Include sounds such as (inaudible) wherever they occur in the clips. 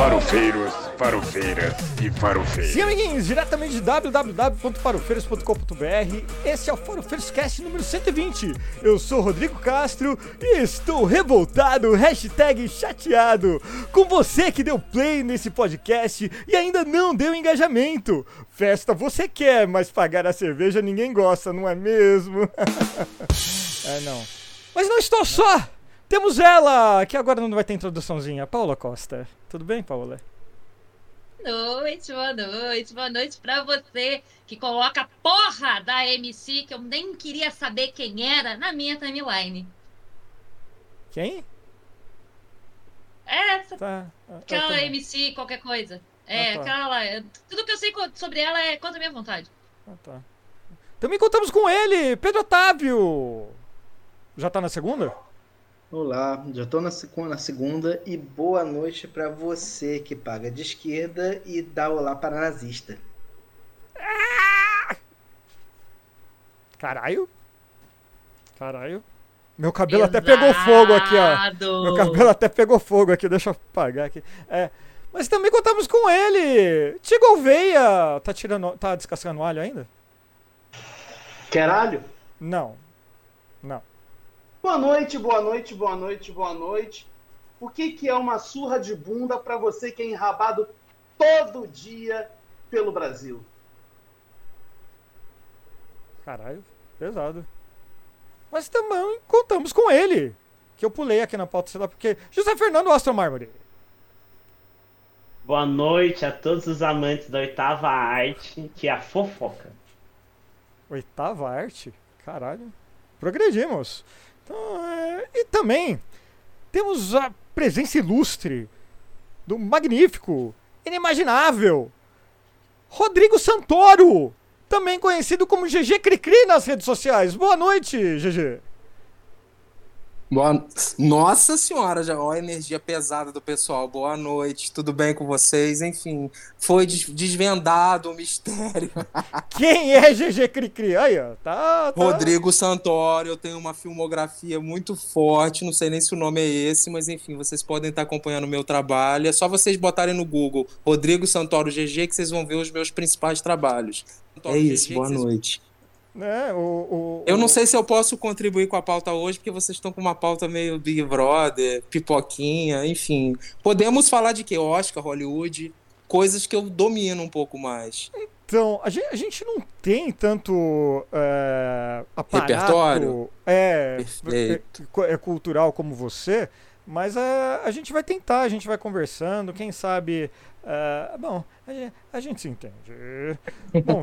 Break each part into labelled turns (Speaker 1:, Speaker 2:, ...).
Speaker 1: Farofeiros, farofeiras e farofeiros.
Speaker 2: Sim, amiguinhos, diretamente de www.farofeiros.com.br, esse é o Farofeiros Cast número 120. Eu sou Rodrigo Castro e estou revoltado, hashtag chateado, com você que deu play nesse podcast e ainda não deu engajamento. Festa você quer, mas pagar a cerveja ninguém gosta, não é mesmo? (laughs) é, não. Mas não estou só! Temos ela, que agora não vai ter introduçãozinha, Paula Costa. Tudo bem, Paula?
Speaker 3: noite, boa noite, boa noite pra você que coloca a porra da MC que eu nem queria saber quem era na minha timeline.
Speaker 2: Quem?
Speaker 3: É essa.
Speaker 2: Tá.
Speaker 3: Aquela MC, qualquer coisa. É,
Speaker 2: Ah, tá.
Speaker 3: aquela. Tudo que eu sei sobre ela é contra a minha vontade.
Speaker 2: Ah, tá. Também contamos com ele, Pedro Otávio. Já tá na segunda?
Speaker 4: Olá, já tô na, na segunda e boa noite pra você que paga de esquerda e dá olá para nazista.
Speaker 2: Caralho. Caralho. Meu cabelo até pegou fogo aqui, ó. Meu cabelo até pegou fogo aqui, deixa eu apagar aqui. É, mas também contamos com ele, Tigo Gouveia. Tá tirando, tá descascando alho ainda?
Speaker 5: Caralho!
Speaker 2: Não. Não.
Speaker 5: Boa noite, boa noite, boa noite, boa noite. O que, que é uma surra de bunda pra você que é enrabado todo dia pelo Brasil?
Speaker 2: Caralho, pesado. Mas também contamos com ele, que eu pulei aqui na pauta, sei lá porque. José Fernando Astro Mármore.
Speaker 6: Boa noite a todos os amantes da oitava arte, que é a fofoca.
Speaker 2: Oitava arte? Caralho. Progredimos. Então, é, E também temos a presença ilustre do magnífico, inimaginável, Rodrigo Santoro. Também conhecido como GG Cricri nas redes sociais. Boa noite, GG.
Speaker 7: Boa... Nossa senhora, já ó a energia pesada do pessoal. Boa noite, tudo bem com vocês? Enfim, foi des- desvendado o mistério. (laughs)
Speaker 2: Quem é GG Cricri? Aí, ó. Tá, tá.
Speaker 7: Rodrigo Santoro, eu tenho uma filmografia muito forte, não sei nem se o nome é esse, mas enfim, vocês podem estar acompanhando o meu trabalho. É só vocês botarem no Google Rodrigo Santoro GG que vocês vão ver os meus principais trabalhos. É isso, boa noite.
Speaker 2: Né, o, o-
Speaker 7: Eu
Speaker 2: o-
Speaker 7: não sei se eu posso contribuir com a pauta hoje, porque vocês estão com uma pauta meio Big Brother, pipoquinha, enfim. Podemos falar de quê? Oscar, Hollywood, coisas que eu domino um pouco mais.
Speaker 2: Então, a gente, a gente não tem tanto é, aparato
Speaker 7: Repertório?
Speaker 2: É, é, é cultural como você, mas é, a gente vai tentar, a gente vai conversando, quem sabe. É, bom, a gente, a gente se entende. (laughs) Bom,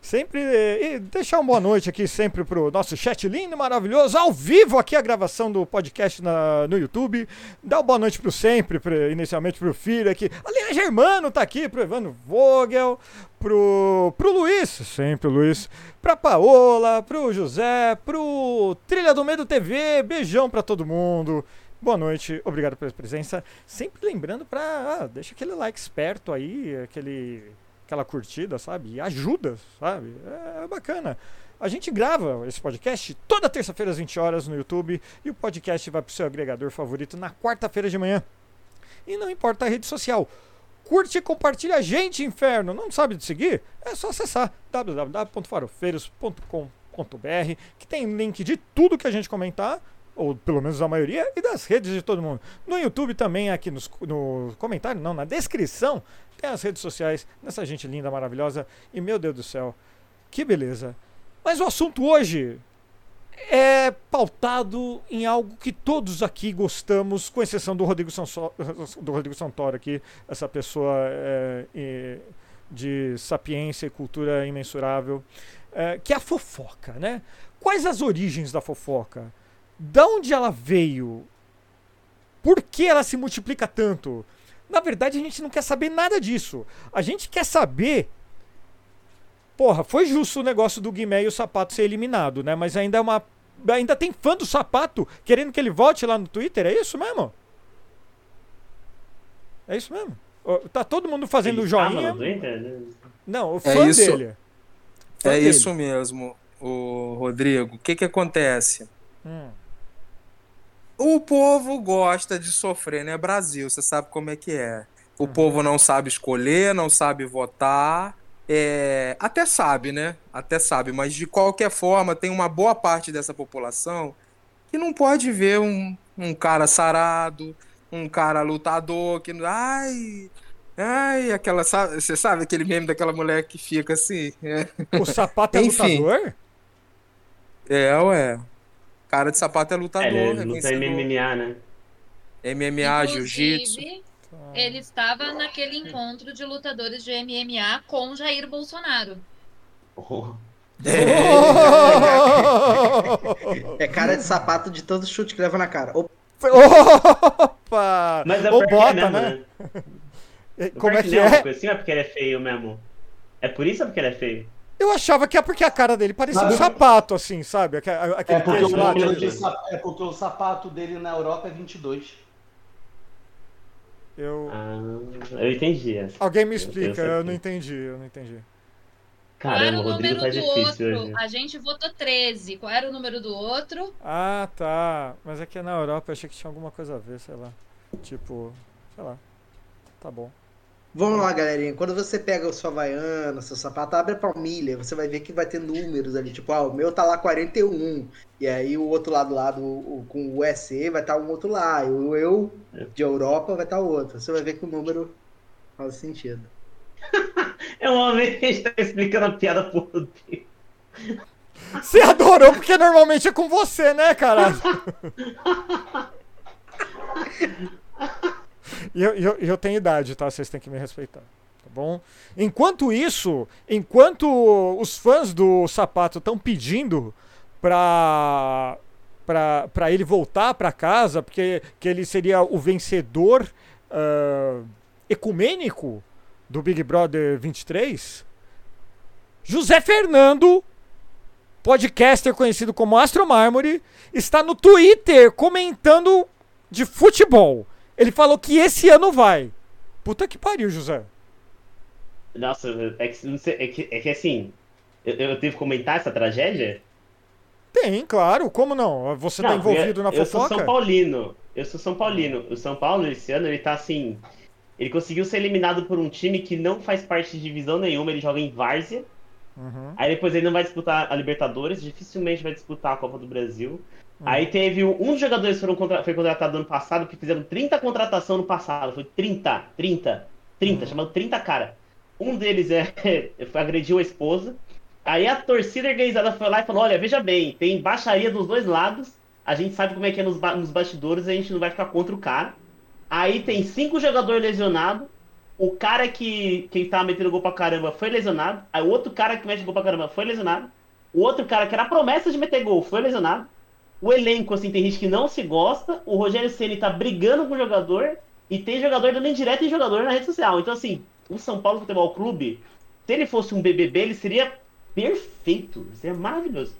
Speaker 2: sempre. E deixar uma boa noite aqui sempre pro nosso chat lindo e maravilhoso, ao vivo aqui a gravação do podcast na- no YouTube. Dá uma boa noite pro sempre, pro- inicialmente pro filho aqui. Aliás, Germano tá aqui, pro Evandro Vogel, pro, pro Luiz, sempre o Luiz, pra Paola, pro José, pro Trilha do Medo TV, beijão pra todo mundo. Boa noite, obrigado pela presença. Sempre lembrando pra. ah, deixa aquele like esperto aí, aquele, aquela curtida, sabe? E ajuda, sabe? É, bacana. A gente grava esse podcast toda terça-feira às 20 horas no YouTube e o podcast vai pro seu agregador favorito na quarta-feira de manhã. E não importa a rede social. Curte e compartilha a gente, inferno. Não sabe de seguir? É só acessar www.farofeiros.com.br que tem link de tudo que a gente comentar, ou pelo menos a maioria, e das redes de todo mundo. No YouTube também, aqui nos, no comentário, não, na descrição, tem as redes sociais dessa gente linda, maravilhosa. E meu Deus do céu, que beleza. Mas o assunto hoje é pautado em algo que todos aqui gostamos, com exceção do Rodrigo, Sanso- (laughs) do Rodrigo Santoro aqui, essa pessoa é, de sapiência e cultura imensurável, é, que é a fofoca, né? Quais as origens da fofoca? Da onde ela veio? Por que ela se multiplica tanto? Na verdade, a gente não quer saber nada disso. A gente quer saber Porra, foi justo o negócio do Guimé e o Sapato ser eliminado, né? Mas ainda é uma. Ainda tem fã do Sapato querendo que ele volte lá no Twitter, é isso mesmo? É isso mesmo? Tá todo mundo fazendo
Speaker 6: Ele tava
Speaker 2: joinha.
Speaker 6: Twitter?
Speaker 2: Não, o
Speaker 7: É
Speaker 2: fã
Speaker 7: isso.
Speaker 2: dele. Fã
Speaker 7: É
Speaker 2: dele.
Speaker 7: isso mesmo, o Rodrigo. O que que acontece?
Speaker 2: Hum,
Speaker 7: O povo gosta de sofrer, né? Brasil, você sabe como é que é. O povo não sabe escolher, não sabe votar. É, até sabe, né? Até sabe, mas de qualquer forma, tem uma boa parte dessa população que não pode ver um, um cara sarado, um cara lutador que. Ai. Ai, aquela. sabe- Você sabe aquele meme daquela mulher que fica assim? É,
Speaker 2: O sapato é
Speaker 7: Enfim.
Speaker 2: lutador?
Speaker 7: é ué. Cara de sapato é lutador,
Speaker 6: É, ele
Speaker 7: é
Speaker 6: luta. MMA, né?
Speaker 7: MMA, jiu-jitsu.
Speaker 3: Ele estava naquele encontro de lutadores de MMA com Jair Bolsonaro.
Speaker 6: Oh. (laughs)
Speaker 4: É cara de sapato de todo chute que leva na cara. Opa,
Speaker 2: Opa!
Speaker 6: Mas é
Speaker 2: Ou
Speaker 6: porque
Speaker 2: bota,
Speaker 6: é mesmo,
Speaker 2: né?
Speaker 6: né?
Speaker 2: Como é que
Speaker 6: não,
Speaker 2: é?
Speaker 6: Assim, é porque ele é feio mesmo? É por isso ou porque ele é feio?
Speaker 2: Eu achava que é porque a cara dele parecia um sapato, assim, sabe? Aque- Aquele
Speaker 5: É porque,
Speaker 2: lá.
Speaker 5: de é porque o sapato dele na Europa é 22.
Speaker 2: Eu...
Speaker 6: Ah, eu entendi.
Speaker 2: Alguém me
Speaker 6: Eu- eu
Speaker 2: explica, eu
Speaker 6: que-
Speaker 2: não entendi, eu não entendi.
Speaker 3: Qual era
Speaker 6: Caramba,
Speaker 3: o
Speaker 6: Rodrigo
Speaker 3: número
Speaker 6: tá
Speaker 3: do
Speaker 6: difícil
Speaker 3: outro?
Speaker 6: hoje.
Speaker 3: A gente votou 13. Qual era o número do outro?
Speaker 2: Ah, tá. Mas é que na Europa eu achei que tinha alguma coisa a ver, sei lá. Tipo, sei lá. Tá bom.
Speaker 4: Vamos lá, galerinha. Quando você pega o seu Havaiano, seu sapato, abre a palmilha, você vai ver que vai ter números ali. Tipo, ah, o meu tá lá 41. E aí o outro lado lá do, o- com o SE vai estar um outro lá. E o eu de Europa vai estar o outro. Você vai ver que o número faz sentido.
Speaker 6: É uma vez que a gente tá explicando a piada pro Rodrigo.
Speaker 2: Você adorou porque normalmente é com você, né, caralho? (laughs) E eu, eu, eu tenho idade, tá? Vocês têm que me respeitar. Tá bom? Enquanto isso, enquanto os fãs do sapato estão pedindo pra, pra, pra ele voltar pra casa, porque que ele seria o vencedor ah, ecumênico do Big Brother 23, José Fernando podcaster conhecido como Astro Mármore, está no Twitter comentando de futebol. Ele falou que esse ano vai. Puta que pariu, José.
Speaker 6: Nossa, é que, sei, é que, é que assim, eu, eu devo comentar essa tragédia?
Speaker 2: Tem, claro, como não? Você tá
Speaker 6: Não,
Speaker 2: envolvido
Speaker 6: eu,
Speaker 2: na
Speaker 6: eu sou
Speaker 2: fofoca?
Speaker 6: São Paulino. Eu sou São Paulino. O São Paulo, esse ano, ele tá assim. Ele conseguiu ser eliminado por um time que não faz parte de divisão nenhuma, ele joga em Várzea.
Speaker 2: Uhum.
Speaker 6: Aí depois ele não vai disputar a Libertadores, dificilmente vai disputar a Copa do Brasil.
Speaker 2: Hum.
Speaker 6: Aí teve um dos jogadores que foram contra, foi contratado ano passado, que fizeram 30 contratação no passado. Foi 30, 30, 30,
Speaker 2: Hum.
Speaker 6: chamado 30 cara. Um deles é, (laughs) agrediu a esposa. Aí a torcida organizada foi lá e falou: olha, veja bem, tem baixaria dos dois lados. A gente sabe como é que é nos, ba- nos bastidores, a gente não vai ficar contra o cara. Aí tem cinco jogadores lesionados. O cara que, que tava metendo gol pra caramba foi lesionado. Aí o outro cara que mete gol pra caramba foi lesionado. O outro cara que era a promessa de meter gol foi lesionado. O elenco, assim, tem gente que não se gosta. O Rogério Ceni tá brigando com o jogador. E tem jogador dando indireta em jogador na rede social. Então, assim, o São Paulo Futebol Clube, se ele fosse um BBB, ele seria perfeito. Seria maravilhoso.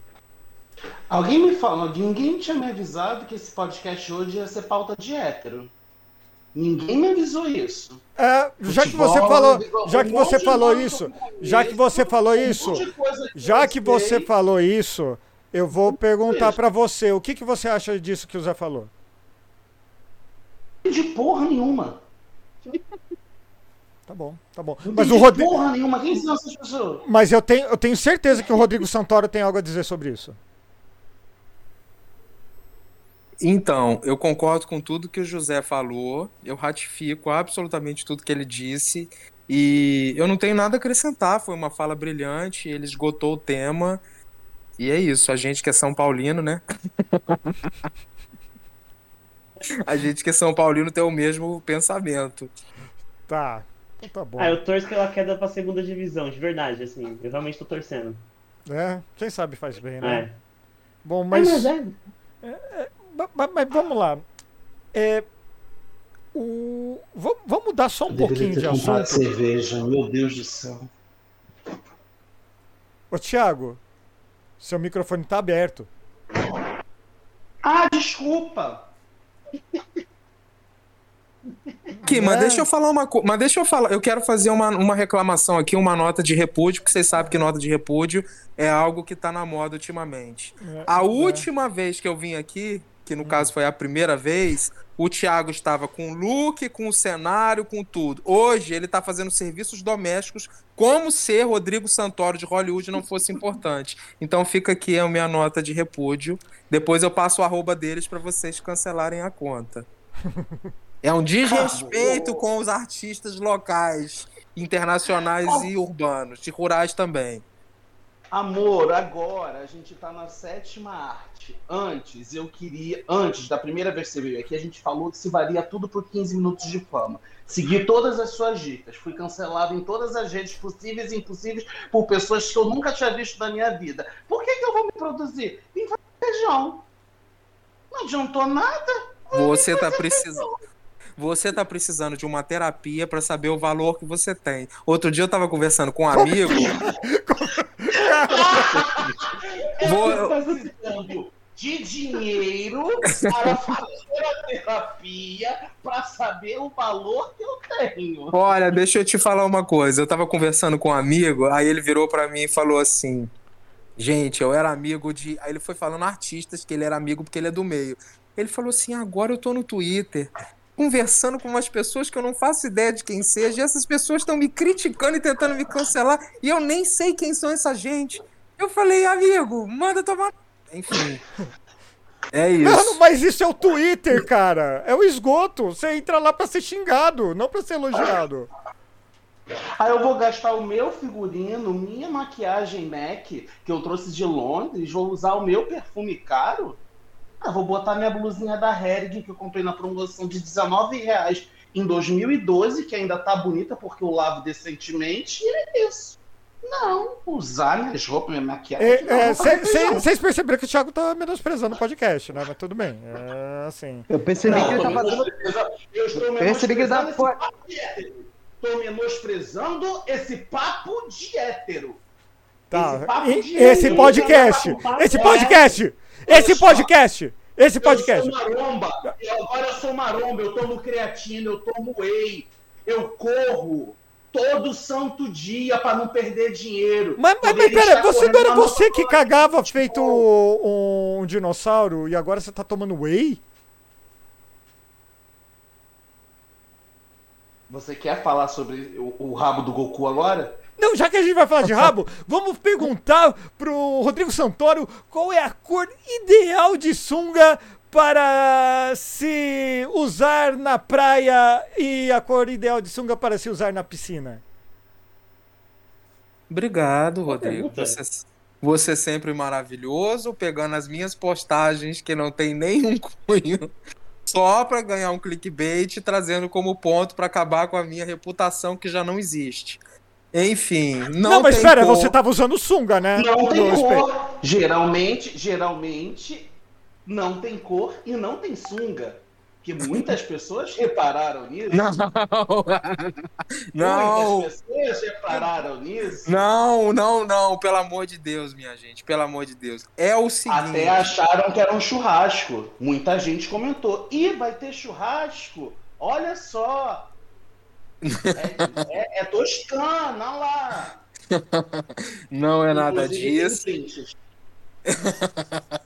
Speaker 5: Alguém me fala, ninguém tinha me avisado que esse podcast hoje ia ser pauta de hétero. Ninguém me avisou isso.
Speaker 2: É, já que você falou, já que
Speaker 5: um
Speaker 2: você falou isso, já que você falou isso, já que você falou isso, eu vou perguntar pra você, o que, que você acha disso que o Zé falou?
Speaker 5: de porra nenhuma.
Speaker 2: Tá bom, tá bom.
Speaker 5: Não
Speaker 2: Mas o Rodrigo,
Speaker 5: porra nenhuma. Quem são essas pessoas?
Speaker 2: mas eu tenho, eu tenho certeza que o Rodrigo Santoro tem algo a dizer sobre isso.
Speaker 7: Então, eu concordo com tudo que o José falou, eu ratifico absolutamente tudo que ele disse, e eu não tenho nada a acrescentar. Foi uma fala brilhante, ele esgotou o tema, e é isso. A gente que é São Paulino, né? (laughs) A gente que é São Paulino tem o mesmo pensamento.
Speaker 2: Tá, tá bom.
Speaker 6: Ah, eu torço pela queda pra segunda divisão, de verdade, assim. Eu realmente tô torcendo.
Speaker 2: É, quem sabe faz bem, né?
Speaker 6: É.
Speaker 2: Bom, mas,
Speaker 6: mas é.
Speaker 2: ma- ma- mas vamos lá. É, o, vamos, vamos mudar só um pouquinho de assunto.
Speaker 5: cerveja, meu Deus do céu.
Speaker 2: Ô, Thiago, seu microfone tá aberto.
Speaker 5: Ah, desculpa!
Speaker 7: Aqui, mas
Speaker 2: É.
Speaker 7: deixa eu falar uma coisa. Mas deixa eu falar. Eu quero fazer uma, uma reclamação aqui, uma nota de repúdio, porque vocês sabem que nota de repúdio é algo que tá na moda ultimamente.
Speaker 2: É,
Speaker 7: A
Speaker 2: é.
Speaker 7: última vez que eu vim aqui, que no caso foi a primeira vez, o Thiago estava com o look, com o cenário, com tudo. Hoje ele está fazendo serviços domésticos como se Rodrigo Santoro de Hollywood não fosse importante. Então fica aqui a minha nota de repúdio. Depois eu passo o arroba deles para vocês cancelarem a conta. (laughs) É um desrespeito com os artistas locais, internacionais e urbanos, e rurais também.
Speaker 5: Amor, agora a gente tá na sétima arte. Antes, eu queria. Antes da primeira vez que você veio aqui, a gente falou que se valia tudo por 15 minutos de fama. Segui todas as suas dicas. Fui cancelado em todas as redes possíveis e impossíveis por pessoas que eu nunca tinha visto na minha vida. Por que, que eu vou me produzir? Fazer feijão. Não adiantou nada.
Speaker 7: Você tá precisando. Você tá precisando de uma terapia para saber o valor que você tem. Outro dia eu tava conversando com um amigo. (laughs) (laughs) Vou-
Speaker 5: precisando de dinheiro para fazer a terapia para saber o valor que eu tenho.
Speaker 7: Olha, deixa eu te falar uma coisa. Eu tava conversando com um amigo, aí ele virou pra mim e falou assim: Gente, eu era amigo de. Aí ele foi falando artistas que ele era amigo porque ele é do meio. Ele falou assim: Agora eu tô no Twitter. Conversando com umas pessoas que eu não faço ideia de quem seja, e essas pessoas estão me criticando e tentando me cancelar, e eu nem sei quem são essa gente. Eu falei, amigo, manda tomar. Enfim. (laughs) É
Speaker 2: Mano,
Speaker 7: isso.
Speaker 2: mas isso é o Twitter, cara. É o esgoto. Você entra lá pra ser xingado, não pra ser elogiado.
Speaker 5: Aí eu vou gastar o meu figurino, minha maquiagem MAC, que eu trouxe de Londres, vou usar o meu perfume caro. Ah, vou botar minha blusinha da Hering, que eu comprei na promoção de R$19,00 em 2012, que ainda tá bonita porque eu lavo decentemente, e é isso. Não, usar minhas roupas, minha maquiagem. não,
Speaker 2: É. Vocês perceberam que o Thiago tá menosprezando o podcast, né? Mas tudo bem. É assim.
Speaker 8: Eu percebi
Speaker 5: Não,
Speaker 8: que ele tá fazendo.
Speaker 5: Eu estou
Speaker 8: Eu percebi que ele
Speaker 5: menosprezando esse
Speaker 8: fora.
Speaker 5: papo de hétero. Tô menosprezando esse papo de hétero.
Speaker 2: Tá.
Speaker 5: Esse papo de
Speaker 2: Esse
Speaker 5: hétero,
Speaker 2: podcast.
Speaker 5: esse é-
Speaker 2: podcast. Esse podcast. Esse podcast.
Speaker 5: Eu sou maromba. Eu, agora eu sou maromba. Eu tomo creatina, eu tomo whey. Eu corro todo santo dia para não perder dinheiro.
Speaker 2: Mas, mas, mas pera, você não era você que cagava feito um dinossauro e agora você tá tomando whey?
Speaker 5: Você quer falar sobre o, o rabo do Goku agora?
Speaker 2: Não, já que a gente vai falar de (laughs) rabo, vamos perguntar pro Rodrigo Santoro qual é a cor ideal de sunga para se usar na praia e a cor ideal de sunga para se usar na piscina.
Speaker 7: Obrigado, Rodrigo. Você, você sempre maravilhoso, pegando as minhas postagens que não tem nenhum (laughs) cunho, só para ganhar um clickbait, e trazendo como ponto para acabar com a minha reputação que já não existe. Enfim, não,
Speaker 2: Não, mas
Speaker 7: tem
Speaker 2: espera,
Speaker 7: cor.
Speaker 2: você tava usando sunga, né?
Speaker 5: Não tem
Speaker 2: No espelho.
Speaker 5: cor. Geralmente, geralmente, não tem cor e não tem sunga. Que muitas pessoas repararam nisso.
Speaker 7: Não, não,
Speaker 5: Muitas pessoas repararam nisso.
Speaker 7: não, não, não, pelo amor de Deus, minha gente, pelo amor de Deus. É o seguinte.
Speaker 5: Até acharam que era um churrasco. Muita gente comentou. Ih, vai ter churrasco? Olha só. É, é, é toscana, olha lá.
Speaker 7: Não é nada
Speaker 5: Inclusive,
Speaker 7: disso. (laughs)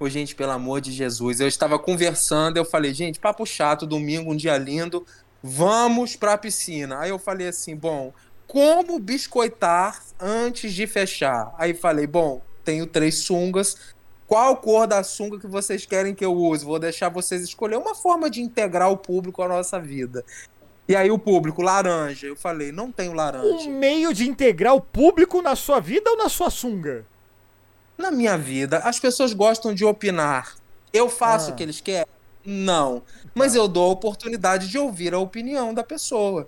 Speaker 7: Ô, gente, pelo amor de Jesus, eu estava conversando, eu falei, gente, papo chato, domingo, um dia lindo, vamos pra piscina. Aí eu falei assim, bom, como biscoitar antes de fechar? Aí falei, bom, tenho três sungas, qual cor da sunga que vocês querem que eu use? Vou deixar vocês escolher uma forma de integrar o público à nossa vida. E aí o público, laranja. Eu falei, não tenho laranja.
Speaker 2: Um meio de integrar o público na sua vida ou na sua sunga?
Speaker 7: Na minha vida, as pessoas gostam de opinar. Eu faço
Speaker 2: Ah.
Speaker 7: o que eles querem? Não. Mas eu dou a oportunidade de ouvir a opinião da pessoa.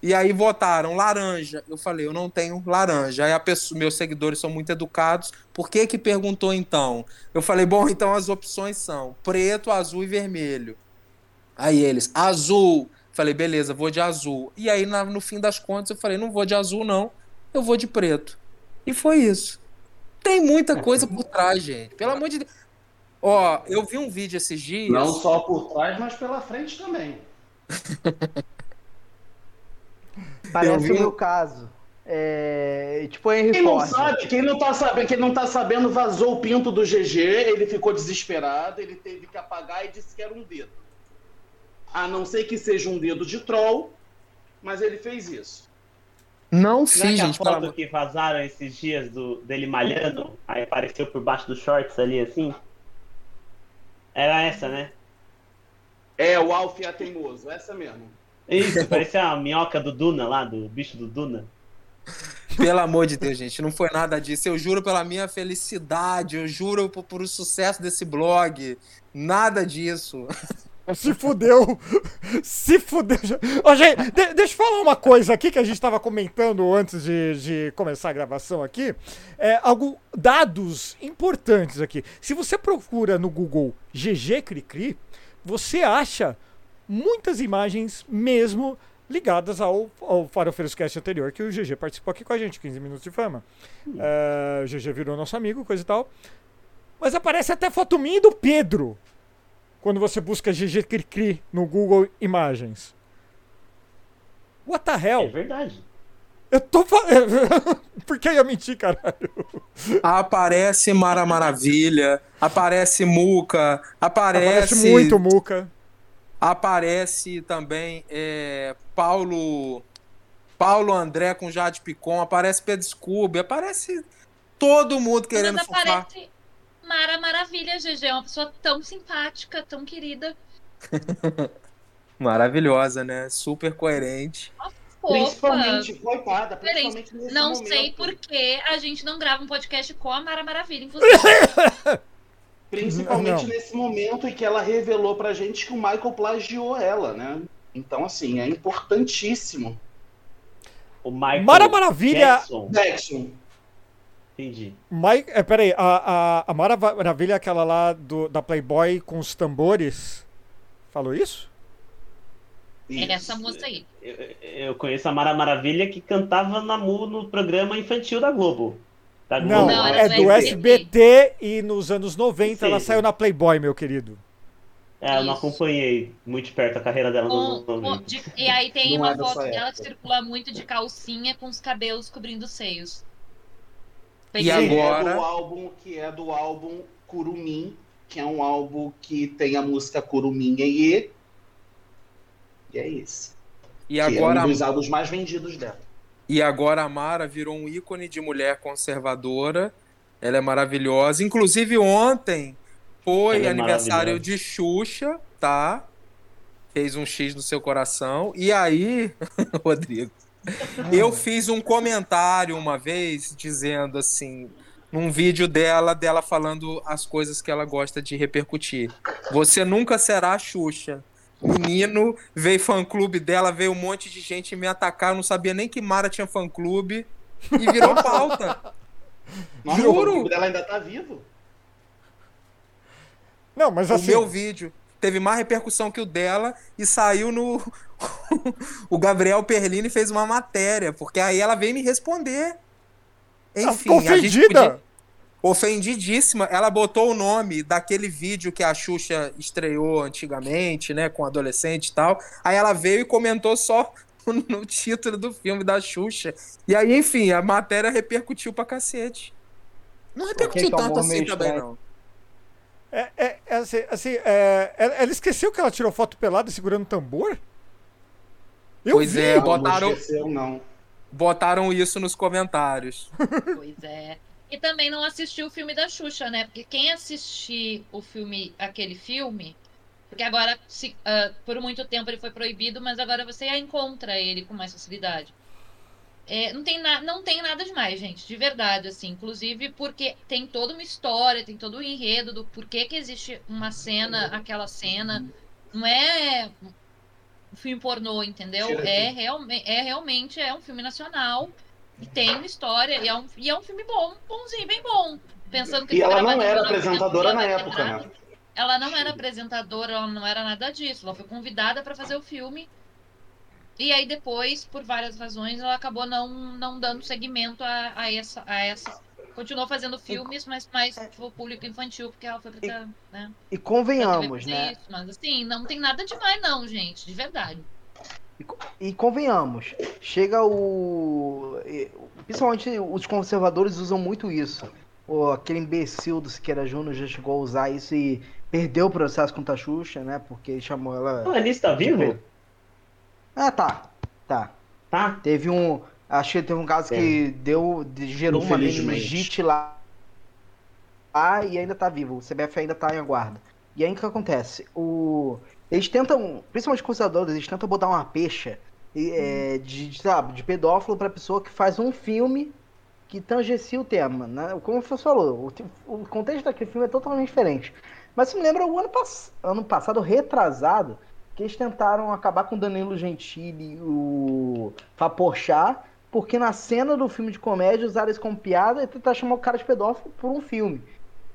Speaker 7: E aí votaram laranja. Eu falei, eu não tenho laranja. Aí a pessoa, meus seguidores são muito educados. Por que que perguntou então? Eu falei, bom, então as opções são preto, azul e vermelho. Aí eles, azul. Falei, beleza, vou de azul. E aí na- no fim das contas eu falei, não vou de azul não, eu vou de preto. E foi isso. Tem muita coisa por trás, gente. Pelo amor de Deus. Ó, eu vi um vídeo esses dias.
Speaker 5: Não só por trás, mas pela frente também. (laughs)
Speaker 8: Parece
Speaker 7: vi
Speaker 8: o meu caso.
Speaker 4: É, tipo Henry
Speaker 5: Quem não
Speaker 4: Ford.
Speaker 5: sabe, quem não tá sabendo, quem não tá sabendo, vazou o pinto do GG, ele ficou desesperado, ele teve que apagar e disse que era um dedo. A não ser que seja um dedo de troll, mas ele fez isso.
Speaker 7: Não
Speaker 6: Não é a
Speaker 7: gente, pelo
Speaker 6: foto que vazaram esses dias do, dele malhando, aí apareceu por baixo dos shorts ali assim? Era essa, né?
Speaker 5: É, o Alf é teimoso, essa mesmo.
Speaker 6: Isso, parecia a minhoca do Duna lá, do bicho do Duna.
Speaker 7: Pelo amor de Deus, gente, não foi nada disso. Eu juro pela minha felicidade, eu juro por, por o sucesso desse blog. Nada disso. (laughs)
Speaker 2: Se fudeu. (laughs) Se fudeu. Ó, gente, de- deixa eu falar uma coisa aqui que a gente estava comentando antes de, de começar a gravação aqui. É, algo, dados importantes aqui. Se você procura no Google GG Cricri, você acha muitas imagens mesmo ligadas ao, ao Farofeiros Cast anterior, que o GG participou aqui com a gente, 15 minutos de fama. É, o GG virou nosso amigo, coisa e tal. Mas aparece até foto minha e do Pedro quando você busca GG Cricri no Google Imagens. What the
Speaker 6: É
Speaker 2: hell?
Speaker 6: verdade.
Speaker 2: Eu tô falando. (laughs) Por que eu ia mentir, caralho?
Speaker 7: Aparece Mara Maravilha, aparece Muca, aparece.
Speaker 2: Aparece muito Muca.
Speaker 7: Aparece também é, Paulo. Paulo André com Jade Picon, aparece Pedro Scooby, aparece todo mundo querendo
Speaker 3: Mas aparece Mara Maravilha, GG. É uma pessoa tão simpática, tão querida. (laughs)
Speaker 7: Maravilhosa, né? Super coerente.
Speaker 3: Fofa.
Speaker 5: Principalmente, coitada, principalmente nesse
Speaker 3: Não
Speaker 5: momento.
Speaker 3: sei por que a gente não grava um podcast com a Mara Maravilha, inclusive. (laughs)
Speaker 5: Principalmente
Speaker 2: Não.
Speaker 5: nesse momento em que ela revelou pra gente que o Michael plagiou ela, né? Então, assim, é importantíssimo.
Speaker 6: O Michael
Speaker 2: Mara Maravilha-
Speaker 6: Jackson.
Speaker 5: Jackson,
Speaker 6: Entendi.
Speaker 2: Mike, é, peraí, a, a, a Mara Maravilha, aquela lá do, da Playboy com os tambores. Falou isso?
Speaker 5: isso.
Speaker 3: Essa moça aí.
Speaker 6: Eu, eu conheço a Mara Maravilha que cantava na Mu no programa infantil da Globo. Da Globo.
Speaker 2: Não,
Speaker 3: Não,
Speaker 2: é
Speaker 3: do
Speaker 2: do
Speaker 3: SBT.
Speaker 2: E nos anos 90 ela
Speaker 6: Sim.
Speaker 2: saiu na Playboy, meu querido.
Speaker 6: É, eu não
Speaker 3: Isso.
Speaker 6: acompanhei muito de perto a carreira dela
Speaker 3: Com-
Speaker 6: nos
Speaker 3: com-
Speaker 6: 90.
Speaker 3: de- e aí tem
Speaker 5: Não
Speaker 3: uma
Speaker 5: é
Speaker 3: foto dela que circula muito de calcinha com os cabelos cobrindo os seios.
Speaker 7: E agora-
Speaker 5: é do álbum que é do álbum Curumim, que é um álbum que tem a música Curumim e e é isso.
Speaker 7: E
Speaker 5: que
Speaker 7: agora,
Speaker 5: é um dos álbuns mais vendidos dela.
Speaker 7: e agora a Mara virou um ícone de mulher conservadora. Ela é maravilhosa. Inclusive, ontem foi
Speaker 6: é
Speaker 7: aniversário de Xuxa, tá? Fez um X no seu coração. E aí, (laughs) Rodrigo, (laughs) eu fiz um comentário uma vez dizendo assim, num vídeo dela, dela falando as coisas que ela gosta de repercutir. Você nunca será a Xuxa. Menino, veio fã-clube dela, veio um monte de gente me atacar, eu não sabia nem que Mara tinha fã-clube. E virou pauta. (laughs)
Speaker 5: Nossa,
Speaker 7: Juro.
Speaker 5: o clube dela ainda tá vivo.
Speaker 2: Não, mas
Speaker 7: O
Speaker 2: assim.
Speaker 7: meu vídeo teve mais repercussão que o dela e saiu no. (laughs) o Gabriel Perlini fez uma matéria, porque aí ela veio me responder.
Speaker 2: ela
Speaker 7: Enfim,
Speaker 2: ficou
Speaker 7: a gente
Speaker 2: ofendida.
Speaker 7: podia- Ofendidíssima. Ela botou o nome daquele vídeo que a Xuxa estreou antigamente, né, com adolescente e tal. Aí ela veio e comentou só (laughs) no título do filme da Xuxa. E aí, enfim, a matéria repercutiu pra cacete. Não repercutiu tanto assim também, não.
Speaker 2: É, é, é assim, assim, é, ela, ela esqueceu que ela tirou foto pelada segurando tambor? Eu
Speaker 7: Pois
Speaker 2: vi.
Speaker 7: é,
Speaker 5: Não,
Speaker 7: botaram-
Speaker 5: Não esqueceu, não.
Speaker 7: Botaram isso nos comentários. (laughs)
Speaker 3: Pois é. E também não assistiu o filme da Xuxa, né? Porque quem assistir o filme, aquele filme, porque agora, se, ah, por muito tempo ele foi proibido, mas agora você encontra ele com mais facilidade. É, não, tem na, não tem nada demais, gente, de verdade, assim. Inclusive porque tem toda uma história, tem todo o enredo do porquê que existe uma cena, aquela cena. Não é um filme pornô, entendeu? É, realme, é realmente é um filme nacional e tem uma história e é um, e é um filme bom, bonzinho, bem bom. Pensando que
Speaker 5: E ela não era apresentadora na época, né?
Speaker 3: Ela não era apresentadora, ela não era nada disso. Ela foi convidada para fazer o filme. E aí depois, por várias razões, ela acabou não, não dando seguimento a, a essa, a essa. Continuou fazendo filmes, mas mais pro público infantil, porque ela foi pra, né,
Speaker 4: E convenhamos, né?
Speaker 3: isso, Mas assim, não tem nada demais não, gente, de verdade.
Speaker 4: E convenhamos, chega o.
Speaker 8: principalmente os conservadores usam muito isso. Pô, aquele imbecil do Siqueira Júnior já chegou a usar isso e perdeu o processo contra a Xuxa, né? Porque chamou ela.
Speaker 6: O Anis tá vivo?
Speaker 8: Ah, tá. Tá.
Speaker 6: Tá.
Speaker 8: Teve um. Acho que teve um caso que deu. de- gerou uma meningite lá. Ah, e ainda tá vivo. O CBF ainda tá em aguarda. E aí o que acontece? O... Eles tentam, principalmente os conservadores, eles tentam botar uma pecha é, de, de, sabe, de pedófilo pra pessoa que faz um filme que tangencia o tema. Né? Como você falou, o, o contexto daquele filme é totalmente diferente. Mas se me lembra o ano, pass ano passado, retrasado, que eles tentaram acabar com Danilo Gentili e o Faporchá, porque na cena do filme de comédia usaram isso como piada e tentar chamar o cara de pedófilo por um filme.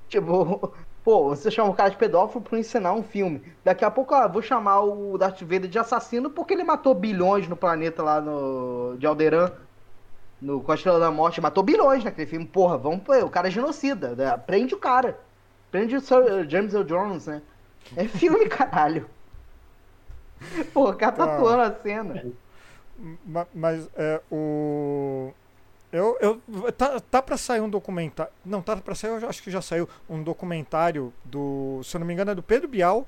Speaker 8: Tipo, (laughs) pô, você chama o cara de pedófilo por ensinar um filme. Daqui a pouco, ah, vou chamar o Darth Vader de assassino porque ele matou bilhões no planeta lá no, de Alderan. No com a Estrela da Morte, matou bilhões naquele filme. Porra, vamos pô, o cara é genocida. Né? Prende o cara. Prende o Sir James Earl Jones, né? É filme, (laughs) caralho. (laughs) Pô, o cara tá
Speaker 2: Tá.
Speaker 8: atuando a cena.
Speaker 2: Ma- Mas é, o. Eu, eu, tá, tá pra sair um documentário. Não, tá pra sair, eu acho que já saiu um documentário do. Se eu não me engano, é do Pedro Bial,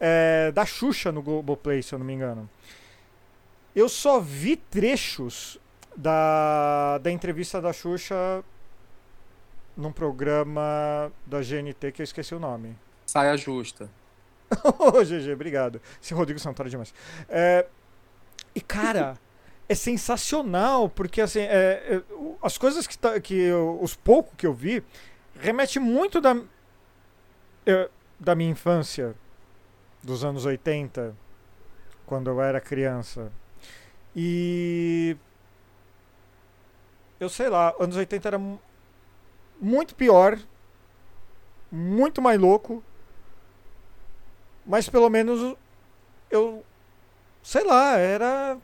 Speaker 2: é, da Xuxa no Globoplay, se eu não me engano. Eu só vi trechos da, da entrevista da Xuxa num programa da GNT que eu esqueci o nome.
Speaker 7: Saia justa. (laughs)
Speaker 2: Ô, GG, obrigado. Esse Rodrigo Santoro é demais. É, e, cara, (laughs) é sensacional, porque, assim, é, é, as coisas que, tá, que eu, os poucos que eu vi, remete muito da, é, da minha infância, dos anos 80, quando eu era criança. E. Eu sei lá, anos 80 era mu- muito pior, muito mais louco. Mas pelo menos eu. Sei lá, era.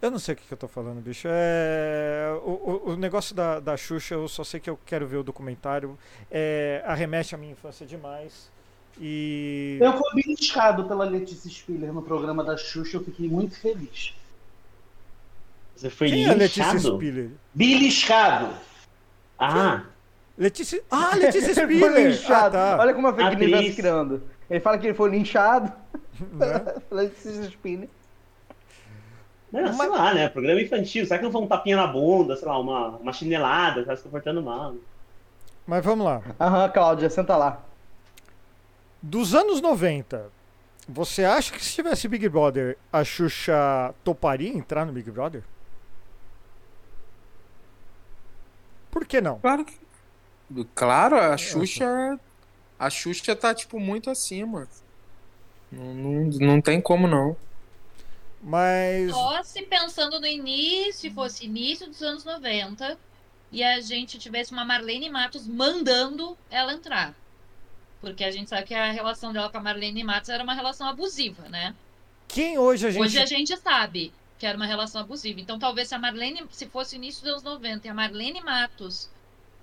Speaker 2: Eu não sei o que, que eu tô falando, bicho. É. O, o, o negócio da, da Xuxa, eu só sei que eu quero ver o documentário. É, arremete à minha infância demais. E.
Speaker 5: Eu fui beliscado pela Letícia Spiller no programa da Xuxa, eu fiquei muito feliz.
Speaker 6: Você foi
Speaker 2: Quem é a Letícia? Spiller?
Speaker 5: Beliscado!
Speaker 6: Ah,
Speaker 2: Letícia. Ah, Letícia (laughs)
Speaker 8: Ele foi
Speaker 2: Spiller! Ah,
Speaker 8: linchado.
Speaker 2: tá.
Speaker 8: Olha como a fake news vai se criando. Ele fala que ele foi linchado.
Speaker 2: Né? (laughs)
Speaker 8: Letícia Spiller.
Speaker 6: não, sei
Speaker 2: Mas-
Speaker 6: lá, né? Programa infantil. Será que não foi um tapinha na bunda, sei lá, uma, uma chinelada, tá se comportando mal?
Speaker 2: Mas vamos lá.
Speaker 8: Aham, Cláudia, senta lá.
Speaker 2: Dos anos 90, você acha que se tivesse Big Brother, a Xuxa toparia entrar no Big Brother? Por que não?
Speaker 7: Claro que. Claro, a Xuxa. A Xuxa tá, tipo, muito acima. Não, não, não tem como não.
Speaker 2: Mas.
Speaker 3: Só se pensando no início, se fosse início dos anos 90, e a gente tivesse uma Marlene Matos mandando ela entrar. Porque a gente sabe que a relação dela com a Marlene Matos era uma relação abusiva, né?
Speaker 2: Quem hoje a gente.
Speaker 3: Hoje a gente sabe que era uma relação abusiva. Então, talvez se a Marlene, se fosse início dos anos 90 e a Marlene Matos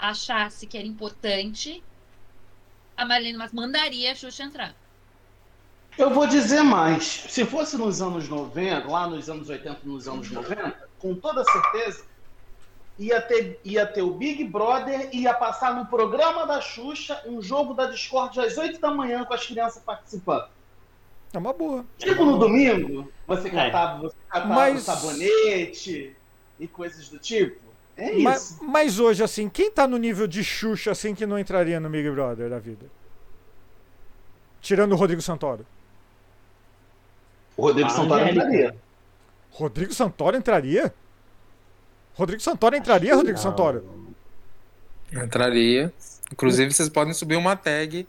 Speaker 3: achasse que era importante, a Marlene Matos mandaria a Xuxa entrar.
Speaker 5: Eu vou dizer mais. Se fosse nos anos 90, lá nos anos 80, nos anos 90, com toda certeza, ia ter, ia ter o Big Brother e ia passar no programa da Xuxa um jogo da Discord às 8 da manhã com as crianças participando.
Speaker 2: É uma boa.
Speaker 5: Tipo no domingo, você
Speaker 6: É.
Speaker 5: catava, você catava
Speaker 2: Mas-
Speaker 5: sabonete e coisas do tipo. É isso.
Speaker 2: Mas, mas hoje, assim, quem tá no nível de Xuxa, assim, que não entraria no Big Brother da vida? Tirando o Rodrigo Santoro.
Speaker 5: O Rodrigo
Speaker 6: A
Speaker 5: Santoro
Speaker 6: Angélica.
Speaker 5: entraria.
Speaker 2: Rodrigo Santoro entraria? Rodrigo Santoro entraria, Rodrigo
Speaker 6: Não.
Speaker 2: Santoro?
Speaker 7: Entraria. Inclusive, vocês podem subir uma tag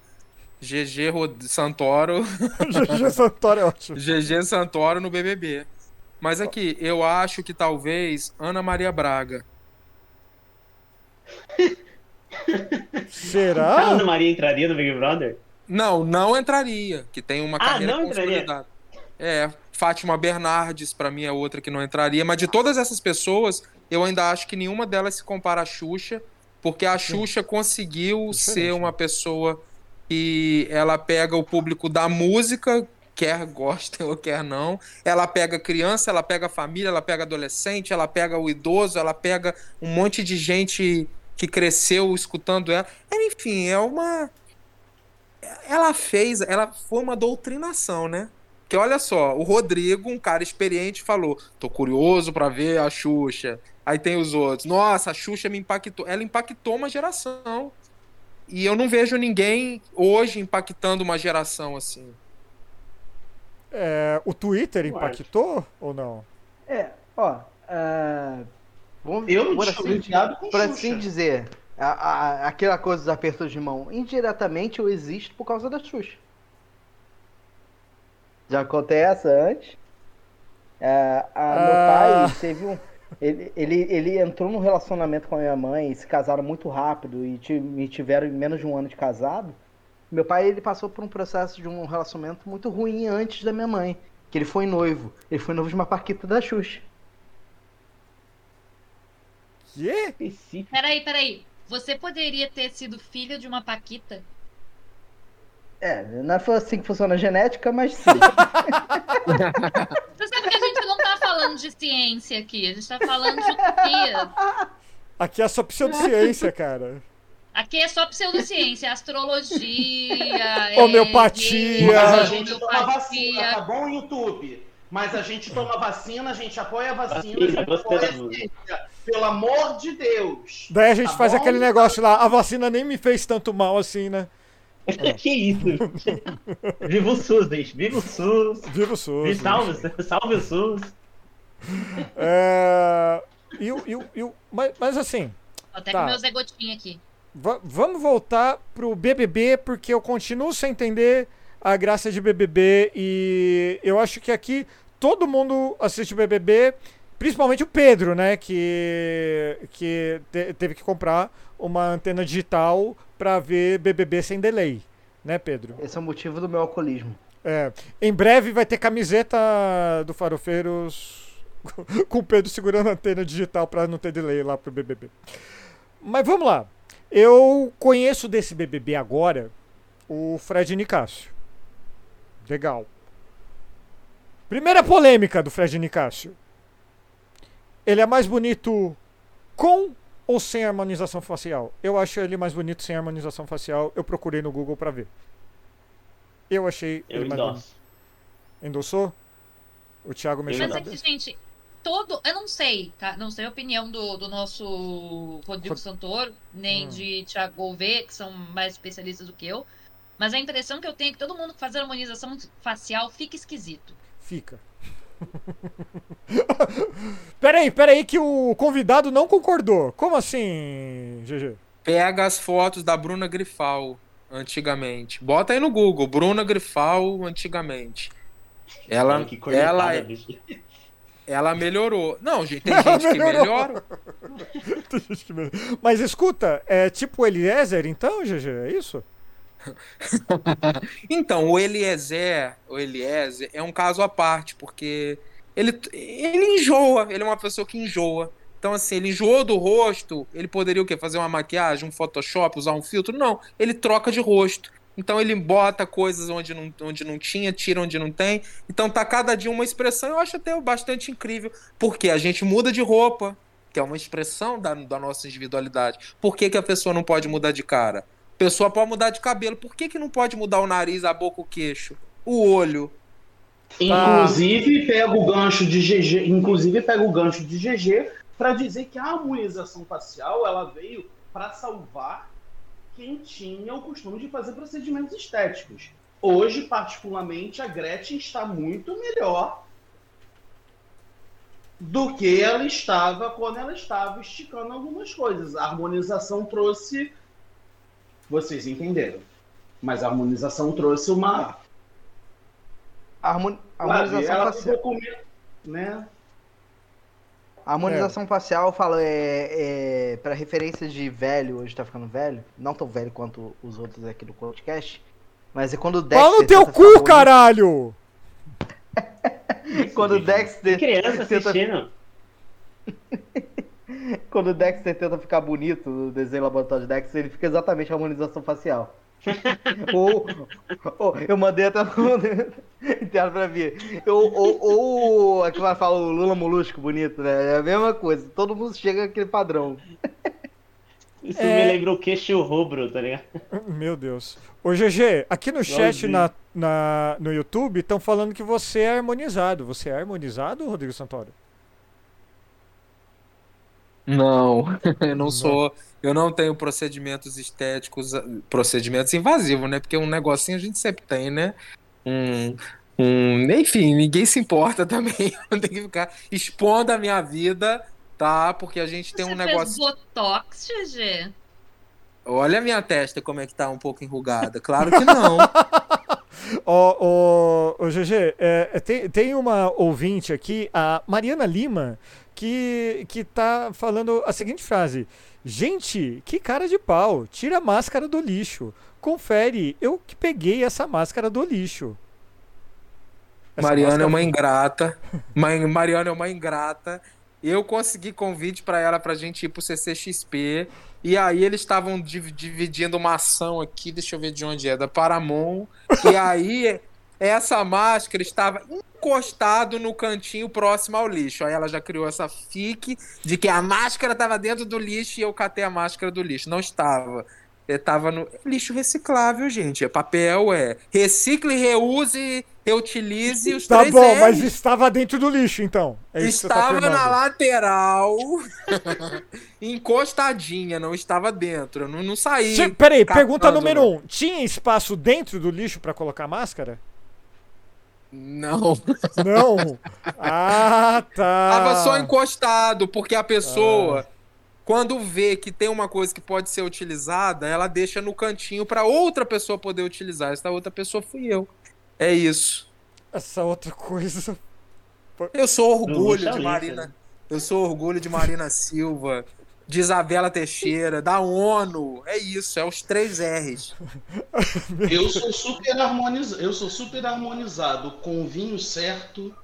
Speaker 7: GG Rod- Santoro, (laughs)
Speaker 2: GG Santoro é ótimo.
Speaker 7: GG Santoro no BBB. Mas aqui, eu acho que talvez Ana Maria Braga.
Speaker 6: A
Speaker 2: Será?
Speaker 6: Ana Maria entraria no Big Brother?
Speaker 7: Não, não entraria, que tem uma
Speaker 6: Ah,
Speaker 7: carreira
Speaker 6: não entraria?
Speaker 7: É, Fátima Bernardes, pra mim, é outra que não entraria. Mas de todas essas pessoas, eu ainda acho que nenhuma delas se compara à Xuxa, porque a Xuxa conseguiu
Speaker 2: Diferente,
Speaker 7: ser
Speaker 2: né?
Speaker 7: uma pessoa que ela pega o público da música quer gostem ou quer não. Ela pega criança, ela pega família, ela pega adolescente, ela pega o idoso, ela pega um monte de gente que cresceu escutando ela. Enfim, é uma. Ela fez, ela foi uma doutrinação, né? Que olha só, o Rodrigo, um cara experiente, falou: tô curioso pra ver a Xuxa. Aí tem os outros. Nossa, a Xuxa me impactou. Ela impactou uma geração. E eu não vejo ninguém hoje impactando uma geração assim.
Speaker 2: É, o Twitter impactou ou não?
Speaker 8: É, ó. ah, vamos,
Speaker 5: Eu não
Speaker 8: por
Speaker 5: tinha
Speaker 8: assim, por
Speaker 5: Xuxa.
Speaker 8: assim dizer, a, a- aquela coisa dos apertos de mão, indiretamente eu existo por causa da Xuxa. Já contei essa antes. É, a- meu
Speaker 2: Ah.
Speaker 8: pai teve um. Ele, ele, ele entrou num relacionamento com a minha mãe, se casaram muito rápido e ti- e tiveram menos de um ano de casado. Meu pai ele passou por um processo de um relacionamento muito ruim antes da minha mãe. Que ele foi noivo. Ele foi noivo de uma Paquita da Xuxa.
Speaker 2: Quê?
Speaker 6: Específico.
Speaker 3: Peraí, peraí. Você poderia ter sido filho de uma Paquita?
Speaker 8: É, não foi assim que funciona a genética, mas sim.
Speaker 3: Você sabe que a gente não tá falando de ciência aqui, a gente tá falando de utopia.
Speaker 2: Aqui é só pseudociência, cara.
Speaker 3: Aqui é só pseudociência, astrologia,
Speaker 2: Homeopatia.
Speaker 3: é,
Speaker 5: Mas a gente toma vacina, tá bom, YouTube? Mas a gente toma vacina, a gente apoia a vacina, a gente apoia a ciência. Pelo amor de Deus.
Speaker 2: Daí a gente
Speaker 5: Tá
Speaker 2: faz
Speaker 5: bom?
Speaker 2: aquele negócio lá, a vacina nem me fez tanto mal assim, né? (laughs)
Speaker 6: que isso? Viva o SUS, gente. Viva o SUS.
Speaker 2: Viva o SUS.
Speaker 6: Viva, salve, salve o SUS.
Speaker 2: É... E, o- e, o- e, o- mas, mas assim,
Speaker 3: Até
Speaker 2: Tá.
Speaker 3: com meu Zé Gotinha aqui.
Speaker 2: va- vamos voltar pro BBB, porque eu continuo sem entender a graça de BBB e eu acho que aqui todo mundo assiste BBB, principalmente o Pedro, né, que, que te- teve que comprar uma antena digital pra ver BBB sem delay, né, Pedro?
Speaker 8: Esse é o motivo do meu alcoolismo.
Speaker 2: É, em breve vai ter camiseta do Farofeiros (laughs) com o Pedro segurando a antena digital pra não ter delay lá pro BBB. Mas vamos lá. Eu conheço desse BBB agora o Fred Nicásio. Legal. Primeira polêmica do Fred Nicásio. Ele é mais bonito com ou sem harmonização facial? Eu acho ele mais bonito sem harmonização facial. Eu procurei no Google pra ver. Eu achei
Speaker 6: Eu
Speaker 2: ele mais bonito.
Speaker 6: endosso.
Speaker 2: Endossou? O Thiago mexeu
Speaker 3: Mas é que, gente, todo. Eu não sei, tá? Não sei a opinião do, do nosso Rodrigo
Speaker 2: Rod-
Speaker 3: Santoro, nem
Speaker 2: Hum.
Speaker 3: de Thiago Gouveia, que são mais especialistas do que eu. Mas a impressão que eu tenho é que todo mundo que faz harmonização facial fica esquisito.
Speaker 2: Fica. (laughs) peraí, peraí, que o convidado não concordou. Como assim, GG?
Speaker 7: Pega as fotos da Bruna Grifal antigamente. Bota aí no Google, Bruna Grifal antigamente. Ela,
Speaker 6: que cornetada,
Speaker 7: ela, é- ela melhorou. Não, gente, tem gente que
Speaker 2: Melhorou.
Speaker 7: melhora. (laughs)
Speaker 2: Tem gente que me- Mas escuta, é tipo Eliezer, então, GG? É isso? (laughs)
Speaker 7: Então, o Eliezer, o Eliezer é um caso à parte, porque ele, ele enjoa, ele é uma pessoa que enjoa. Então, assim, ele enjoou do rosto, ele poderia o quê? Fazer uma maquiagem, um Photoshop, usar um filtro? Não, ele troca de rosto. Então ele bota coisas onde não, onde não tinha, tira onde não tem. Então tá cada dia uma expressão, eu acho até bastante incrível. Porque a gente muda de roupa, que é uma expressão da, da nossa individualidade. Por que, que a pessoa não pode mudar de cara? Pessoa pode mudar de cabelo. Por que, que não pode mudar o nariz, a boca, o queixo? O olho.
Speaker 5: Inclusive, pega o gancho de GG, inclusive pega o gancho de GG para dizer que a harmonização facial ela veio para salvar quem tinha o costume de fazer procedimentos estéticos. Hoje, particularmente, a Gretchen está muito melhor do que ela estava quando ela estava esticando algumas coisas. A harmonização trouxe. Vocês entenderam. Mas a harmonização trouxe uma.
Speaker 8: A harmon- harmonização
Speaker 5: ela
Speaker 8: facial.
Speaker 5: né?
Speaker 8: A harmonização facial, eu falo, é, é para referência de velho, hoje tá ficando velho, não tão velho quanto os outros aqui do podcast, mas é quando o Dexter.
Speaker 2: Fala no teu
Speaker 8: tenta ficar
Speaker 2: cu, caralho! (laughs)
Speaker 8: Quando o Dexter.
Speaker 6: criança (laughs)
Speaker 8: tenta-
Speaker 6: assistindo. (laughs)
Speaker 8: Quando o Dexter tenta ficar bonito no desenho laboratório de Dexter, ele fica exatamente a harmonização facial. (laughs)
Speaker 4: ou, ou- eu mandei até no (laughs) interno pra ver. Ou, ou, ou é que vai falar o Lula Molusco bonito, né? É a mesma coisa. Todo mundo chega aquele padrão.
Speaker 6: Isso
Speaker 2: É.
Speaker 6: me lembrou queixo rubro, tá ligado?
Speaker 2: Meu Deus. Ô GG, aqui no chat na, na, no YouTube estão falando que você é harmonizado. Você é harmonizado, Rodrigo Santoro?
Speaker 7: Não, (laughs) eu não sou. Eu não tenho procedimentos estéticos, procedimentos invasivos, né? Porque um negocinho a gente sempre tem, né? Um, um, enfim, ninguém se importa (laughs) também. Eu tenho que ficar expondo a minha vida, tá? Porque a gente tem
Speaker 3: Você
Speaker 7: um
Speaker 3: fez
Speaker 7: negócio.
Speaker 3: botox, GG?
Speaker 7: Olha a minha testa como é que tá um pouco enrugada. Claro que não. (laughs)
Speaker 2: Ó, ó, ô, GG, é, é, tem, tem uma ouvinte aqui, a Mariana Lima, que, que tá falando a seguinte frase: Gente, que cara de pau, tira a máscara do lixo. Confere, eu que peguei essa máscara do lixo. Essa
Speaker 7: Mariana é
Speaker 2: máscara-
Speaker 7: uma ingrata. (laughs) Ma- Mariana é uma ingrata. Eu consegui convite pra ela pra gente ir pro CCXP. E aí eles estavam div- dividindo uma ação aqui, deixa eu ver de onde é, da Paramount. E aí essa máscara estava encostado no cantinho próximo ao lixo. Aí ela já criou essa fique de que a máscara estava dentro do lixo e eu catei a máscara do lixo. Não estava. Estava no é lixo reciclável, gente. É papel, é recicle, reuse, reutilize os
Speaker 2: Tá
Speaker 7: três
Speaker 2: bom,
Speaker 7: R's.
Speaker 2: mas estava dentro do lixo, então. É tá
Speaker 7: Estava na
Speaker 2: afirmando.
Speaker 7: lateral, (laughs) encostadinha, não estava dentro. Eu não, não saí.
Speaker 2: Ti- Peraí, pergunta número um. Tinha espaço dentro do lixo pra colocar máscara?
Speaker 7: Não.
Speaker 2: Não. ah, tá.
Speaker 7: Tava só encostado, porque a pessoa, quando vê que tem uma coisa que pode ser utilizada, ela deixa no cantinho para outra pessoa poder utilizar. Essa outra pessoa fui eu. É isso.
Speaker 2: Essa outra coisa.
Speaker 7: Eu sou orgulho de
Speaker 6: Lisa,
Speaker 7: Marina.
Speaker 6: né?
Speaker 7: Eu sou orgulho de Marina Silva, de Isabela Teixeira, da ONU. É isso, é os três R's. (laughs)
Speaker 5: Eu sou super harmonizado. Eu sou super harmonizado com o vinho certo.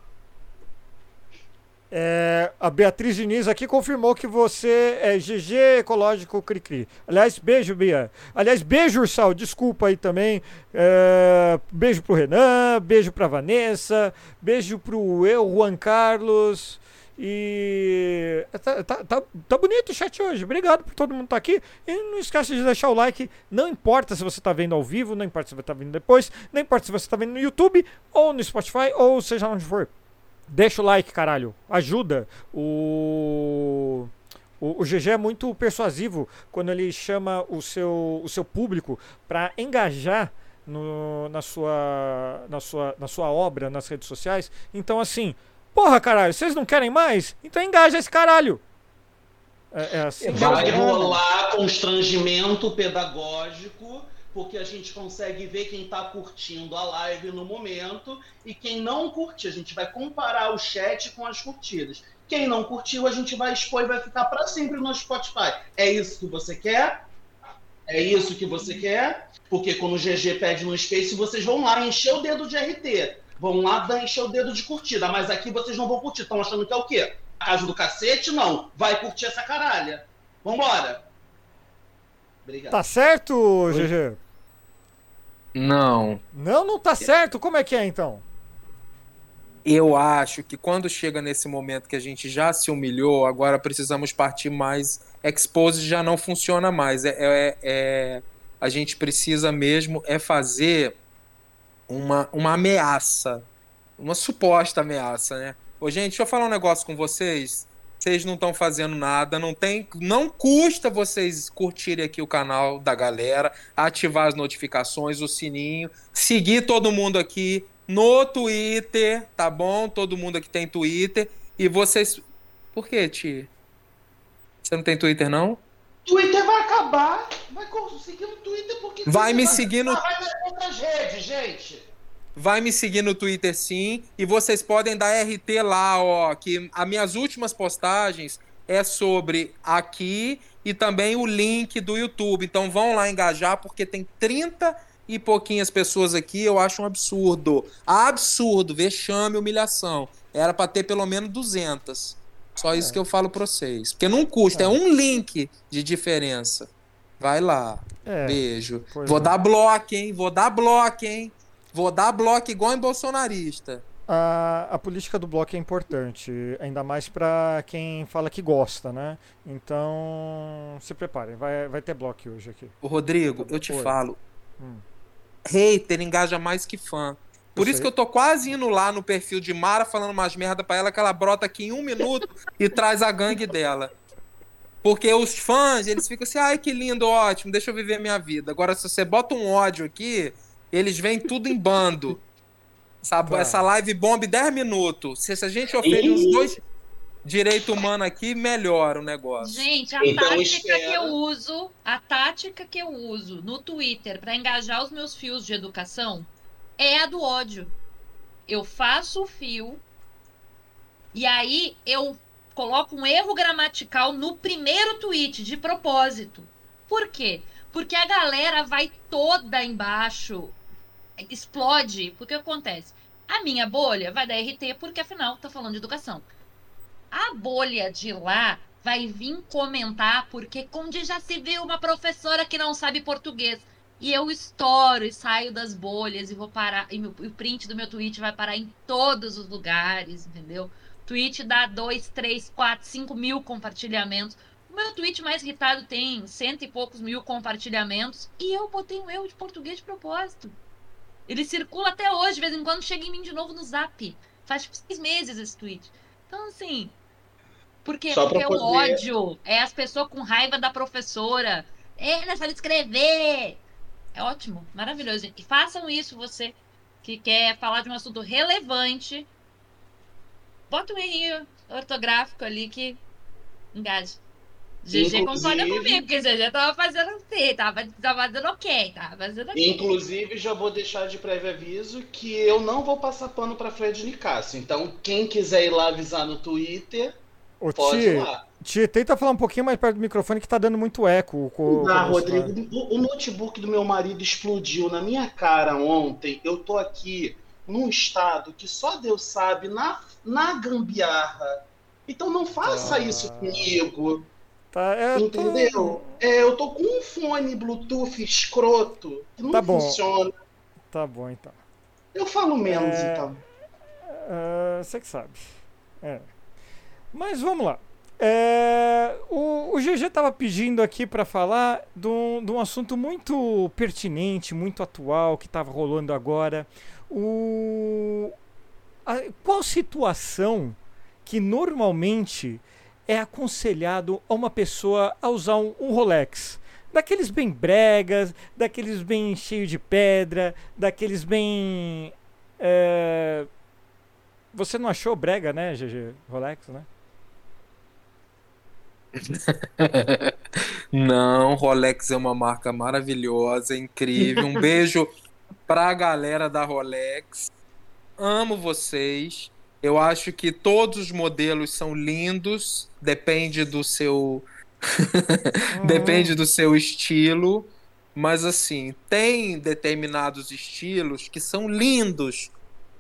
Speaker 2: É, a Beatriz Diniz aqui confirmou que você é GG Ecológico Cricri. Aliás, beijo, Bia. Aliás, beijo, Ursal. Desculpa aí também. É, beijo pro Renan, beijo pra Vanessa, beijo pro eu, Juan Carlos. E tá, tá, tá, tá bonito o chat hoje. Obrigado por todo mundo estar aqui. E não esqueça de deixar o like. Não importa se você está vendo ao vivo, não importa se você está vendo depois, não importa se você está vendo no YouTube, ou no Spotify, ou seja onde for. Deixa o like, caralho. Ajuda. O. O, o GG é muito persuasivo quando ele chama o seu, o seu público para engajar no- na, sua, na, sua, na sua obra nas redes sociais. Então, assim, porra, caralho, vocês não querem mais? Então engaja esse caralho. É, é assim.
Speaker 5: Vai rolar constrangimento pedagógico, porque a gente consegue ver quem está curtindo a live no momento e quem não curte. A gente vai comparar o chat com as curtidas. Quem não curtiu, a gente vai expor e vai ficar para sempre no Spotify. É isso que você quer? É isso que você quer? Porque quando o GG pede no Space, vocês vão lá encher o dedo de RT. Vão lá dar- encher o dedo de curtida. Mas aqui vocês não vão curtir. Estão achando que é o quê? A casa do cacete? Não. Vai curtir essa caralha. Vambora. Obrigado.
Speaker 2: Tá certo, GG?
Speaker 7: Não.
Speaker 2: Não, não tá certo. Como é que é então?
Speaker 7: Eu acho que quando chega nesse momento que a gente já se humilhou, agora precisamos partir mais. Expose já não funciona mais. É, é- é- a gente precisa mesmo é fazer uma, uma ameaça, uma suposta ameaça, né? Ô, gente, deixa eu falar um negócio com vocês. Vocês não estão fazendo nada, não tem, não custa vocês curtirem aqui o canal da galera, ativar as notificações, o sininho, seguir todo mundo aqui no Twitter, tá bom? Todo mundo aqui tem Twitter e vocês Por quê, Ti? Você não tem Twitter não?
Speaker 5: Twitter vai acabar. Vai conseguir no Twitter porque.
Speaker 7: Vai me seguir no-
Speaker 5: Vai nas outras redes, gente.
Speaker 7: Vai me seguir no Twitter sim. E vocês podem dar RT lá, ó. Que as minhas últimas postagens é sobre aqui e também o link do YouTube. Então vão lá engajar, porque tem 30 e pouquinhas pessoas aqui. Eu acho um absurdo. Absurdo, vexame, humilhação. Era pra ter pelo menos 200. Só isso que eu falo pra vocês. Porque não custa, é um link de diferença. Vai lá.
Speaker 2: É,
Speaker 7: Beijo. Vou
Speaker 2: é.
Speaker 7: dar bloco, hein? Vou dar bloco, hein? Vou dar bloco igual em bolsonarista.
Speaker 2: A, a política do bloco é importante, ainda mais para quem fala que gosta, né? Então, se preparem, vai, vai ter bloco hoje aqui.
Speaker 7: Ô, Rodrigo, eu te
Speaker 2: Oi.
Speaker 7: falo.
Speaker 2: Hum.
Speaker 7: Hater engaja mais que fã. Por
Speaker 2: Eu
Speaker 7: isso
Speaker 2: sei.
Speaker 7: que eu tô quase indo lá no perfil de Mara falando umas merda pra ela que ela brota aqui em um minuto e traz a gangue dela. Porque os fãs, eles ficam assim, ai que lindo, ótimo, deixa eu viver minha vida. Agora, se você bota um ódio aqui, eles vêm tudo em bando. Sabe?
Speaker 2: Tá.
Speaker 7: Essa live bomba em 10 minutos. Se, se a gente ofende uns dois direito humano aqui, melhora o negócio.
Speaker 3: Gente, a
Speaker 5: Então,
Speaker 3: tática
Speaker 5: espera.
Speaker 3: que eu uso, a tática que eu uso no Twitter para engajar os meus fios de educação é a do ódio. Eu faço o fio e aí eu coloco um erro gramatical no primeiro tweet de propósito. Por quê? Porque a galera vai toda embaixo, explode. Porque acontece? A minha bolha vai dar RT porque afinal tá falando de educação. A bolha de lá vai vir comentar porque onde já se viu uma professora que não sabe português. E eu estouro e saio das bolhas e vou parar. E meu- o print do meu tweet vai parar em todos os lugares, entendeu? Tweet dá 2, 3, 4, 5 mil compartilhamentos. O meu tweet mais irritado tem cento e poucos mil compartilhamentos. E eu botei um erro de português de propósito. Ele circula até hoje, de vez em quando chega em mim de novo no zap. Faz tipo, seis meses esse tweet. Então, assim. Por quê?
Speaker 5: Só pra
Speaker 3: Porque o
Speaker 5: poder-
Speaker 3: ódio é as pessoas com raiva da professora. É, não sabe escrever. É ótimo, maravilhoso. gente. E façam isso, você que quer falar de um assunto relevante. Bota um errinho ortográfico ali que engaje. GG concorda
Speaker 5: Inclusive-
Speaker 3: comigo, porque GG tava fazendo tava, tava fazendo ok, tava fazendo ok.
Speaker 5: Inclusive, já vou deixar de prévio aviso que eu não vou passar pano pra Fred Nicásio. Então, quem quiser ir lá avisar no Twitter,
Speaker 2: Ô,
Speaker 5: pode ir
Speaker 2: Ti,
Speaker 5: lá.
Speaker 2: Ti, tenta falar um pouquinho mais perto do microfone que tá dando muito eco. co-
Speaker 5: Ah, Rodrigo, o, o notebook do meu marido explodiu na minha cara ontem. Eu tô aqui num estado que só Deus sabe, na, na gambiarra. Então não faça
Speaker 2: Ah.
Speaker 5: isso comigo,
Speaker 2: Tá, é, eu tô-
Speaker 5: entendeu? É, eu tô com um fone Bluetooth escroto que não
Speaker 2: Tá bom.
Speaker 5: funciona.
Speaker 2: Tá bom, então.
Speaker 5: Eu falo menos,
Speaker 2: É.
Speaker 5: então.
Speaker 2: Ah, Você que sabe. É. Mas vamos lá. É, o, o GG estava pedindo aqui para falar de um, de um assunto muito pertinente, muito atual, que estava rolando agora. O, a- qual situação que normalmente é aconselhado a uma pessoa a usar um, um Rolex? Daqueles bem bregas, daqueles bem cheio de pedra, daqueles bem. é, você não achou brega, né, GG? Rolex, né? (laughs)
Speaker 7: Não, Rolex é uma marca maravilhosa, incrível. Um (laughs) beijo pra galera da Rolex. Amo vocês. Eu acho que todos os modelos são lindos, depende do seu (laughs) depende do seu estilo, mas assim, tem determinados estilos que são lindos,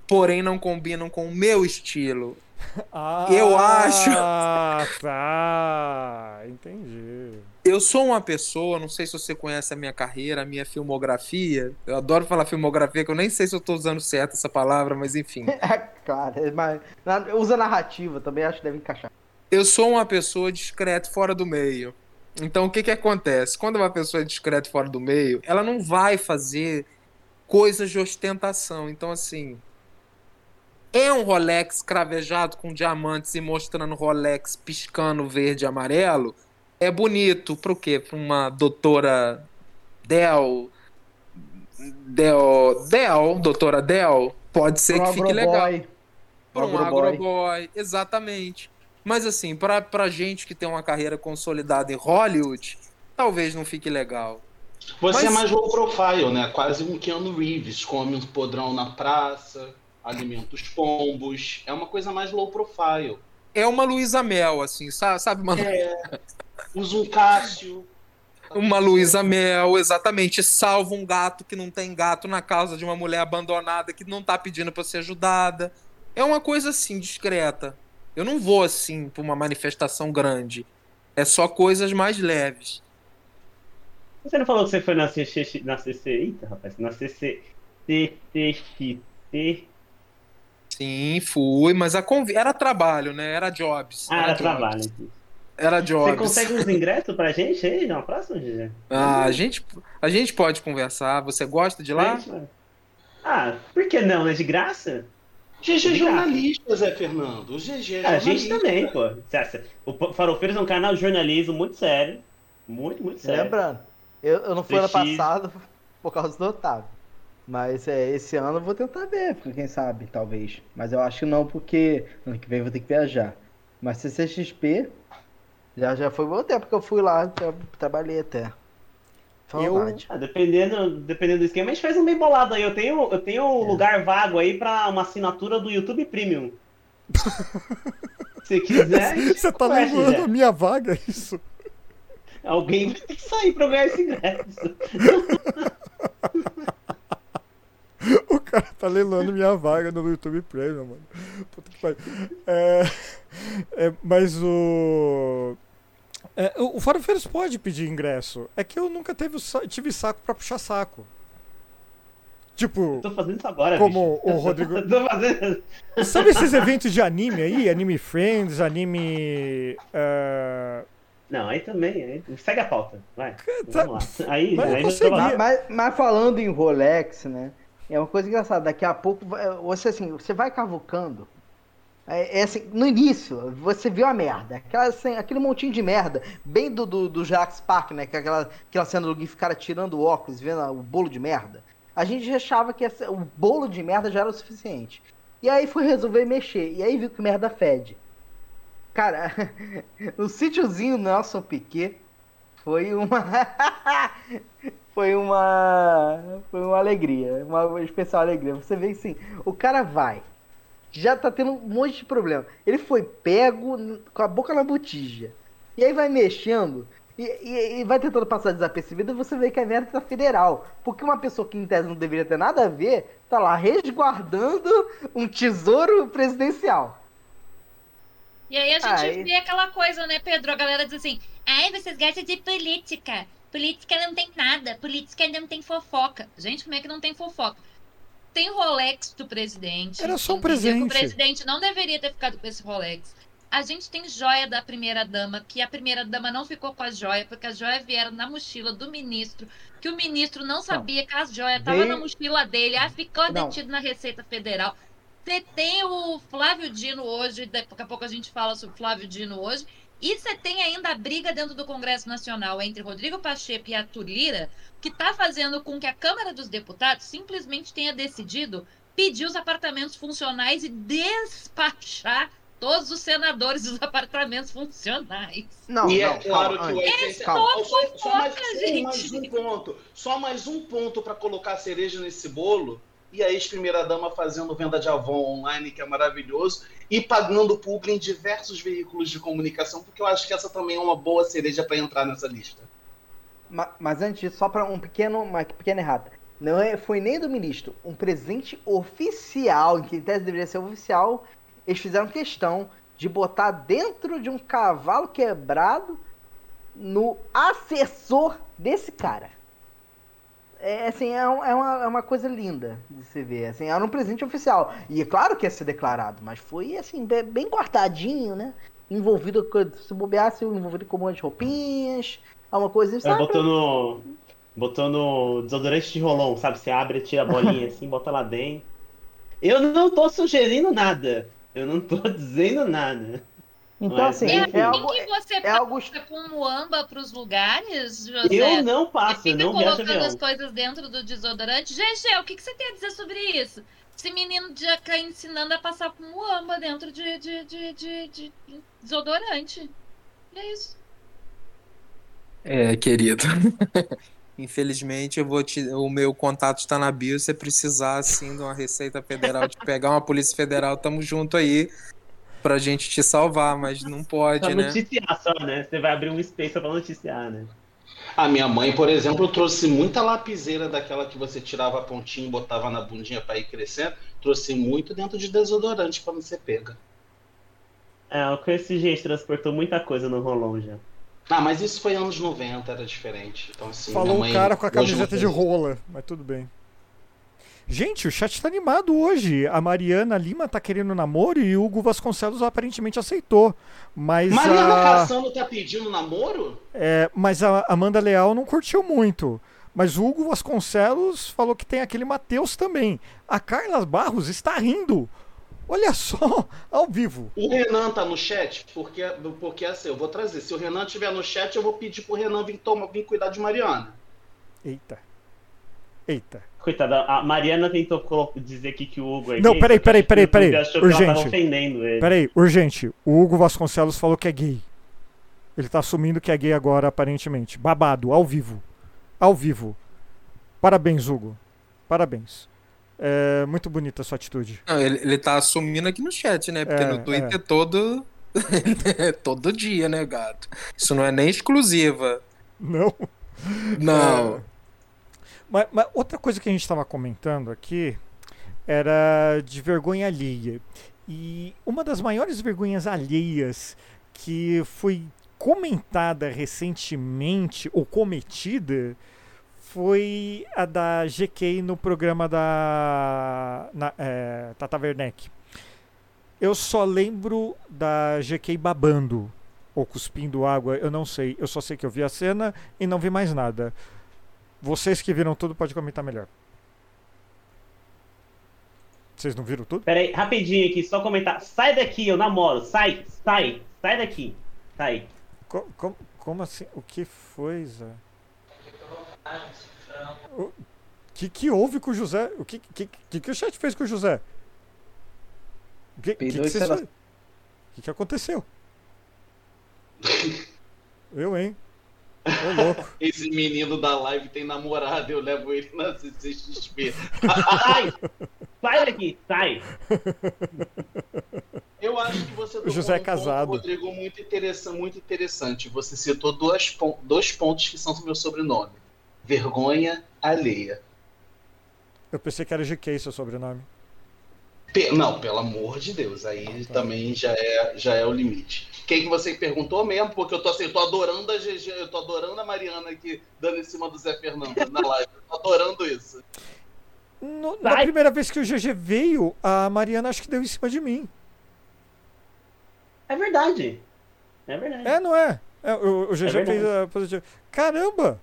Speaker 7: porém não combinam com o meu estilo. (laughs)
Speaker 2: Ah,
Speaker 7: Eu acho.
Speaker 2: Ah, tá. Entendi.
Speaker 7: Eu sou uma pessoa, não sei se você conhece a minha carreira, a minha filmografia. Eu adoro falar filmografia, que eu nem sei se eu tô usando certo essa palavra, mas enfim. (laughs)
Speaker 4: É, claro, é, mas usa narrativa também, acho que deve encaixar.
Speaker 7: Eu sou uma pessoa discreta fora do meio. Então o que que acontece? Quando uma pessoa é discreta fora do meio, ela não vai fazer coisas de ostentação. Então assim, é um Rolex cravejado com diamantes e mostrando Rolex piscando verde e amarelo. É bonito pro quê? Pra uma doutora Del Del Del, doutora Del, pode ser
Speaker 4: Pro
Speaker 7: que fique legal.
Speaker 4: agroboy.
Speaker 7: Por um
Speaker 4: Agroboy.
Speaker 7: agroboy, exatamente. Mas assim, pra, pra gente que tem uma carreira consolidada em Hollywood, talvez não fique legal.
Speaker 5: Você é
Speaker 7: Mas-
Speaker 5: mais low profile, né? Quase um Keanu Reeves. Come um podrão na praça, alimenta os pombos. É uma coisa mais low profile.
Speaker 7: É uma Luísa Mel, assim, sabe, sabe uma,
Speaker 5: É. (laughs) Usa um Cássio.
Speaker 7: uma Luísa Mel, exatamente. Salva um gato que não tem gato na casa de uma mulher abandonada que não tá pedindo pra ser ajudada. É uma coisa assim, discreta. Eu não vou assim pra uma manifestação grande. É só coisas mais leves.
Speaker 6: Você não falou que você foi na CC, na CC, eita, rapaz, na CC, CCXT?
Speaker 7: Sim, fui, mas a conv... era trabalho, né? Era jobs.
Speaker 6: Ah, era
Speaker 7: jobs.
Speaker 6: trabalho. aqui.
Speaker 7: Era
Speaker 6: Você
Speaker 7: jobs.
Speaker 6: consegue uns ingressos pra gente aí na próxima, Gigi?
Speaker 7: Ah, a gente, a gente pode conversar. Você gosta de lá?
Speaker 6: Ah, por que não, né? De graça?
Speaker 5: GG é jornalista, Zé Fernando. O GG é
Speaker 6: Ah, a gente também, pô. O Farofeiros é um canal de jornalismo muito sério. Muito, muito sério.
Speaker 8: Lembrando, eu, eu não fui ano passado (laughs) por causa do Otávio. Mas é, esse ano eu vou tentar ver, porque quem sabe, talvez. Mas eu acho que não, porque ano que vem eu vou ter que viajar. Mas CCXP já, já foi bom tempo que eu fui lá, trabalhei até. Saudade.
Speaker 6: Ah, dependendo, dependendo do esquema, a gente faz um bem bolado aí. Eu tenho, eu tenho um lugar vago aí pra uma assinatura do YouTube Premium. Se quiser, (laughs)
Speaker 2: Você tá levando a minha vaga, é isso?
Speaker 6: Alguém vai ter que sair pra eu ganhar esse ingresso. (laughs)
Speaker 2: O cara tá leilando minha vaga no YouTube Premium, mano. Puta que pariu. É, é, mas o. É, o o Farofeiros pode pedir ingresso. É que eu nunca teve, tive saco pra puxar saco. Tipo,
Speaker 6: Tô fazendo isso agora,
Speaker 2: Como
Speaker 6: bicho.
Speaker 2: o Rodrigo- (laughs)
Speaker 6: Tô fazendo.
Speaker 2: sabe esses eventos de anime aí? Anime Friends, anime. é,
Speaker 6: Não, aí também. Aí... Segue a pauta. Vai.
Speaker 2: Tá-
Speaker 6: Vamos lá. Aí,
Speaker 2: Mas eu
Speaker 6: aí tô
Speaker 8: Mas, mas- mas falando em Rolex, né? É uma coisa engraçada. Daqui a pouco você assim, você vai cavucando. É, é assim, no início, você viu a merda. Aquela, assim, aquele montinho de merda. Bem do, do, do Jax Park, né? Que é aquela, aquela cena do Gui ficar tirando o óculos, vendo o bolo de merda. A gente achava que essa- o bolo de merda já era o suficiente. E aí foi resolver mexer. E aí viu que merda fede. Cara, (laughs) o sítiozinho Nelson Piquet foi uma. (laughs) foi uma. Foi uma alegria. Uma especial alegria. Você vê assim, o cara vai. Já tá tendo um monte de problema. Ele foi pego com a boca na botija. E aí vai mexendo. E, e- e vai tentando passar desapercebido e você vê que a merda tá federal. Porque uma pessoa que em tese não deveria ter nada a ver, tá lá resguardando um tesouro presidencial.
Speaker 3: E aí a gente
Speaker 8: Ai.
Speaker 3: vê aquela coisa, né, Pedro? A galera diz assim: ai, vocês gostam de política. Política não tem nada. Política não tem fofoca. Gente, como é que não tem fofoca? Tem Rolex do presidente.
Speaker 2: Era só um presente.
Speaker 3: O presidente não deveria ter ficado com esse Rolex. A gente tem joia da primeira dama, que a primeira dama não ficou com a joia, porque as joias vieram na mochila do ministro, que o ministro não sabia que as joias estavam
Speaker 8: Veio-
Speaker 3: na mochila dele, aí ficou
Speaker 8: Não.
Speaker 3: detido na Receita Federal. Você tem o Flávio Dino hoje, daqui a pouco a gente fala sobre o Flávio Dino hoje. E você tem ainda a briga dentro do Congresso Nacional entre Rodrigo Pacheco e Arthur Lira, que está fazendo com que a Câmara dos Deputados simplesmente tenha decidido pedir os apartamentos funcionais e despachar todos os senadores dos (laughs) apartamentos funcionais.
Speaker 8: Não,
Speaker 5: e
Speaker 8: não,
Speaker 5: é claro
Speaker 8: calma,
Speaker 5: que o
Speaker 8: antes,
Speaker 5: STF
Speaker 8: calma.
Speaker 5: Só, só mais,
Speaker 3: fofoca,
Speaker 5: só
Speaker 3: gente.
Speaker 5: mais um ponto. Só mais um ponto para colocar a cereja nesse bolo. E a ex-primeira-dama fazendo venda de Avon online, que é maravilhoso, e pagando publi em diversos veículos de comunicação, porque eu acho que essa também é uma boa cereja para entrar nessa lista.
Speaker 8: Ma- Mas antes disso, só para um pequeno, uma pequena errata. Não é, foi nem do ministro. Um presente oficial, que em tese deveria ser oficial, eles fizeram questão de botar dentro de um cavalo quebrado no assessor desse cara. É assim, é, um- é uma, é uma coisa linda de se ver. Assim, era um presente oficial. E é claro que ia ser declarado, mas foi assim, be- bem guardadinho, né? Envolvido com. Se bobeasse, envolvido com um monte de roupinhas. Uma coisa
Speaker 6: Ela
Speaker 8: sabe?
Speaker 6: botou no. Botou no desodorante de rolão, sabe? Você abre, tira a bolinha (laughs) assim, bota lá dentro. Eu não tô sugerindo nada. Eu não tô (laughs) dizendo nada.
Speaker 8: Então,
Speaker 6: Mas,
Speaker 8: assim,
Speaker 3: É
Speaker 6: enfim.
Speaker 8: é
Speaker 3: assim
Speaker 8: algo.
Speaker 3: que você
Speaker 8: É algo.
Speaker 3: passa com muamba para os lugares, José?
Speaker 6: Eu não
Speaker 3: Você
Speaker 6: passo, eu
Speaker 3: fica
Speaker 6: não
Speaker 3: colocando as coisas dentro do desodorante. GG, o que, que você tem a dizer sobre isso? Esse menino já tá ensinando a passar com muamba dentro de, de, de, de, de desodorante. E é isso.
Speaker 7: É, querido. (laughs) Infelizmente, eu vou te... o meu contato está na bio. Se você precisar, assim, de uma Receita Federal, de pegar uma Polícia Federal, tamo junto aí pra gente te salvar, mas não pode,
Speaker 6: Pra
Speaker 7: né?
Speaker 6: noticiar só, né? Você vai abrir um space só pra noticiar, né?
Speaker 5: A minha mãe, por exemplo, trouxe muita lapiseira daquela que você tirava a pontinha e botava na bundinha para ir crescendo. Trouxe muito dentro de desodorante para não ser pega.
Speaker 6: É, o que esse gente transportou muita coisa no rolão já.
Speaker 5: Ah, mas isso foi anos 90, era diferente. Então, assim,
Speaker 2: Falou
Speaker 5: mãe-
Speaker 2: o cara com a camiseta de rola, mas tudo bem. Gente, o chat tá animado hoje. A Mariana Lima tá querendo namoro e o Hugo Vasconcelos aparentemente aceitou. Mas
Speaker 5: Mariana
Speaker 2: a,
Speaker 5: Cassano tá pedindo namoro?
Speaker 2: é, mas a Amanda Leal não curtiu muito. Mas o Hugo Vasconcelos falou que tem aquele Matheus também. A Carla Barros está rindo. Olha só, (laughs) ao vivo.
Speaker 5: O Renan tá no chat, porque, porque assim, eu vou trazer. Se o Renan estiver no chat, eu vou pedir pro Renan vir, tomar, vir cuidar de Mariana.
Speaker 2: Eita. Eita.
Speaker 6: Coitada, a Mariana tentou dizer aqui que o Hugo é
Speaker 2: Não,
Speaker 6: gay,
Speaker 2: peraí,
Speaker 6: que
Speaker 2: peraí, peraí, peraí.
Speaker 6: tava
Speaker 2: Urgente.
Speaker 6: ofendendo ele.
Speaker 2: Peraí, urgente. O Hugo Vasconcelos falou que é gay. Ele tá assumindo que é gay agora, aparentemente. Babado, ao vivo. Ao vivo. Parabéns, Hugo. Parabéns. É muito bonita a sua atitude.
Speaker 7: Não, ele, ele tá assumindo aqui no chat, né? Porque
Speaker 2: É,
Speaker 7: no Twitter
Speaker 2: é.
Speaker 7: todo. (laughs) todo dia, né, gato? Isso não é nem exclusiva.
Speaker 2: Não?
Speaker 7: Não.
Speaker 2: É. Mas, mas outra coisa que a gente estava comentando aqui era de vergonha alheia. E uma das maiores vergonhas alheias que foi comentada recentemente ou cometida foi a da GK no programa da na, é, Tata Werneck. Eu só lembro da GK babando ou cuspindo água, eu não sei. Eu só sei que eu vi a cena e não vi mais nada. Vocês que viram tudo podem comentar melhor. Vocês não viram tudo?
Speaker 6: Peraí, rapidinho aqui, só comentar. Sai daqui, eu namoro. Sai, sai, sai daqui. Sai.
Speaker 2: Co- com- como assim? O que foi, Zé? O que, que houve com o José? O que, que, que, que o chat fez com o José? O que, que, que, vocês que, que aconteceu? Eu, hein? Ô, louco. (laughs)
Speaker 5: Esse menino da live tem namorado, eu levo ele na CCXP.
Speaker 6: Sai! (laughs) sai daqui, sai.
Speaker 5: Eu acho que você tocou
Speaker 2: José é casado.
Speaker 5: ponto, Rodrigo, muito interessante, muito interessante. Você citou dois pontos que são do meu sobrenome. Vergonha alheia.
Speaker 2: Eu pensei que era GK seu sobrenome.
Speaker 5: Pe- não, pelo amor de Deus, aí
Speaker 2: tá.
Speaker 5: também já é, já é o limite. Quem que você perguntou mesmo? Porque eu tô assim, eu tô adorando a GG, eu tô adorando a Mariana aqui dando em cima do Zé Fernando na live. Eu tô adorando isso.
Speaker 2: No- na primeira vez que o GG veio, a Mariana acho que deu em cima de mim.
Speaker 6: É verdade. É verdade.
Speaker 2: É, não é? É, o, o GG
Speaker 6: verdade.
Speaker 2: fez a positiva. Caramba!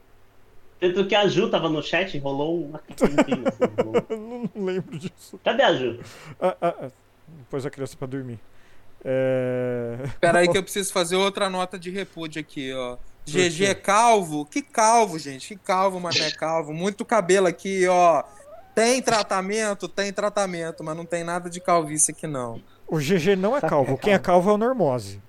Speaker 6: Tanto que a Ju tava no chat, rolou (laughs) uma assim, rolou.
Speaker 2: Eu não lembro disso.
Speaker 6: Cadê a Ju?
Speaker 2: Ah, ah, ah. Pôs a criança pra dormir. É...
Speaker 7: Pera aí que eu (laughs) preciso fazer outra nota de repúdio aqui, ó. GG é calvo? Que calvo, gente? Que calvo, mas não é calvo. Muito cabelo aqui, ó. Tem tratamento? Tem tratamento, mas não tem nada de calvície aqui, não.
Speaker 2: O GG não é calvo. Quem é calvo é o Normose.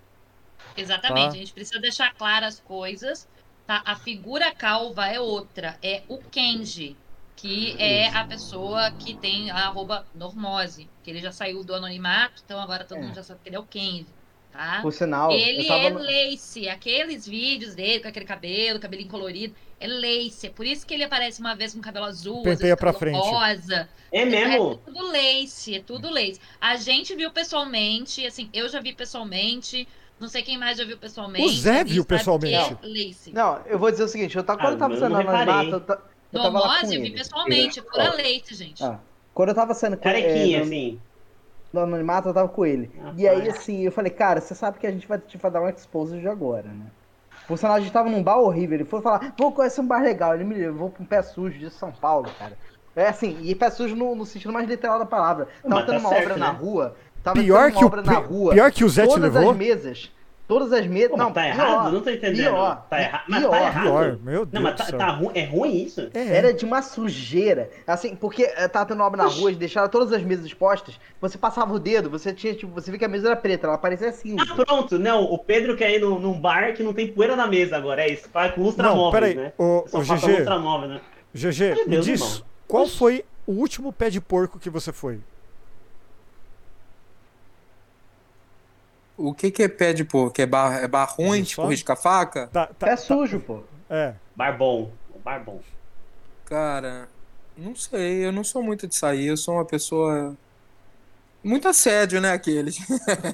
Speaker 3: Exatamente,
Speaker 2: Tá.
Speaker 3: a gente precisa deixar claras as coisas. Tá? A figura calva é outra, é o Kenji, que é a pessoa que tem a arroba normose, que ele já saiu do anonimato, então agora todo
Speaker 4: É.
Speaker 3: mundo já sabe que ele é o Kenji. Tá?
Speaker 4: Por sinal,
Speaker 3: Ele
Speaker 4: eu tava.
Speaker 3: é lace, aqueles vídeos dele com aquele cabelo, cabelinho colorido, é lace. É por isso que ele aparece uma vez com cabelo azul,
Speaker 2: Penteia pra frente.
Speaker 3: rosa.
Speaker 6: É
Speaker 3: É
Speaker 6: mesmo?
Speaker 3: tudo lace, é tudo lace. A gente viu pessoalmente, assim, eu já vi pessoalmente, não sei quem mais já viu pessoalmente.
Speaker 2: O Zé viu
Speaker 3: que
Speaker 2: pessoalmente.
Speaker 3: É.
Speaker 4: Não, eu vou dizer o seguinte, eu tava, quando
Speaker 6: Ah,
Speaker 4: eu tava sendo
Speaker 6: reparei.
Speaker 4: anonimato, eu, ta- eu tava lá com
Speaker 3: eu vi
Speaker 4: ele.
Speaker 3: pessoalmente, é pura leite, gente.
Speaker 4: Ah, quando eu tava sendo
Speaker 6: Carequinha,
Speaker 4: é, no-
Speaker 6: assim.
Speaker 4: no anonimato, eu tava com ele. E aí, assim, eu falei, cara, você sabe que a gente vai te dar um exposed agora, né? Por sinal, a gente tava num bar horrível. Ele foi falar, vou conhecer um bar legal. Ele me levou pra um pé sujo de São Paulo, cara. É assim, e pé sujo no, no sentido mais literal da palavra. Tava
Speaker 6: Mas tá
Speaker 4: tendo uma
Speaker 6: certo,
Speaker 4: obra
Speaker 6: né?
Speaker 4: na rua. Tava
Speaker 2: Pior que,
Speaker 4: uma
Speaker 2: o,
Speaker 4: obra na rua.
Speaker 2: pior que o Zé te
Speaker 4: todas
Speaker 2: levou?
Speaker 4: as mesas. Todas as mesas.
Speaker 6: Pô,
Speaker 4: Não,
Speaker 6: tá
Speaker 4: pior,
Speaker 6: errado? Não tô entendendo.
Speaker 4: Pior,
Speaker 6: Tá erra... Mas
Speaker 4: pior,
Speaker 6: tá errado.
Speaker 2: Pior, meu Deus
Speaker 6: Não, mas tá, tá ru... é ruim isso?
Speaker 2: É.
Speaker 4: Era de uma sujeira. Assim, porque eh, tava tendo obra na rua, eles deixaram todas as mesas expostas. Você passava o dedo, você tinha, tipo, você via que a mesa era preta, ela parecia cinza.
Speaker 6: Ah, pronto. Não, o Pedro quer ir num, num bar que não tem poeira na mesa agora. É isso. Faz com
Speaker 2: Não,
Speaker 6: lustramóveis,
Speaker 2: peraí.
Speaker 6: né?
Speaker 2: O,
Speaker 6: Só
Speaker 2: o
Speaker 6: falta
Speaker 2: GG,
Speaker 6: né?
Speaker 2: GG,
Speaker 6: Meu
Speaker 2: me
Speaker 6: Deus,
Speaker 2: diz,
Speaker 6: irmão.
Speaker 2: qual foi o último pé de porco que você foi?
Speaker 7: O que, que é pé de porco? É bar, é bar ruim, tipo
Speaker 2: só.
Speaker 7: risca-faca?
Speaker 2: Tá, tá,
Speaker 4: Pé sujo, pô.
Speaker 2: é.
Speaker 6: Bar bom. Bar bom.
Speaker 7: Cara, não sei, eu não sou muito de sair, eu sou uma pessoa. Muito assédio, né, aqueles?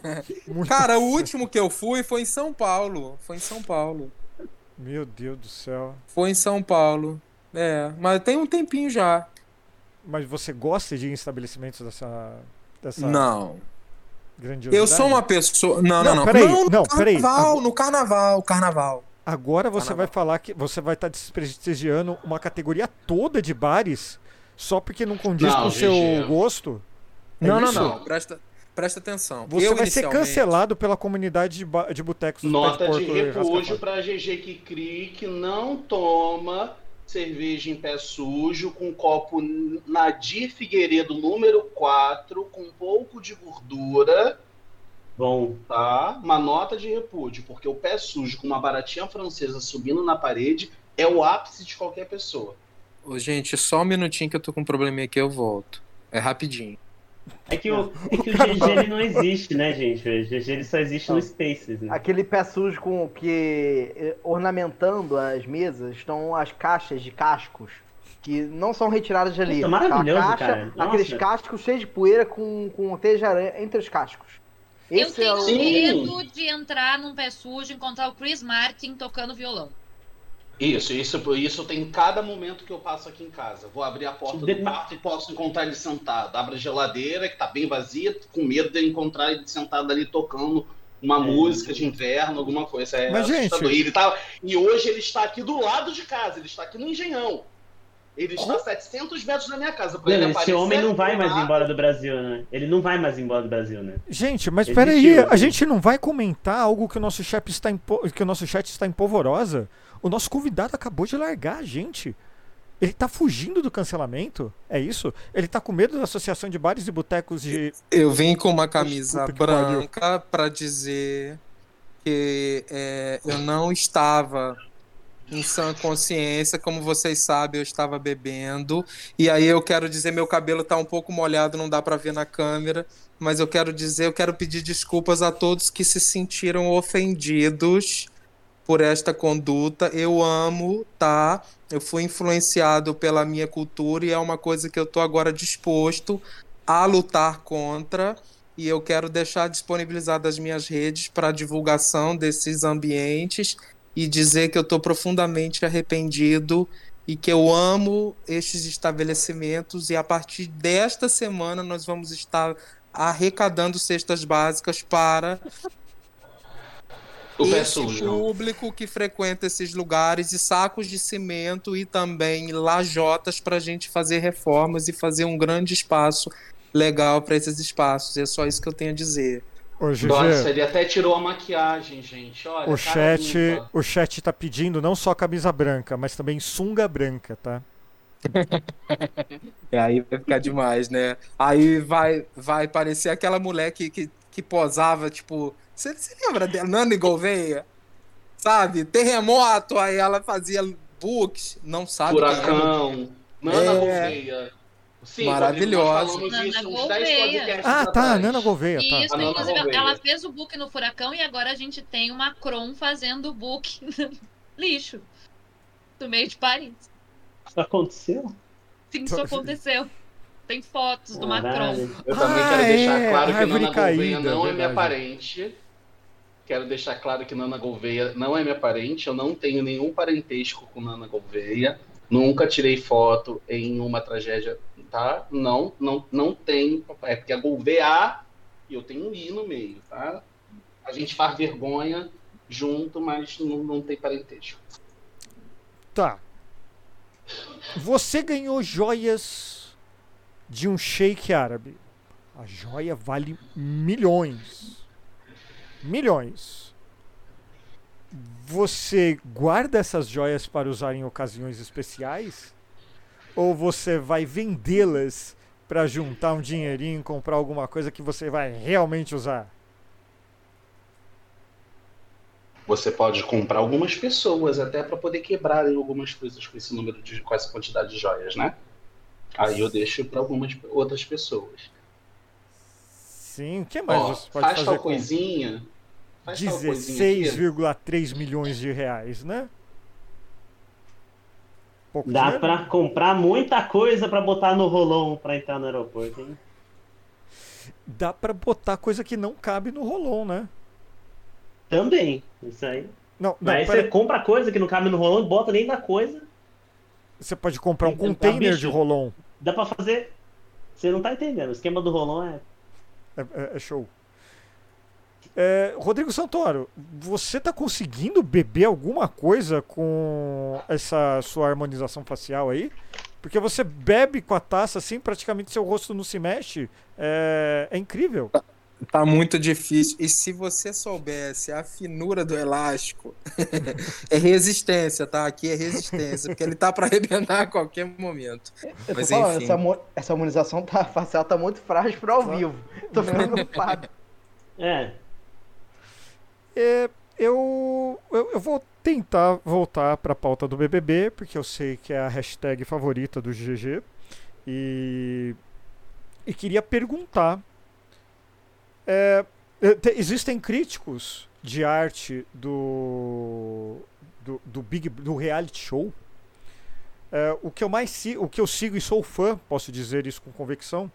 Speaker 7: (laughs) Cara, o último que eu fui foi em São Paulo. Foi em São Paulo.
Speaker 2: Meu Deus do céu.
Speaker 7: Foi em São Paulo. É, mas tem um tempinho já.
Speaker 2: Mas você gosta de ir em estabelecimentos dessa, dessa
Speaker 7: Não.
Speaker 2: Grandiosidade?
Speaker 7: Eu sou uma pessoa. Não, não,
Speaker 2: Não,
Speaker 7: não.
Speaker 2: peraí,
Speaker 7: Não, no
Speaker 2: não, peraí.
Speaker 7: carnaval, no carnaval, carnaval.
Speaker 2: Agora você
Speaker 7: Carnaval.
Speaker 2: vai falar que você vai estar desprestigiando uma categoria toda de bares só porque não condiz
Speaker 5: Não,
Speaker 2: com o seu gosto? É
Speaker 7: não, não,
Speaker 2: isso?
Speaker 7: não. Presta, presta atenção.
Speaker 2: Você
Speaker 7: Eu,
Speaker 2: vai ser
Speaker 7: inicialmente-
Speaker 2: cancelado pela comunidade de, de botecos do
Speaker 5: Nota de repúdio para GG que crie que não toma cerveja em pé sujo com copo Nadir Figueiredo número 4 com um pouco de gordura,
Speaker 6: Bom,
Speaker 5: tá? Uma nota de repúdio, porque o pé sujo com uma baratinha francesa subindo na parede é o ápice de qualquer pessoa.
Speaker 7: Ô, gente, só um minutinho que eu tô com um probleminha aqui, eu volto. É rapidinho.
Speaker 6: É que o, é que o GG ele não existe, né, gente? O GG ele só existe no Spaces, né?
Speaker 4: Aquele pé sujo com que eh, ornamentando as mesas estão as caixas de cascos que não são retiradas de ali.
Speaker 6: Puta, maravilhoso,
Speaker 4: A caixa,
Speaker 6: cara. Nossa.
Speaker 4: Aqueles cascos cheios de poeira com, com aranha entre os cascos.
Speaker 3: Eu
Speaker 4: Esse é
Speaker 3: tenho
Speaker 4: o...
Speaker 5: Sim.
Speaker 3: medo de entrar num pé sujo e encontrar o Chris Martin tocando violão.
Speaker 5: Isso, isso, isso tem em cada momento que eu passo aqui em casa. Vou abrir a porta do quarto e posso encontrar ele sentado. Abro a geladeira, que tá bem vazia, com medo de encontrar ele sentado ali tocando uma música de inverno, alguma coisa. É
Speaker 2: Mas, gente-
Speaker 5: assustador. E, ele tá... e hoje ele está aqui do lado de casa, ele está aqui no Engenhão. Ele está a 700 metros da minha casa.
Speaker 6: Mano, esse homem não vai mais embora do Brasil, né? Ele não vai mais embora do Brasil, né?
Speaker 2: Gente, mas
Speaker 6: Existiu,
Speaker 2: peraí, a gente não vai comentar algo que o nosso chat está em, que o nosso chat está em polvorosa? O nosso convidado acabou de largar a gente. Ele tá fugindo do cancelamento? É isso? Ele tá com medo da Associação de Bares e Botecos de.
Speaker 7: Eu vim com uma camisa
Speaker 2: pariu.
Speaker 7: branca pra dizer que é, eu não estava em sã consciência, como vocês sabem, eu estava bebendo. E aí eu quero dizer, meu cabelo tá um pouco molhado, não dá pra ver na câmera, mas eu quero dizer, eu quero pedir desculpas a todos que se sentiram ofendidos por esta conduta. Eu amo, tá? Eu fui influenciado pela minha cultura e é uma coisa que eu tô agora disposto a lutar contra e eu quero deixar disponibilizadas as minhas redes para divulgação desses ambientes e dizer que eu estou profundamente arrependido e que eu amo estes estabelecimentos e a partir desta semana nós vamos estar arrecadando cestas básicas para
Speaker 5: O
Speaker 7: esse público que frequenta esses lugares e sacos de cimento e também lajotas para a gente fazer reformas e fazer um grande espaço legal para esses espaços. É só isso que eu tenho a dizer.
Speaker 2: Ô, GG,
Speaker 5: Nossa, ele até tirou a maquiagem, gente. Olha,
Speaker 2: o chat,
Speaker 5: limpa.
Speaker 2: o chat tá pedindo não só camisa branca, mas também sunga branca, tá?
Speaker 7: E (laughs) aí vai ficar demais, né? Aí vai, vai parecer aquela mulher que, que, que posava, tipo. Você você lembra dela? Nani Gouveia? Sabe? Terremoto, aí ela fazia books, não sabe. é.
Speaker 5: Furacão, Nana
Speaker 7: É.
Speaker 5: Gouveia. Sim,
Speaker 7: Maravilhosa.
Speaker 5: Rodrigo, nós falamos disso
Speaker 3: Nana
Speaker 5: uns 10
Speaker 3: Gouveia.
Speaker 5: podcasts
Speaker 2: Ah, tá. Nana Gouveia, tá.
Speaker 3: Isso,
Speaker 5: Nana
Speaker 3: inclusive,
Speaker 5: Gouveia.
Speaker 3: ela fez o book no Furacão e agora a gente tem uma Cron fazendo o book no (laughs) lixo. Do meio de Paris.
Speaker 6: Isso aconteceu?
Speaker 3: Sim, isso aconteceu. Tem fotos do Macron.
Speaker 6: Caralho.
Speaker 5: Eu também
Speaker 2: Ah,
Speaker 5: quero deixar
Speaker 2: é,
Speaker 5: claro que Nana
Speaker 2: caída,
Speaker 5: Gouveia não é minha parente. Quero deixar claro que Nana Gouveia não é minha parente. Eu não tenho nenhum parentesco com Nana Gouveia. Nunca tirei foto em uma tragédia, tá? Não, não, não tem. É porque a Gouveia e eu tenho um I no meio, tá? A gente faz vergonha junto, mas não, não tem parentesco.
Speaker 2: Tá. Você ganhou joias de um sheik árabe. A joia vale milhões. Milhões. Você guarda essas joias para usar em ocasiões especiais? Ou você vai vendê-las para juntar um dinheirinho e comprar alguma coisa que você vai realmente usar?
Speaker 5: Você pode comprar algumas pessoas até para poder quebrar algumas coisas com esse número de, com essa quantidade de joias, né? Aí eu deixo para algumas outras pessoas.
Speaker 2: Sim, o que mais
Speaker 5: Ó,
Speaker 2: você pode
Speaker 5: faz
Speaker 2: fazer
Speaker 5: tal
Speaker 2: com
Speaker 5: coisinha. Faz tal coisinha.
Speaker 2: 16,3 milhões de reais, né? Pouco
Speaker 6: Dá
Speaker 2: dinheiro?
Speaker 6: pra comprar muita coisa pra botar no rolão pra entrar no aeroporto, hein?
Speaker 2: Dá pra botar coisa que não cabe no rolão, né?
Speaker 6: Também. Isso aí.
Speaker 2: Não, não,
Speaker 6: Mas
Speaker 2: pera-
Speaker 6: você compra coisa que não cabe no rolão e bota dentro da coisa.
Speaker 2: você pode comprar um container de rolon.
Speaker 6: Dá pra fazer. Você não tá entendendo. O esquema do rolão é.
Speaker 2: É, é- é show. É, Rodrigo Santoro, você tá conseguindo beber alguma coisa com essa sua harmonização facial aí? Porque você bebe com a taça assim, praticamente seu rosto não se mexe. É, é incrível.
Speaker 7: Tá muito difícil. E se você soubesse a finura do elástico, (laughs) é resistência, tá? Aqui é resistência, porque ele tá pra arrebentar a qualquer momento.
Speaker 4: Eu tô
Speaker 7: Mas
Speaker 4: falando,
Speaker 7: enfim.
Speaker 4: essa, essa harmonização tá, (laughs) facial tá muito frágil pra ao vivo. Tô ficando (laughs) preocupado.
Speaker 6: É.
Speaker 2: É, eu, eu, eu vou tentar voltar para a pauta do BBB, porque eu sei que é a hashtag favorita do GG. E, e queria perguntar: é, é, te- existem críticos de arte do, do, do Big do reality show? É, o que eu mais o que eu sigo e sou fã, posso dizer isso com convicção,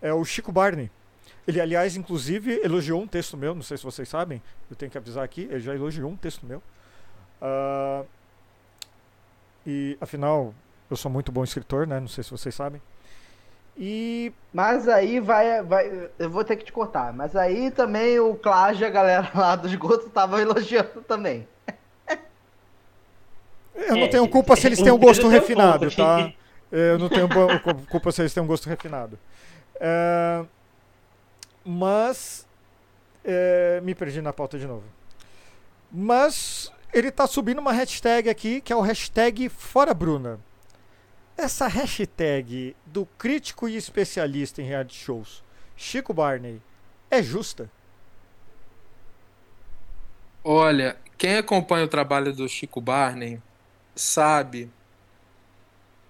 Speaker 2: é o Chico Barney. Ele, aliás, inclusive, elogiou um texto meu, não sei se vocês sabem, eu tenho que avisar aqui, ele já elogiou um texto meu. Ah, e, afinal, eu sou muito bom escritor, né? Não sei se vocês sabem. E
Speaker 4: Mas aí vai, vai. Eu vou ter que te cortar. Mas aí também o Cláudio, a galera lá do esgoto, tava elogiando também. (laughs)
Speaker 2: eu não
Speaker 6: É,
Speaker 2: tenho culpa se eles têm um gosto refinado, tá? Eu não tenho culpa se eles têm um gosto refinado. É, (laughs) mas. é, me perdi na pauta de novo. Mas ele tá subindo uma hashtag aqui, que é o hashtag Fora Bruna. Essa hashtag do crítico e especialista em reality shows, Chico Barney, é justa?
Speaker 7: Olha, quem acompanha o trabalho do Chico Barney sabe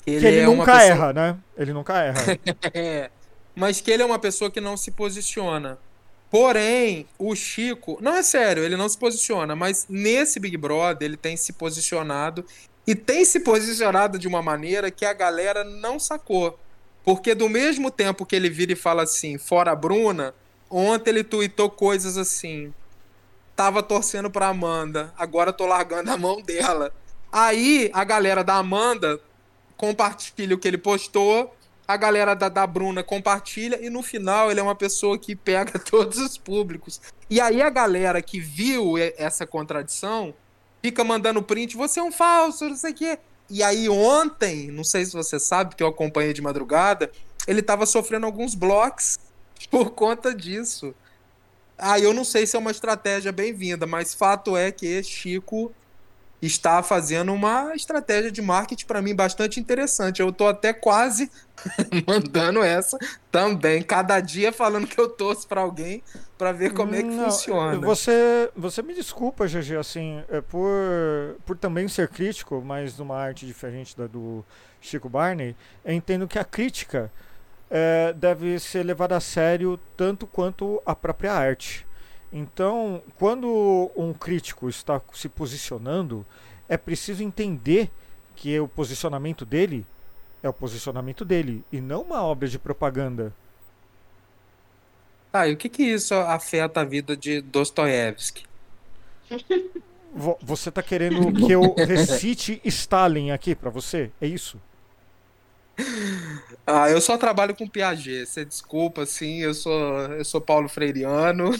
Speaker 7: que ele,
Speaker 2: que ele
Speaker 7: é
Speaker 2: nunca
Speaker 7: pessoa...
Speaker 2: erra, né? Ele nunca erra.
Speaker 7: É, (laughs) mas que ele é uma pessoa que não se posiciona. Porém, o Chico, não é sério, ele não se posiciona, mas nesse Big Brother ele tem se posicionado e tem se posicionado de uma maneira que a galera não sacou. Porque do mesmo tempo que ele vira e fala assim, fora a Bruna, ontem ele tuitou coisas assim. Tava torcendo pra Amanda, agora tô largando a mão dela. Aí a galera da Amanda compartilha o que ele postou, a galera da, da Bruna compartilha, e no final ele é uma pessoa que pega (laughs) todos os públicos. E aí a galera que viu essa contradição fica mandando print, você é um falso, não sei o quê. E aí ontem, não sei se você sabe, porque eu acompanhei de madrugada, ele tava sofrendo alguns blocos (laughs) por conta disso. Ah, eu não sei se é uma estratégia bem-vinda, mas fato é que Chico está fazendo uma estratégia de marketing para mim bastante interessante. Eu tô até quase (laughs) mandando essa também, cada dia falando que eu torço para alguém para ver como é que
Speaker 2: Não,
Speaker 7: funciona.
Speaker 2: Você, você me desculpa, GG, assim, é por, por também ser crítico, mas numa arte diferente da do Chico Barney, eu entendo que a crítica é, deve ser levada a sério tanto quanto a própria arte. Então, quando um crítico está se posicionando, é preciso entender que o posicionamento dele é o posicionamento dele e não uma obra de propaganda.
Speaker 7: Tá, e o que que isso afeta a vida de Dostoiévski?
Speaker 2: Vo- Você tá querendo que eu recite Stalin aqui pra você? É isso?
Speaker 7: Ah, eu só trabalho com Piaget. Você desculpa, assim, eu sou eu sou Paulo Freireano.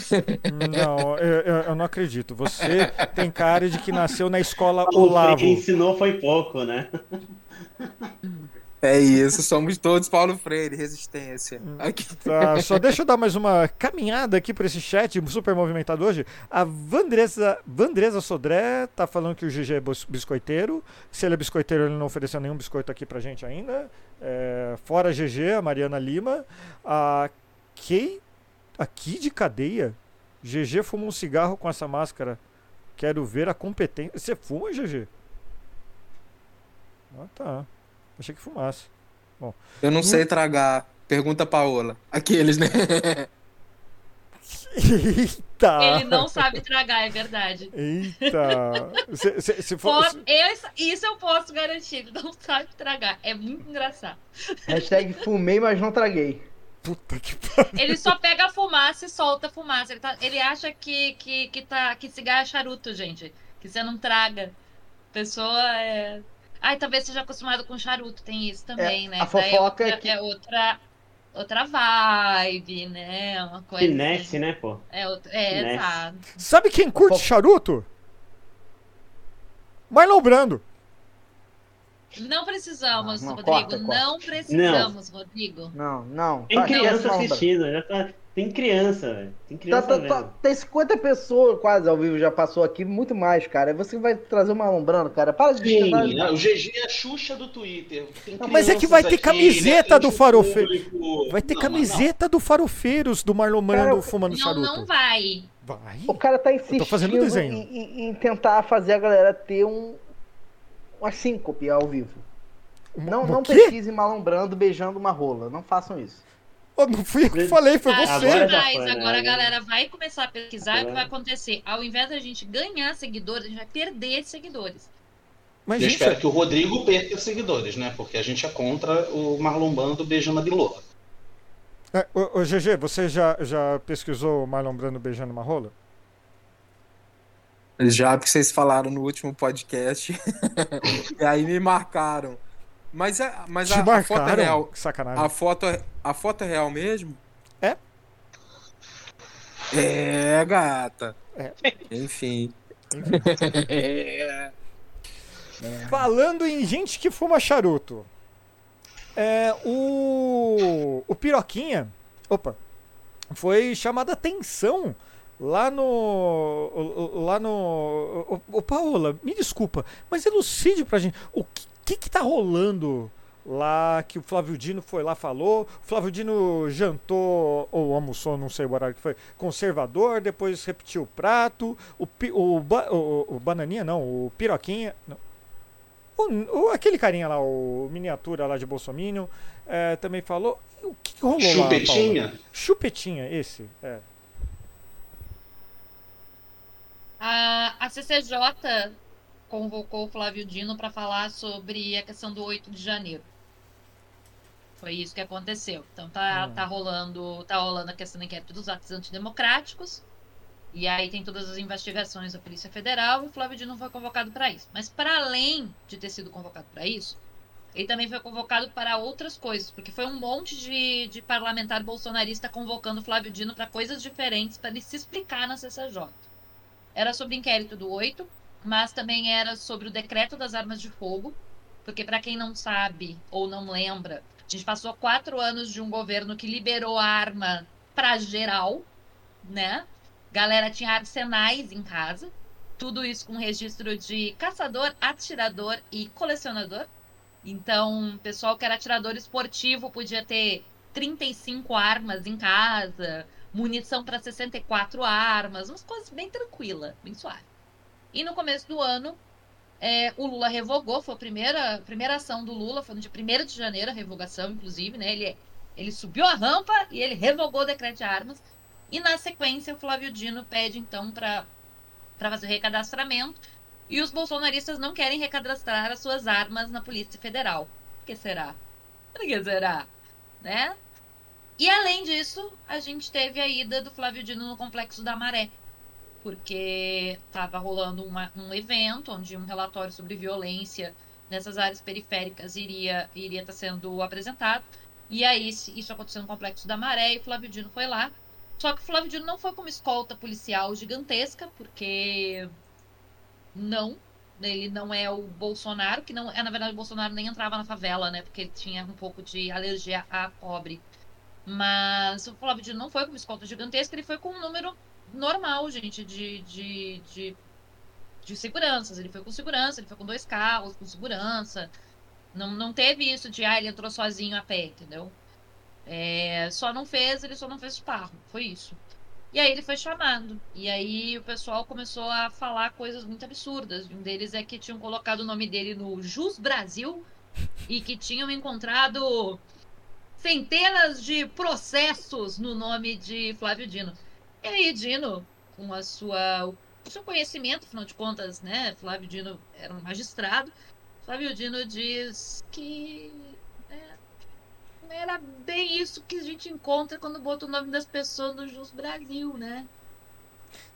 Speaker 2: Não, eu, eu- eu não acredito. Você tem cara de que nasceu na escola
Speaker 6: O
Speaker 2: Olavo.
Speaker 6: que ensinou foi pouco, né?
Speaker 7: É isso, somos todos Paulo Freire, resistência. Aqui.
Speaker 2: Tá, só deixa eu dar mais uma caminhada aqui por esse chat super movimentado hoje. A Vandresa, Vandresa Sodré tá falando que o GG é biscoiteiro. Se ele é biscoiteiro, ele não ofereceu nenhum biscoito aqui pra gente ainda. É, fora GG, a Mariana Lima. A Kay, aqui de cadeia. GG fuma um cigarro com essa máscara. Quero ver a competência. Você fuma, GG? Ah, tá. Achei que fumasse.
Speaker 7: Eu não sei tragar. Pergunta a Paola. Aqueles, né?
Speaker 2: Eita!
Speaker 3: Ele não sabe tragar, é verdade.
Speaker 2: Eita! Se, se, se for,
Speaker 3: esse- isso eu posso garantir, ele não sabe tragar. É muito engraçado.
Speaker 4: Hashtag fumei, mas não traguei.
Speaker 2: Puta que pariu.
Speaker 3: Ele só pega a fumaça e solta a fumaça. Ele, tá- ele acha que, que, que, tá, que cigarro é charuto, gente. Que você não traga. Pessoa é. Ai, talvez seja acostumado com charuto, tem isso também,
Speaker 4: É,
Speaker 3: né?
Speaker 4: a
Speaker 3: Daí
Speaker 4: fofoca
Speaker 3: é
Speaker 4: é
Speaker 3: outra,
Speaker 4: que-
Speaker 3: é outra, outra vibe, né? Uma coisa.
Speaker 6: Finesse, né, pô?
Speaker 3: É, outra... é
Speaker 6: Finesse.
Speaker 3: exato.
Speaker 2: Sabe quem curte charuto? Marlon Brando.
Speaker 3: Não precisamos,
Speaker 4: Não, não,
Speaker 3: Rodrigo.
Speaker 4: corta, corta.
Speaker 3: Não precisamos, Rodrigo.
Speaker 4: Não, não.
Speaker 6: Tem
Speaker 4: Tá,
Speaker 6: criança
Speaker 4: não, não,
Speaker 6: assistindo, já tá- Tem criança, velho. Tem
Speaker 4: Tá,
Speaker 6: criança
Speaker 4: tá,
Speaker 6: vendo.
Speaker 4: tá, tem 50 pessoas quase ao vivo, já passou aqui, muito mais, cara. Você vai trazer uma alombrando, cara. Para de
Speaker 5: Sim, né? o GG é a Xuxa do Twitter. Tem
Speaker 2: Não, mas é que vai ter
Speaker 5: aqui,
Speaker 2: camiseta
Speaker 5: né?
Speaker 2: do
Speaker 5: Tem
Speaker 2: farofe-
Speaker 5: público.
Speaker 2: Vai ter
Speaker 5: Não,
Speaker 2: camiseta do Farofeiros do Marlon Brando
Speaker 4: Cara,
Speaker 2: fumando
Speaker 3: Não,
Speaker 2: charuto.
Speaker 3: não vai.
Speaker 2: Vai.
Speaker 4: O cara tá insistindo
Speaker 2: fazendo desenho.
Speaker 4: Em, em- em tentar fazer a galera ter um uma síncope ao vivo. Não,
Speaker 2: Uma-
Speaker 4: não
Speaker 2: o quê?
Speaker 4: pesquise malombrando beijando uma rola. Não façam isso.
Speaker 2: Oh, não fui eu que falei, foi
Speaker 3: Ah,
Speaker 2: você.
Speaker 6: Agora
Speaker 3: Mas
Speaker 6: foi, né?
Speaker 3: agora a galera vai começar a pesquisar e o que vai acontecer? Ao invés da gente ganhar seguidores, a gente vai perder seguidores.
Speaker 2: Mas,
Speaker 5: Eu
Speaker 2: gente,
Speaker 5: espero que o Rodrigo perca os seguidores, né? Porque a gente é contra o Marlon Bando beijando a bilola.
Speaker 2: é, ô, ô, GG, você já, já pesquisou o Marlon Brando beijando uma rola?
Speaker 7: Já, porque vocês falaram no último podcast. (laughs) e aí me marcaram. Mas, é, mas
Speaker 2: Te
Speaker 7: a, a foto é
Speaker 2: marcaram?
Speaker 7: real.
Speaker 2: Que sacanagem.
Speaker 7: A foto, é- a foto é real mesmo?
Speaker 2: É.
Speaker 7: É, gata.
Speaker 2: É.
Speaker 7: Enfim. (laughs) É.
Speaker 2: Falando em gente que fuma charuto. É, o, o Piroquinha. Opa. Foi chamada atenção lá no. Lá no. Ô, ô, Paola, me desculpa, mas elucide pra gente. O que, que, que tá rolando lá que o Flávio Dino foi lá falou? O Flávio Dino jantou ou almoçou, não sei o horário que foi, conservador, depois repetiu o prato. O, o, o, o Bananinha, não, o Piroquinha. Não. O, o- aquele carinha lá, o miniatura lá de Bolsominion, é, também falou. O que, que rolou lá?
Speaker 5: Chupetinha?
Speaker 2: Chupetinha, esse. É.
Speaker 3: A, a CCJ convocou o Flávio Dino para falar sobre a questão do 8 de janeiro. Foi isso que aconteceu. Então tá,
Speaker 2: Hum.
Speaker 3: tá rolando, tá rolando a questão do inquérito dos atos antidemocráticos. E aí tem todas as investigações da Polícia Federal e o Flávio Dino foi convocado para isso. Mas para além de ter sido convocado para isso, ele também foi convocado para outras coisas, porque foi um monte de, de parlamentar bolsonarista convocando o Flávio Dino para coisas diferentes para ele se explicar na CCJ. Era sobre o inquérito do 8, mas também era sobre o decreto das armas de fogo, porque para quem não sabe ou não lembra, a gente passou quatro anos de um governo que liberou a arma para geral, né? Galera tinha arsenais em casa, tudo isso com registro de caçador, atirador e colecionador. Então, pessoal que era atirador esportivo podia ter 35 armas em casa, munição para 64 armas, umas coisas bem tranquila, bem suave. E no começo do ano, é, o Lula revogou, foi a primeira, a primeira ação do Lula, foi no dia 1 de janeiro a revogação, inclusive, né? Ele, ele subiu a rampa e ele revogou o decreto de armas. E na sequência, o Flávio Dino pede então para fazer o recadastramento. E os bolsonaristas não querem recadastrar as suas armas na Polícia Federal. Por que será? Por que será? Né? E além disso, a gente teve a ida do Flávio Dino no Complexo da Maré. Porque estava rolando uma- um evento onde um relatório sobre violência nessas áreas periféricas iria iria estar sendo apresentado. E aí isso aconteceu no Complexo da Maré e Flávio Dino foi lá. Só que o Flávio Dino não foi com uma escolta policial gigantesca, porque não, ele não é o Bolsonaro, que não é, na verdade, o Bolsonaro nem entrava na favela, né? Porque ele tinha um pouco de alergia a pobre. Mas o Flávio Dino não foi com uma escolta gigantesca, ele foi com um número normal, gente, de, de, de, de seguranças. Ele foi com segurança, ele foi com dois carros, com segurança. Não, não teve isso de, ah, ele entrou sozinho a pé, entendeu? É, só não fez, ele só não fez esparro, foi isso. E aí ele foi chamado. E aí o pessoal começou a falar coisas muito absurdas. Um deles é que tinham colocado o nome dele no Jus Brasil e que tinham encontrado centenas de processos no nome de Flávio Dino. E aí, Dino, com a sua, o seu conhecimento, afinal de contas, né? Flávio Dino era um magistrado. Flávio Dino diz que né, não era bem isso que a gente encontra quando bota o nome das pessoas no Jus Brasil, né?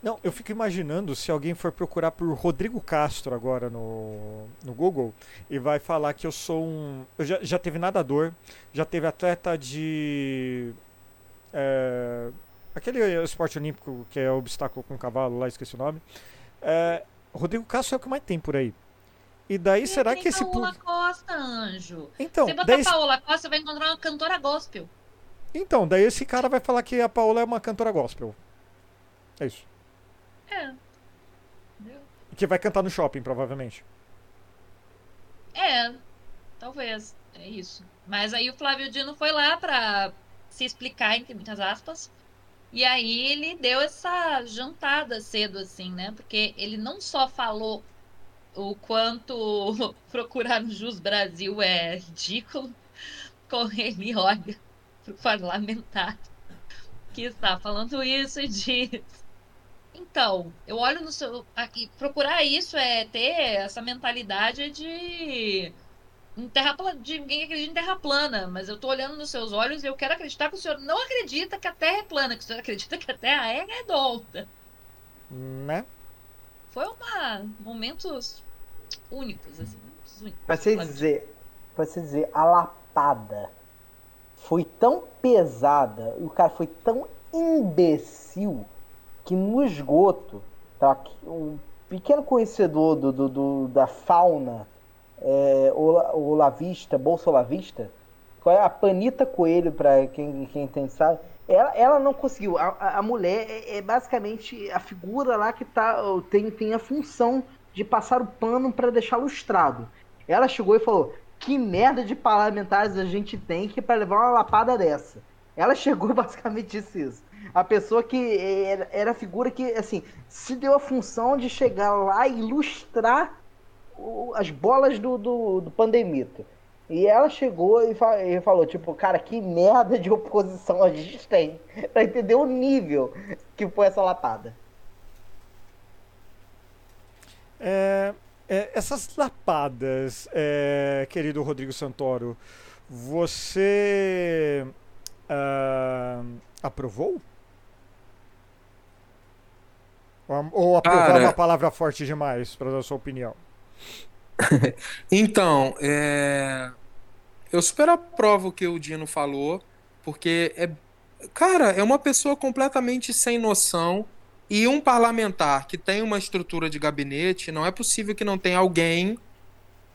Speaker 2: Não, eu fico imaginando se alguém for procurar por Rodrigo Castro agora no, no Google e vai falar que eu sou um. Eu já, já teve nadador, já teve atleta de. é, aquele esporte olímpico que é obstáculo com cavalo, lá esqueci o nome. É, Rodrigo Castro é o que mais tem por aí. E daí será
Speaker 3: tem
Speaker 2: que esse
Speaker 3: Paola
Speaker 2: público.
Speaker 3: Costa, anjo.
Speaker 2: Então,
Speaker 3: Você botar
Speaker 2: daí,
Speaker 3: Paola Costa, você vai encontrar uma cantora gospel.
Speaker 2: então, daí esse cara vai falar que a Paola é uma cantora gospel. É isso.
Speaker 3: É. Entendeu?
Speaker 2: Que vai cantar no shopping, provavelmente.
Speaker 3: É, talvez. É isso. Mas aí o Flávio Dino foi lá pra se explicar, entre muitas aspas. E aí ele deu essa jantada cedo, assim, né? Porque ele não só falou o quanto (laughs) procurar no Jus Brasil é ridículo, (laughs) como ele olha pro parlamentar que está falando isso e diz. Então, eu olho no seu. Aqui, procurar isso é ter essa mentalidade de. Em Terra, pla- de ninguém acredita em terra plana, mas eu tô olhando nos seus olhos e eu quero acreditar que o senhor não acredita que a Terra é plana, que o senhor acredita que a Terra é redonda.
Speaker 2: Né?
Speaker 3: Foi uma momentos únicos, assim. momentos únicos.
Speaker 8: Pra você dizer, pra você dizer, a lapada foi tão pesada, e o cara foi tão imbecil, que no esgoto, tá, aqui, um pequeno conhecedor do, do- do- da fauna é, ola- olavista, bolsa olavista, qual é a Panita Coelho, para quem, quem tem sabe, ela, ela não conseguiu. A, a- a mulher é, é basicamente a figura lá que tá, tem, tem a função de passar o pano para deixar lustrado. Ela chegou e falou: Que merda de parlamentares a gente tem que para levar uma lapada dessa? Ela (laughs) chegou basicamente disse isso. A pessoa que era, era a figura que, assim, se deu a função de chegar lá e ilustrar o- as bolas do, do, do pandemito. E ela chegou e, fa- e falou, tipo, cara, que merda de oposição a gente tem. (laughs) Pra entender o nível que foi essa lapada.
Speaker 2: É, é, essas lapadas, é, querido Rodrigo Santoro, você ah, aprovou? Ou, ou aprovar
Speaker 7: Cara-
Speaker 2: é uma palavra forte demais para dar a sua opinião? (laughs)
Speaker 7: Então, é, eu super aprovo o que o Dino falou, porque é, cara, é uma pessoa completamente sem noção e um parlamentar que tem uma estrutura de gabinete, não é possível que não tenha alguém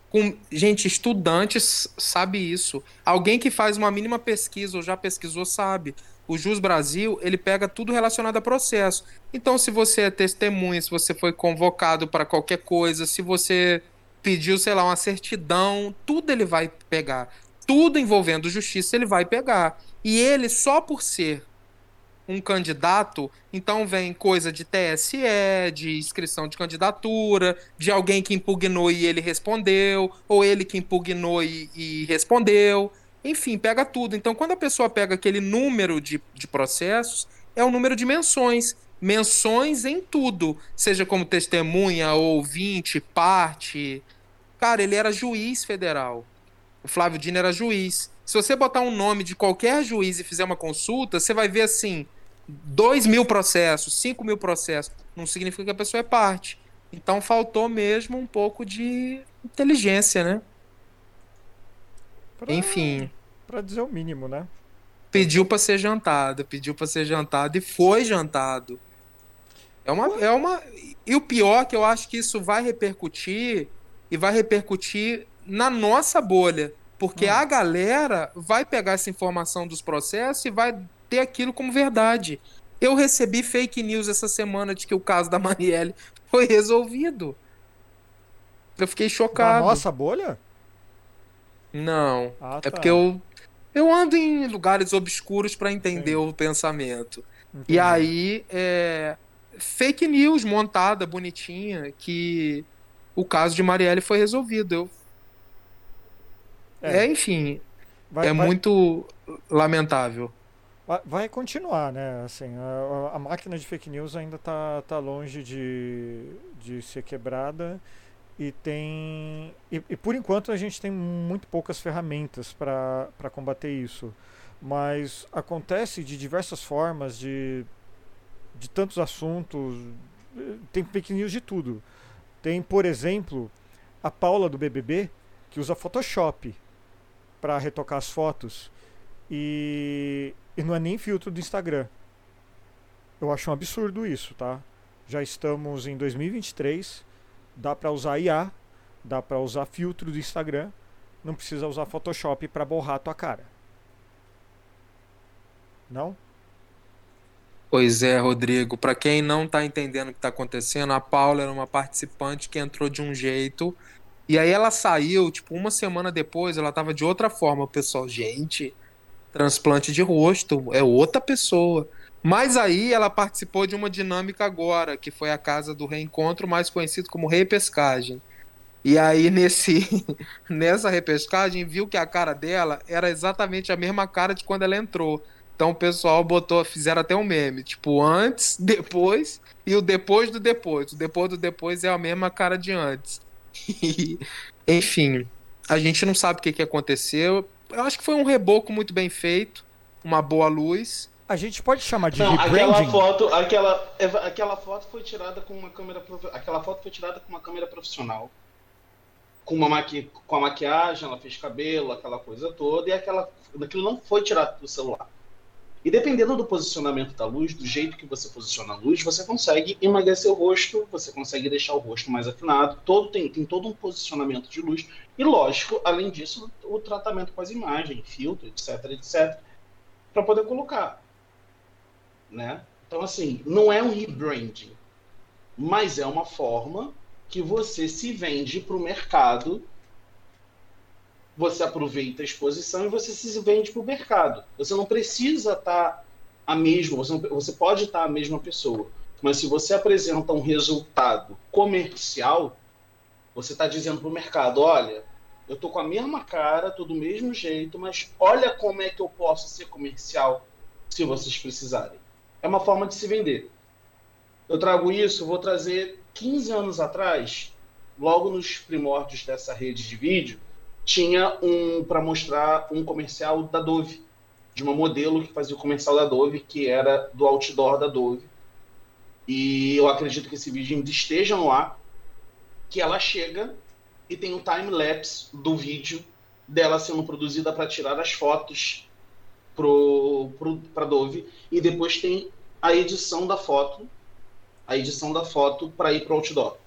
Speaker 7: com, gente, estudantes sabe isso. Alguém que faz uma mínima pesquisa ou já pesquisou sabe. O Jus Brasil, ele pega tudo relacionado a processo. Então, se você é testemunha, se você foi convocado para qualquer coisa, se você pediu, sei lá, uma certidão, tudo ele vai pegar. Tudo envolvendo justiça ele vai pegar. E ele, só por ser um candidato, então vem coisa de TSE, de inscrição de candidatura, de alguém que impugnou e ele respondeu, ou ele que impugnou e, e respondeu. Enfim, pega tudo. Então, quando a pessoa pega aquele número de, de processos, é o número de menções. Menções em tudo, seja como testemunha, ouvinte, parte. Cara, ele era juiz federal. O Flávio Dino era juiz. Se você botar um nome de qualquer juiz e fizer uma consulta, você vai ver assim: 2 mil processos, 5 mil processos. Não significa que a pessoa é parte. Então faltou mesmo um pouco de inteligência, né?
Speaker 2: Pra-
Speaker 7: Enfim,
Speaker 2: Pra dizer o mínimo, né?
Speaker 7: pediu para ser jantado, pediu para ser jantado e foi jantado. É uma, é uma. E o pior é que eu acho que isso vai repercutir e vai repercutir na nossa bolha. Porque a galera vai pegar essa informação dos processos e vai ter aquilo como verdade. Eu recebi fake news essa semana de que o caso da (laughs) Marielle foi resolvido. Eu fiquei
Speaker 2: Da
Speaker 7: chocado.
Speaker 2: nossa bolha?
Speaker 7: Não.
Speaker 2: Ah,
Speaker 7: É
Speaker 2: tá.
Speaker 7: porque eu, eu ando em lugares obscuros para entender o pensamento.
Speaker 2: Entendi.
Speaker 7: E aí, é, fake news montada, bonitinha, que o caso de Marielle foi resolvido. Eu,
Speaker 2: É.
Speaker 7: é, enfim,
Speaker 2: Vai-
Speaker 7: é
Speaker 2: vai-
Speaker 7: muito lamentável.
Speaker 2: Vai, continuar, né? Assim, a, a- máquina de fake news ainda tá, tá longe de, de ser quebrada e tem e, e por enquanto a gente tem muito poucas ferramentas para combater isso. Mas acontece de diversas formas de de tantos assuntos. eh, Tem news de tudo. Tem, por exemplo, a Paula do BBB, que usa Photoshop para retocar as fotos. E, e não é nem filtro do Instagram. Eu acho um absurdo isso, tá? Já estamos em 2023, dá para usar IA, dá para usar filtro do Instagram, não precisa usar Photoshop para borrar a tua cara. Não?
Speaker 7: Pois é, Rodrigo. Para quem não tá entendendo o que tá acontecendo, a Paula era uma participante que entrou de um jeito e aí ela saiu, tipo, uma semana depois, ela tava de outra forma. O pessoal, gente, transplante de rosto, é outra pessoa. Mas aí ela participou de uma dinâmica agora, que foi a casa do reencontro, mais conhecido como repescagem. E aí nesse (laughs) nessa repescagem viu que a cara dela era exatamente a mesma cara de quando ela entrou. Então o pessoal botou, fizeram até um meme, tipo antes, (laughs) depois e o depois do depois. O depois do depois é a mesma cara de antes. Enfim, a gente não sabe o que, que aconteceu. Eu acho que foi um reboco muito bem feito, uma boa luz.
Speaker 2: A gente pode chamar de
Speaker 5: Não, aquela
Speaker 2: rebranding?
Speaker 5: foto, aquela, aquela foto foi tirada com uma câmera, aquela foto foi tirada com uma câmera profissional. Com uma maqui, com a maquiagem, ela fez cabelo, aquela coisa toda, e aquela, aquilo não foi tirado do celular. E dependendo do posicionamento da luz, do jeito que você posiciona a luz, você consegue emagrecer o rosto, você consegue deixar o rosto mais afinado, todo, tem, tem todo um posicionamento de luz. E lógico, além disso, o tratamento com as imagens, filtro, etc, etc, para poder colocar né? Então, assim, não é um rebranding, mas é uma forma que você se vende para o mercado. Você aproveita a exposição e você se vende para o mercado. Você não precisa estar a mesma, você, não- você pode estar a mesma pessoa, mas se você apresenta um resultado comercial, você está dizendo para o mercado: olha, eu tô com a mesma cara, tô do mesmo jeito, mas olha como é que eu posso ser comercial se vocês precisarem é uma forma de se vender. Eu trago isso, vou trazer 15 anos atrás, logo nos primórdios dessa rede de vídeo, tinha um para mostrar um comercial da Dove, de uma modelo que fazia o comercial da Dove, que era do outdoor da Dove. E eu acredito que esse vídeo ainda esteja no ar, que ela chega e tem um time lapse do vídeo dela sendo produzida para tirar as fotos pra Dove e depois tem a edição da foto, a edição da foto para ir pro outdoor.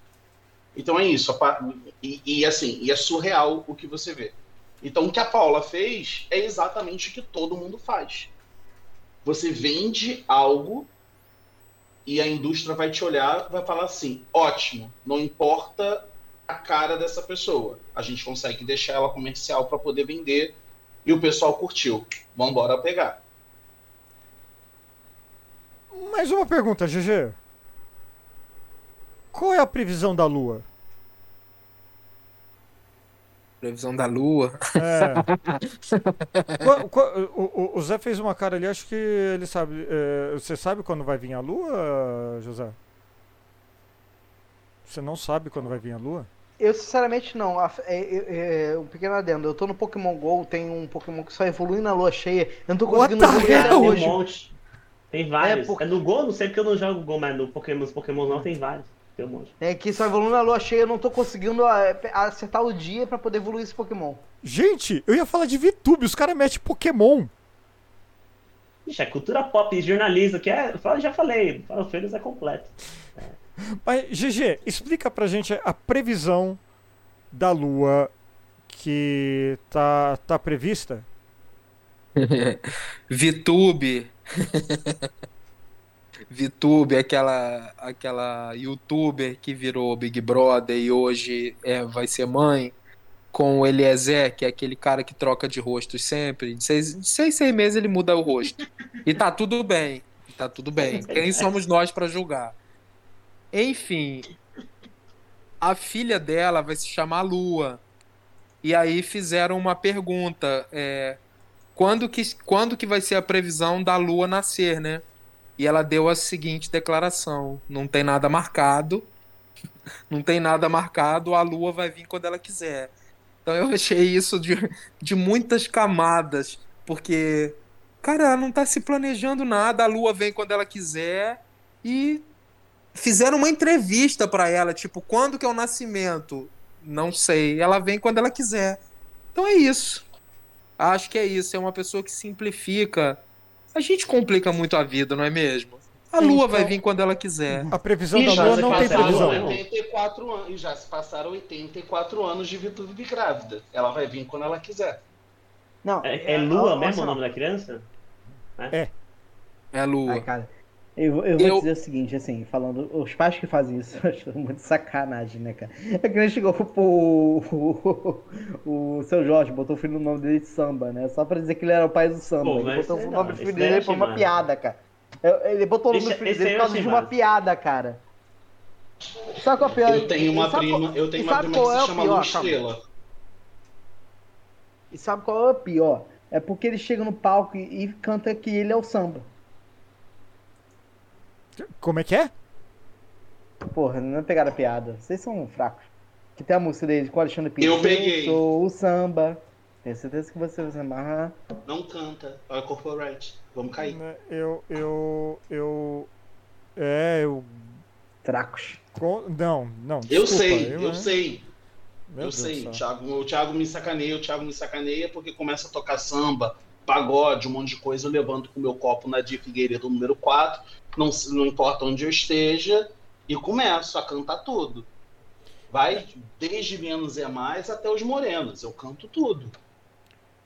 Speaker 5: Então é isso, e, e assim, e é surreal o que você vê. Então o que a Paula fez é exatamente o que todo mundo faz. Você vende algo e a indústria vai te olhar, vai falar assim: ótimo, não importa a cara dessa pessoa, a gente consegue deixar ela comercial para poder vender e o pessoal curtiu. Vamos embora pegar.
Speaker 2: Mais uma pergunta, GG. Qual é a previsão da Lua?
Speaker 7: Previsão da lua.
Speaker 2: É. O Zé fez uma cara ali, acho que ele sabe. é, você sabe quando vai vir a Lua, José? Você não sabe quando vai vir a Lua?
Speaker 8: Eu sinceramente não. A- é- é- é, um pequeno adendo. Eu tô no Pokémon GO, tem um Pokémon que só evolui na lua cheia. Eu não tô
Speaker 2: What
Speaker 8: conseguindo
Speaker 2: hell?
Speaker 8: até
Speaker 6: Tem um
Speaker 8: hoje.
Speaker 6: monte. Tem vários.
Speaker 8: É, porque-
Speaker 6: É, no Go, não sei porque eu não jogo Go, mas no Pokémon, nos Pokémon não tem vários. Tem um monte.
Speaker 8: É que só evolui na lua cheia, eu não tô conseguindo é, acertar o dia pra poder evoluir esse Pokémon.
Speaker 2: Gente, eu ia falar de VTube, os caras metem Pokémon.
Speaker 6: Ixi, é cultura pop, jornalismo, que é. eu Já falei, o Feiras é completo.
Speaker 2: Mas, GG, explica pra gente a previsão da Lua que tá, tá prevista. (laughs)
Speaker 7: VTube. (laughs) VTube, aquela, aquela youtuber que virou Big Brother e hoje é, vai ser mãe, com o Eliezer, que é aquele cara que troca de rosto sempre. De seis, de seis, seis meses ele muda o rosto. E tá tudo bem. Tá tudo bem. Quem somos nós pra julgar? Enfim, a filha dela vai se chamar Lua. E aí fizeram uma pergunta. É, quando que, quando que vai ser a previsão da Lua nascer, né? E ela deu a seguinte declaração: não tem nada marcado, (laughs) não tem nada marcado, a Lua vai vir quando ela quiser. Então eu achei isso de, de muitas camadas, porque, cara, ela não tá se planejando nada, a Lua vem quando ela quiser, e fizeram uma entrevista pra ela, tipo, quando que é o nascimento? Não sei. Ela vem quando ela quiser. Então é isso. Acho que é isso. É uma pessoa que simplifica. A gente complica muito a vida, não é mesmo? A lua
Speaker 2: Então-
Speaker 7: vai vir quando ela quiser.
Speaker 2: A previsão
Speaker 5: E
Speaker 2: da lua não tem previsão.
Speaker 6: né?
Speaker 5: 84 anos, e já se passaram 84 anos de Vitube grávida. Ela vai vir quando ela quiser.
Speaker 8: Não,
Speaker 6: É, é Lua
Speaker 8: ó,
Speaker 6: mesmo o nome da criança?
Speaker 7: É a lua.
Speaker 8: Ai, cara, eu, eu vou
Speaker 7: Eu-
Speaker 8: dizer o seguinte, assim, falando, os pais que fazem isso, (laughs) eu acho muito sacanagem, né, cara? É que nem chegou pro o, o, seu Jorge, botou o filho no nome dele de samba, né? Só pra dizer que ele era o pai do samba.
Speaker 6: Pô,
Speaker 8: ele botou o
Speaker 6: é
Speaker 8: nome do filho dele por
Speaker 6: achei
Speaker 8: uma piada, cara. Ele botou o nome do filho
Speaker 6: esse
Speaker 8: dele
Speaker 6: aí
Speaker 8: por causa de uma piada, cara. Sabe qual é o pior?
Speaker 5: Eu tenho uma
Speaker 8: E sabe
Speaker 5: prima,
Speaker 8: qual-
Speaker 5: eu tenho uma prima que
Speaker 8: é
Speaker 5: se
Speaker 8: o
Speaker 5: chama
Speaker 8: pior,
Speaker 5: Lu
Speaker 8: calma?
Speaker 5: Estrela.
Speaker 8: E sabe qual é o pior? É porque ele chega no palco e, e canta que ele é o samba.
Speaker 2: Como é que é?
Speaker 8: Porra, não é pegar a piada. Vocês são fracos. Que tem a música dele com o Alexandre Pires.
Speaker 5: Eu peguei.
Speaker 8: sou o samba. Tenho certeza que você vai se amarrar.
Speaker 5: Não canta. Olha corporate. Vamos cair.
Speaker 2: Né, Eu, eu, eu, é, eu,
Speaker 8: Fracos.
Speaker 2: não, não,
Speaker 5: Eu
Speaker 2: desculpa,
Speaker 5: sei, eu,
Speaker 2: né?
Speaker 5: sei.
Speaker 2: Meu
Speaker 5: eu
Speaker 2: Deus
Speaker 5: sei. O. Thiago, o Thiago me sacaneia, o Thiago me sacaneia porque começa a tocar samba, pagode, um monte de coisa. Eu levanto com o meu copo na Dia Figueiredo número 4, não, não importa onde eu esteja, e começo a cantar tudo. Vai desde menos é mais até os morenos. Eu canto tudo.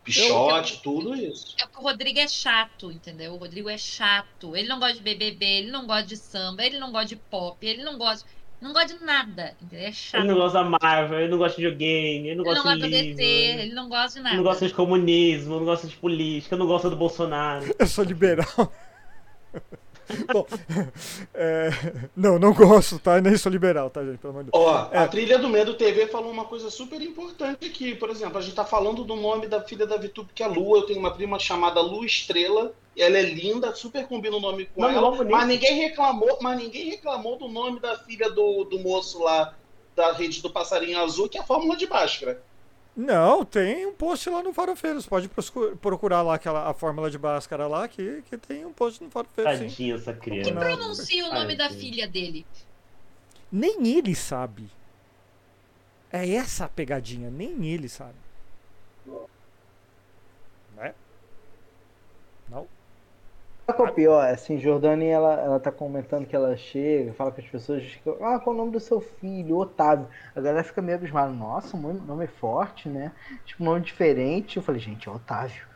Speaker 5: Pichote, tudo isso.
Speaker 3: É porque o Rodrigo é chato, entendeu? O Rodrigo é chato. Ele não gosta de BBB, ele não gosta de samba, ele não gosta de pop, ele não gosta, não gosta de nada, entendeu? É chato.
Speaker 6: Ele não gosta da Marvel, ele não gosta de videogame, ele não
Speaker 3: Ele não
Speaker 6: gosta
Speaker 3: gosta
Speaker 6: de livro.
Speaker 3: DC, ele não gosta de
Speaker 6: Ele
Speaker 3: nada.
Speaker 6: não gosta de comunismo, não gosta de política, não gosta do Bolsonaro.
Speaker 2: Eu sou liberal. (laughs) Bom, (laughs) é, não, não gosto, tá? Nem sou liberal, tá, gente? Pelo amor de Deus.
Speaker 5: Ó,
Speaker 2: É.
Speaker 5: a trilha do Medo TV falou uma coisa super importante aqui. Por exemplo, a gente tá falando do nome da filha da Vitube, que é Lua. Eu tenho uma prima chamada Lu Estrela. E ela é linda, super combina o nome com
Speaker 6: Nome
Speaker 5: ela. Mas ninguém reclamou, mas ninguém reclamou do nome da filha do, do moço lá da rede do passarinho azul, que é a Fórmula de Bhaskara.
Speaker 2: Não, tem um post lá no Farofeiros. Pode procurar lá aquela, a fórmula de Bhaskara lá, que, que tem um post no Farofeiros, sim.
Speaker 6: Tadinha essa
Speaker 3: Que
Speaker 6: criança.
Speaker 2: Não.
Speaker 3: pronuncia o nome da filha dele.
Speaker 2: Nem ele sabe. É essa a pegadinha, nem ele sabe. Né? Não?
Speaker 8: Sabe qual é o pior? Assim, Jordani, ela, ela tá comentando que ela chega, fala com as pessoas, diz que, ah, qual é o nome do seu filho? Otávio. A galera fica meio abismada. Nossa, um nome forte, né? Tipo, um nome diferente. Eu falei, gente, é Otávio.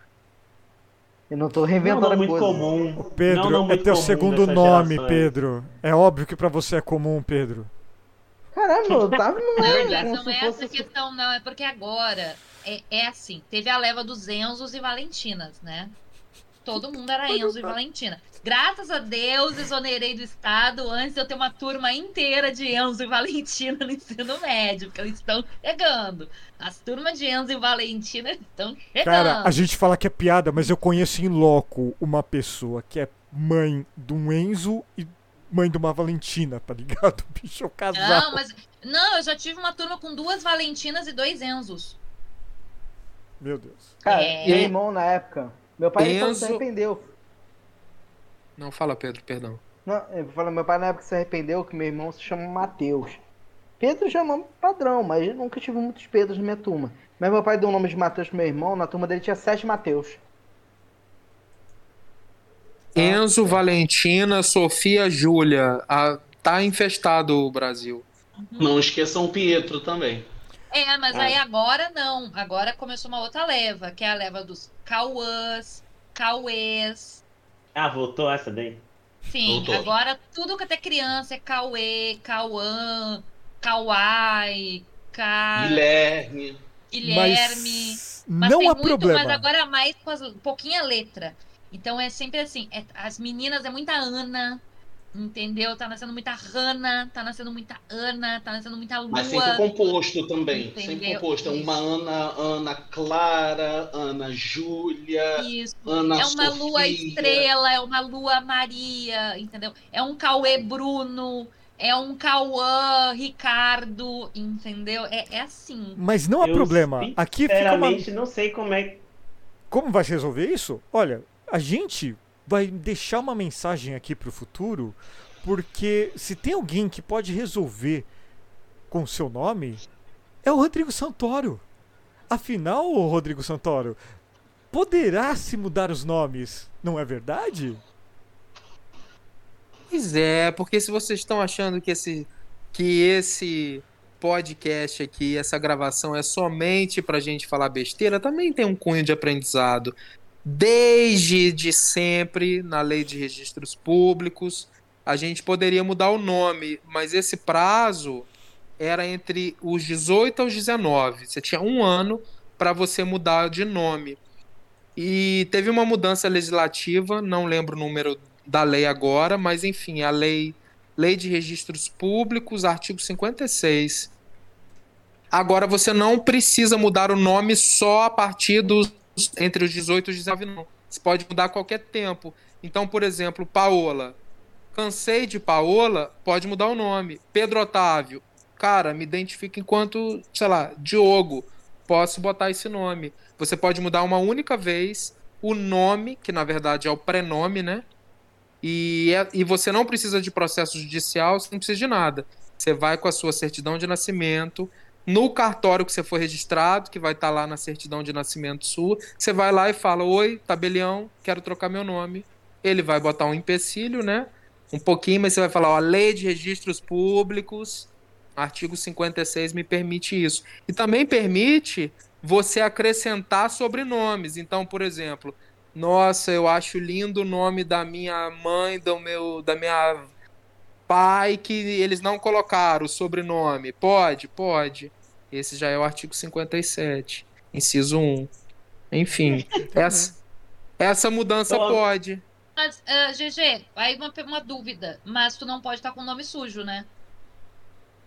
Speaker 8: Eu não tô
Speaker 6: Não é
Speaker 8: reinventando
Speaker 6: nome
Speaker 8: a
Speaker 6: muito
Speaker 8: coisa.
Speaker 6: comum.
Speaker 2: Ô,
Speaker 6: Não é
Speaker 2: Pedro, é
Speaker 6: muito
Speaker 2: teu segundo nome,
Speaker 6: gerações.
Speaker 2: Pedro. É óbvio que pra você é comum, Pedro.
Speaker 8: Caramba, Otávio não
Speaker 3: Não,
Speaker 8: é
Speaker 3: mas
Speaker 8: como
Speaker 3: não é
Speaker 8: fosse...
Speaker 3: essa questão, não. É porque agora é, é assim: teve a leva dos Enzos e Valentinas, né? Todo mundo era Enzo e Valentina. Graças a Deus, exonerei do Estado antes de eu ter uma turma inteira de Enzo e Valentina no ensino médio, porque eles estão chegando. As turmas de Enzo e Valentina estão chegando.
Speaker 2: Cara, a gente fala que é piada, mas eu conheço em loco uma pessoa que é mãe de um Enzo e mãe de uma Valentina, tá ligado? (laughs) Bicho, é casal.
Speaker 3: Não, mas. Não, eu já tive uma turma com duas Valentinas e dois Enzos.
Speaker 2: Meu Deus.
Speaker 8: Cara,
Speaker 3: É.
Speaker 8: meu irmão na época, meu pai que se
Speaker 7: Enzo-
Speaker 8: arrependeu.
Speaker 7: Não, fala, Pedro, perdão.
Speaker 8: Não, eu falo, meu pai na época se arrependeu que meu irmão se chama Matheus. Pedro já é nome padrão, mas eu nunca tive muitos Pedros na minha turma. Mas meu pai deu o nome de Matheus pro meu irmão, na turma dele tinha sete Matheus.
Speaker 7: Enzo, Valentina, Sofia, Júlia. Ah, tá infestado o Brasil.
Speaker 5: Não esqueçam o Pietro também.
Speaker 3: É, mas
Speaker 6: Ah.
Speaker 3: aí agora não. Agora começou uma outra leva, que é a leva dos Cauãs, Cauês.
Speaker 6: Ah, voltou essa daí?
Speaker 3: Sim,
Speaker 5: Voltou.
Speaker 3: agora tudo que até criança é Cauê, Cauã, Cauai, Ca...
Speaker 5: Guilherme.
Speaker 3: Guilherme.
Speaker 2: Mas
Speaker 3: Mas
Speaker 2: não
Speaker 3: tem
Speaker 2: há
Speaker 3: muito,
Speaker 2: problema.
Speaker 3: Mas agora é mais com as, pouquinha letra. Então é sempre assim, é- as meninas é muita Ana, entendeu? Tá nascendo muita Rana, tá nascendo muita Ana, tá nascendo muita Lua.
Speaker 5: Mas sempre composto também. Sempre
Speaker 3: Entendeu?
Speaker 5: composto. É uma Ana, Ana Clara, Ana Júlia,
Speaker 3: Isso.
Speaker 5: Ana
Speaker 3: É uma
Speaker 5: Sofia.
Speaker 3: lua estrela, é uma lua Maria, entendeu? É um Cauê Bruno, é um Cauã Ricardo, entendeu? É, é assim.
Speaker 2: Mas não há
Speaker 6: Eu,
Speaker 2: problema. Aqui fica uma.
Speaker 6: Não sei como é.
Speaker 2: Como vai se resolver isso? Olha, a gente vai deixar uma mensagem aqui pro futuro Porque se tem alguém que pode resolver com o seu nome, é o Rodrigo Santoro. Afinal, o Rodrigo Santoro, poderá se mudar os nomes, não é verdade?
Speaker 7: Pois é, porque se vocês estão achando que esse, que esse podcast aqui, essa gravação é somente pra gente falar besteira, também tem um cunho de aprendizado. Desde de sempre, na lei de registros públicos, a gente poderia mudar o nome, mas esse prazo era entre os 18 aos 19. Você tinha um ano para você mudar de nome. E teve uma mudança legislativa, não lembro o número da lei agora, mas enfim, a lei, lei de registros públicos, artigo 56. Agora você não precisa mudar o nome só a partir dos entre os 18 e os 19, não. Você pode mudar a qualquer tempo. Então, por exemplo, Paola. Cansei de Paola, pode mudar o nome. Pedro Otávio. Cara, me identifica enquanto, sei lá, Diogo. Posso botar esse nome. Você pode mudar uma única vez o nome, que na verdade é o prenome, né? E, é, e você não precisa de processo judicial, você não precisa de nada. Você vai com a sua certidão de nascimento, no cartório que você for registrado, que vai estar lá na certidão de nascimento sua, você vai lá e fala: Oi, tabelião, quero trocar meu nome. Ele vai botar um empecilho, né? Um pouquinho, mas você vai falar: Ó, lei de registros públicos, artigo 56 me permite isso. E também permite você acrescentar sobrenomes. Então, por exemplo, nossa, eu acho lindo o nome da minha mãe, do meu, da minha pai que eles não colocaram o sobrenome. Pode? Pode. Esse já é o artigo 57, inciso 1. Enfim, (laughs) essa, essa mudança
Speaker 6: Então,
Speaker 7: pode.
Speaker 3: Mas, ah, GG, aí uma, uma dúvida. Mas tu não pode estar com o nome sujo, né?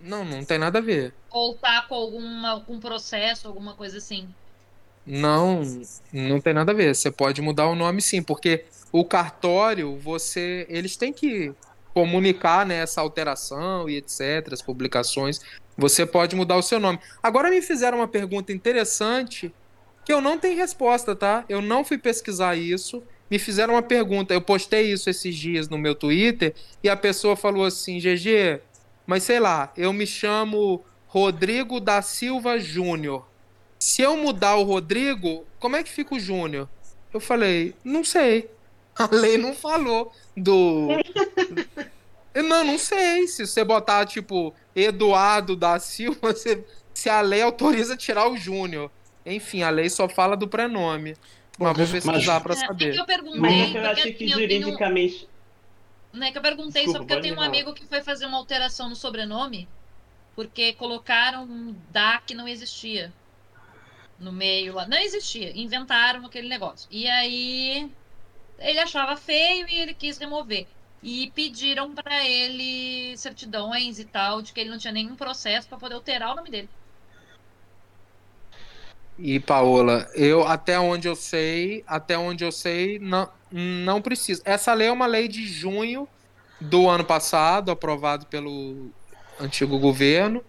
Speaker 7: Não, não tem nada a ver.
Speaker 3: Ou tá com alguma, algum processo, alguma coisa assim.
Speaker 7: Não, não tem nada a ver. Você pode mudar o nome sim, porque o cartório, você, eles têm que comunicar né, essa alteração e etc, as publicações. Você pode mudar o seu nome. Agora me fizeram uma pergunta interessante que eu não tenho resposta, tá? Eu não fui pesquisar isso. Me fizeram uma pergunta. Eu postei isso esses dias no meu Twitter e a pessoa falou assim: GG, mas sei lá, eu me chamo Rodrigo da Silva Júnior. Se eu mudar o Rodrigo, como é que fica o Júnior? Eu falei, não sei. (laughs) A lei não falou do. (laughs) Não, não sei. Se você botar, tipo, Eduardo da Silva, (laughs) você- se a lei autoriza tirar o Júnior. Enfim, a lei só fala do prenome. Mas vou pesquisar pra
Speaker 3: É, é que
Speaker 7: saber.
Speaker 3: eu perguntei,
Speaker 6: Mas eu
Speaker 3: porque
Speaker 6: acho que
Speaker 3: tenho,
Speaker 6: juridicamente.
Speaker 3: né, que eu perguntei
Speaker 6: Desculpa,
Speaker 3: só porque eu tenho um
Speaker 6: falar.
Speaker 3: amigo que foi fazer uma alteração no sobrenome, porque colocaram um DA que não existia no meio lá. Não existia, inventaram aquele negócio. E aí ele achava feio e ele quis remover. E pediram pra ele certidões e tal, de que ele não tinha nenhum processo pra poder alterar o nome dele.
Speaker 7: E Paola, eu até onde eu sei, até onde eu sei, não, não precisa. Essa lei é uma lei de junho do ano passado, aprovado pelo antigo governo.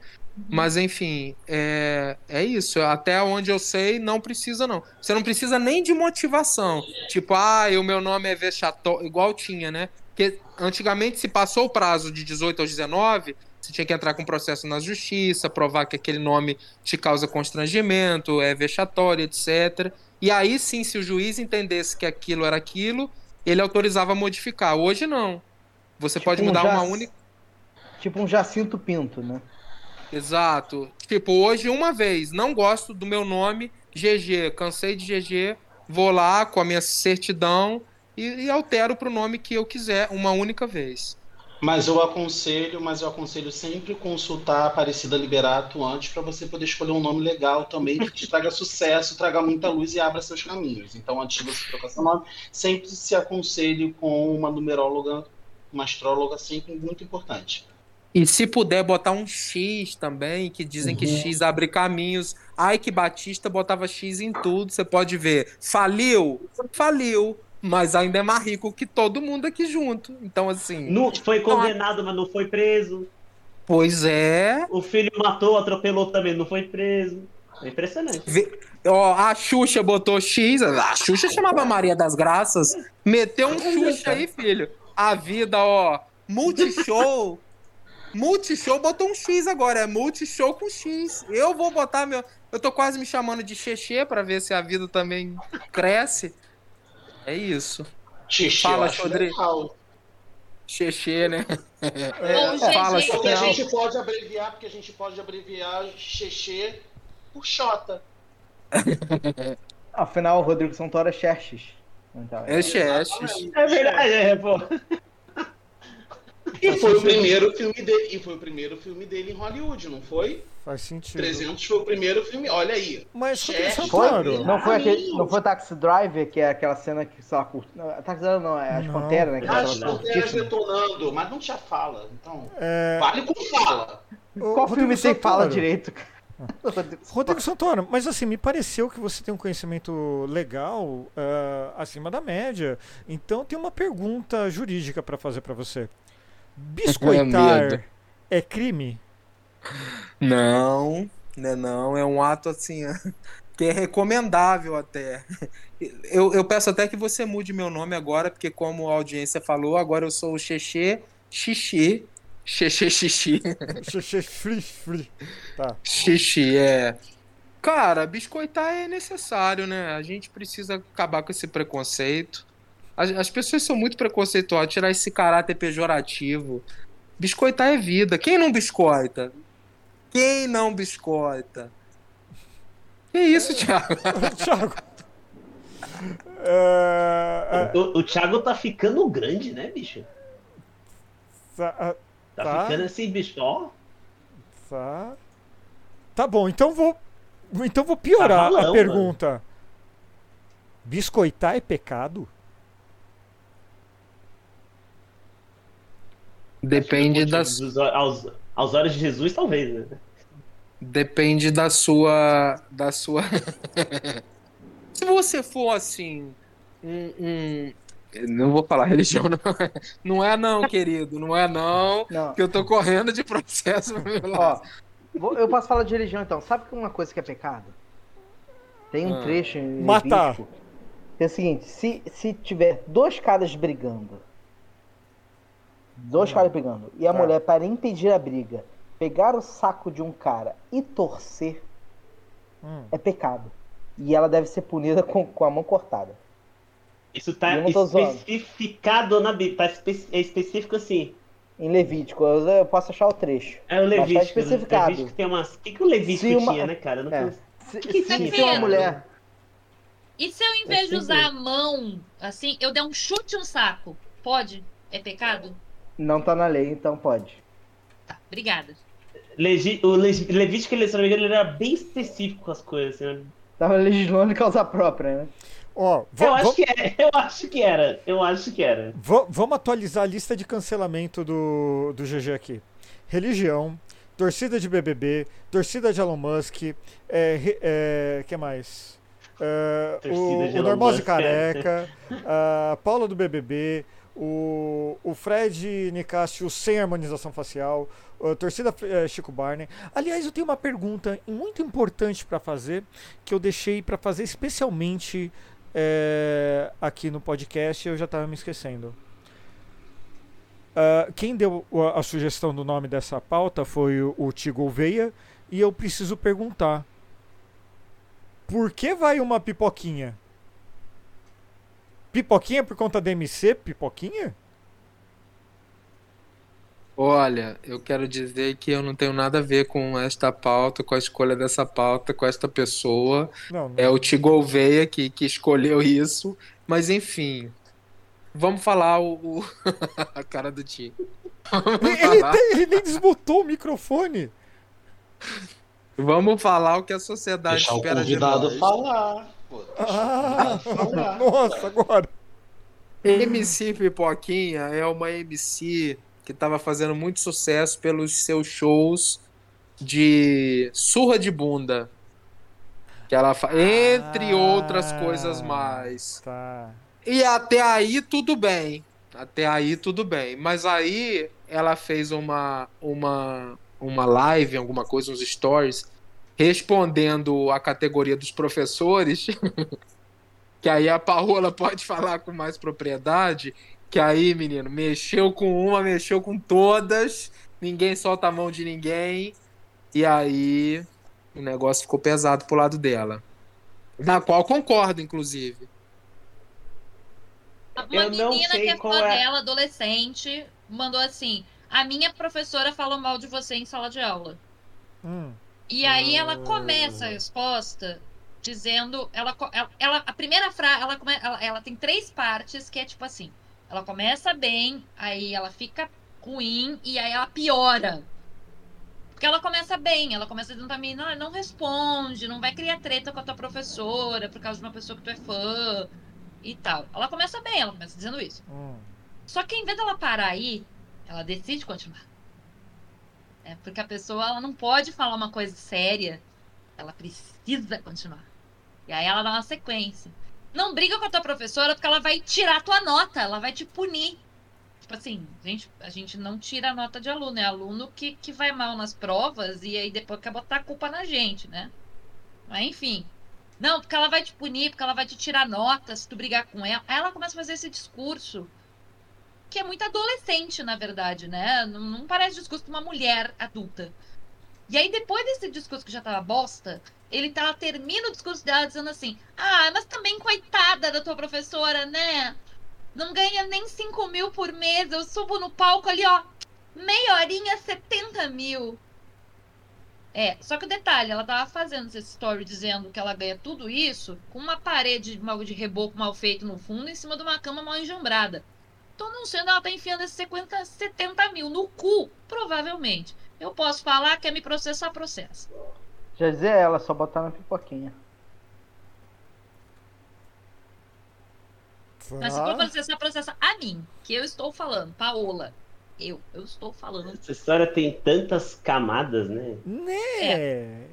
Speaker 7: Mas enfim, é, é isso. Até onde eu sei, não precisa, não. Você não precisa nem de motivação. Tipo, ah, o meu nome é vexatório, igual tinha, né? Porque antigamente, se passou o prazo de 18 aos 19, você tinha que entrar com processo na justiça, provar que aquele nome te causa constrangimento, é vexatório, etc. E aí sim, se o juiz entendesse que aquilo era aquilo, ele autorizava a modificar. Hoje não. Você pode
Speaker 8: um
Speaker 7: mudar
Speaker 8: Jac-
Speaker 7: uma única.
Speaker 8: Tipo um Jacinto Pinto, né?
Speaker 7: Exato. Tipo, hoje, uma vez, não gosto do meu nome, GG, cansei de GG, vou lá com a minha certidão e, e altero pro nome que eu quiser, uma única vez.
Speaker 5: Mas eu aconselho, mas eu aconselho sempre consultar a Aparecida Liberato antes para você poder escolher um nome legal também que te (laughs) traga sucesso, traga muita luz e abra seus caminhos. Então, antes de você trocar seu nome, sempre se aconselhe com uma numeróloga, uma astróloga, sempre muito importante.
Speaker 7: E se puder botar um X também, que dizem que X abre caminhos. Ai, que Batista botava X em tudo, você pode ver. Faliu? Faliu. Mas ainda é mais rico que todo mundo aqui junto. Então, assim.
Speaker 6: Não, foi condenado, mas não foi preso.
Speaker 7: Pois é.
Speaker 6: O filho matou, atropelou também, não foi preso. É impressionante.
Speaker 7: Vê- Ó, a Xuxa botou X, a Xuxa chamava Maria das Graças, meteu um Xuxa aí, filho. A vida, ó, Multishow. Multishow botou um X agora, é multishow com X. Eu vou botar meu. Eu tô quase me chamando de Xexê pra ver se a vida também cresce. É isso.
Speaker 5: Xixi,
Speaker 7: Fala,
Speaker 5: legal.
Speaker 7: Xexê, né?
Speaker 3: Ou (laughs) GG.
Speaker 7: Fala,
Speaker 5: Porque a gente pode abreviar, porque a gente pode abreviar Xexê por Xota.
Speaker 8: Afinal, o Rodrigo Santoro é Xerxes. Então,
Speaker 7: É Xexes.
Speaker 5: Exatamente.
Speaker 6: É verdade, é, pô.
Speaker 5: E foi o primeiro filme dele, e foi o primeiro filme dele em Hollywood, não foi?
Speaker 2: Faz sentido.
Speaker 5: 300 foi o primeiro filme. Olha aí.
Speaker 2: Mas Rodrigo
Speaker 5: Chefe.
Speaker 2: Santoro.
Speaker 8: Não foi, aquele, não foi Taxi Driver, que é aquela cena que, curte. Não, Taxi Driver não, é as
Speaker 2: Não.
Speaker 8: Panteras, né? Que
Speaker 5: Ah,
Speaker 8: é
Speaker 5: as panteras detonando, mas não tinha fala. Então,
Speaker 2: É,
Speaker 5: vale com fala.
Speaker 2: o
Speaker 8: Qual
Speaker 2: Rodrigo
Speaker 8: filme tem fala direito, cara? Rodrigo
Speaker 2: Santoro, mas assim, me pareceu que você tem um conhecimento legal ah, acima da média. Então tem uma pergunta jurídica pra fazer pra você. Biscoitar
Speaker 7: medo.
Speaker 2: é crime?
Speaker 7: Não, né não, é um ato assim (laughs) que é recomendável até. Eu, eu peço até que você mude meu nome agora, porque como a audiência falou, agora eu sou o Xexê Xixi. Xexê Xixi.
Speaker 2: Xixi, free, free. Tá.
Speaker 7: Xixi, é. Cara, biscoitar é necessário, né? A gente precisa acabar com esse preconceito. As, as pessoas são muito preconceituosas, tirar esse caráter pejorativo. Biscoitar é vida. Quem não biscoita? Quem não biscoita? Que isso, Thiago? (laughs)
Speaker 2: Thiago. É, é,
Speaker 6: O, o Thiago tá ficando grande, né, bicho?
Speaker 2: tá, ah,
Speaker 6: Tá,
Speaker 2: Tá.
Speaker 6: ficando assim, bicho, ó.
Speaker 2: tá. Tá bom, então vou. Então vou piorar
Speaker 6: Tá
Speaker 2: a pergunta. Biscoitar é pecado?
Speaker 7: Depende da,
Speaker 6: aos, aos olhos de Jesus, talvez, né?
Speaker 7: depende da sua, da sua. (laughs) Se você for assim, um, um- não vou falar (laughs) religião, não. Não é não, querido, não é não.
Speaker 8: Não,
Speaker 7: Que eu tô correndo de processo
Speaker 8: ó, eu posso falar de religião então. Sabe que uma coisa que é pecado? Tem um
Speaker 7: Ah.
Speaker 8: trecho em
Speaker 2: Matar.
Speaker 8: Levítico é o seguinte: se, se tiver dois caras brigando, dois caras brigando, e a
Speaker 2: Tá.
Speaker 8: mulher, para impedir a briga, pegar o saco de um cara e torcer,
Speaker 2: Hum.
Speaker 8: é pecado. E ela deve ser punida com, com a mão cortada.
Speaker 6: Isso tá especificado na Bíblia. Tá espe- é específico assim.
Speaker 8: Em Levítico, eu, eu posso achar o trecho.
Speaker 6: É o
Speaker 8: Mas tá
Speaker 6: Levítico.
Speaker 8: especificado.
Speaker 6: O Levítico tem umas. O que, que o Levítico
Speaker 8: uma-
Speaker 6: tinha, né, cara? Não
Speaker 8: É.
Speaker 6: conheço.
Speaker 8: Se,
Speaker 6: Que
Speaker 8: se,
Speaker 6: que
Speaker 8: se uma
Speaker 3: é?
Speaker 8: mulher.
Speaker 3: E se eu, em vez de
Speaker 8: sempre-
Speaker 3: usar a mão, assim, eu der um chute no saco? Pode? É pecado?
Speaker 8: Não tá na lei, então pode.
Speaker 3: Tá, obrigada.
Speaker 6: Legi- o Legi- Levítico, ele, se não me engano, ele era bem específico com as coisas. Assim, né?
Speaker 8: Tava legislando causa própria, né?
Speaker 2: Ó,
Speaker 6: Eu
Speaker 2: va-
Speaker 6: acho que era. Eu acho que era. Eu acho que era.
Speaker 2: va- vamos atualizar a lista de cancelamento do, do GG aqui. Religião, torcida de BBB, torcida de Elon Musk, é, é, que mais? É, o, o Normose
Speaker 6: Musk,
Speaker 2: Careca, (laughs) a Paula do BBB, o, o Fred Nicásio sem harmonização facial, a torcida eh, Chico Barney. Aliás, eu tenho uma pergunta muito importante para fazer, que eu deixei para fazer especialmente eh, aqui no podcast, eu já estava me esquecendo. Ah, quem deu a, a sugestão do nome dessa pauta foi o, o Tigo Gouveia, e eu preciso perguntar: por que vai uma pipoquinha? Pipoquinha por conta da MC? Pipoquinha?
Speaker 7: Olha, eu quero dizer que eu não tenho nada a ver com esta pauta, com a escolha dessa pauta, com esta pessoa.
Speaker 2: Não, não.
Speaker 7: É o Tigo Gouveia que, que escolheu isso. Mas enfim, vamos falar o, o- (laughs) a cara do. Vamos
Speaker 2: Ele, ele
Speaker 7: falar,
Speaker 2: tem- ele nem desmutou o microfone.
Speaker 7: vamos falar o que a sociedade
Speaker 5: Deixar o
Speaker 7: espera de
Speaker 5: convidado
Speaker 7: nós.
Speaker 5: falar. Pô,
Speaker 2: Ah, (laughs) nossa, agora.
Speaker 7: MC Pipoquinha é uma MC que estava fazendo muito sucesso pelos seus shows de surra de bunda. Que ela fa... Entre outras coisas mais.
Speaker 2: Tá.
Speaker 7: E até aí tudo bem. Até aí tudo bem. Mas aí ela fez uma, uma, uma live, alguma coisa, uns stories, respondendo a categoria dos professores. (laughs) que aí a Paola pode falar com mais propriedade. Que aí, menino, mexeu com uma, mexeu com todas, ninguém solta a mão de ninguém. E aí o negócio ficou pesado pro lado dela. Na qual concordo, inclusive.
Speaker 3: Uma
Speaker 6: Eu não
Speaker 3: menina
Speaker 6: sei
Speaker 3: que é fã
Speaker 6: é-
Speaker 3: dela, adolescente, mandou assim: A minha professora falou mal de você em sala de aula.
Speaker 2: Hum.
Speaker 3: E aí ela começa a resposta dizendo, ela, ela, a primeira frase, ela, ela, ela tem três partes que é tipo assim, ela começa bem, aí ela fica ruim e aí ela piora. Porque ela começa bem, ela começa dizendo pra mim, não, não responde, não vai criar treta com a tua professora por causa de uma pessoa que tu é fã e tal. Ela começa bem, ela começa dizendo isso.
Speaker 2: Hum.
Speaker 3: Só que em vez dela parar aí, ela decide continuar. É porque a pessoa ela não pode falar uma coisa séria. Ela precisa continuar. E aí ela dá uma sequência. Não briga com a tua professora porque ela vai tirar a tua nota, ela vai te punir. Tipo assim, gente, a gente não tira a nota de aluno, é aluno que, que vai mal nas provas e aí depois quer botar a culpa na gente, né? Mas enfim. Não, porque ela vai te punir, porque ela vai te tirar nota se tu brigar com ela. Aí ela começa a fazer esse discurso que é muito adolescente, na verdade, né? Não, não parece discurso de uma mulher adulta. E aí, depois desse discurso que já tava bosta, ele tá, termina o discurso dela dizendo assim: Ah, mas também coitada da tua professora, né? Não ganha nem 5 mil por mês. Eu subo no palco ali, ó. Meia horinha, 70 mil. É, só que o detalhe, ela tava fazendo esse story dizendo que ela ganha tudo isso com uma parede de reboco mal feito no fundo em cima de uma cama mal enjambrada. Tô anunciando ela tá enfiando esses 50, 70 mil no cu, provavelmente. Eu posso falar, quer me processar, processa.
Speaker 8: Já dizia ela, só botar na pipoquinha.
Speaker 3: Mas se for processar, processa a mim, que eu estou falando, Paola. Eu, eu estou falando.
Speaker 6: Essa história tem tantas camadas, né?
Speaker 2: Né?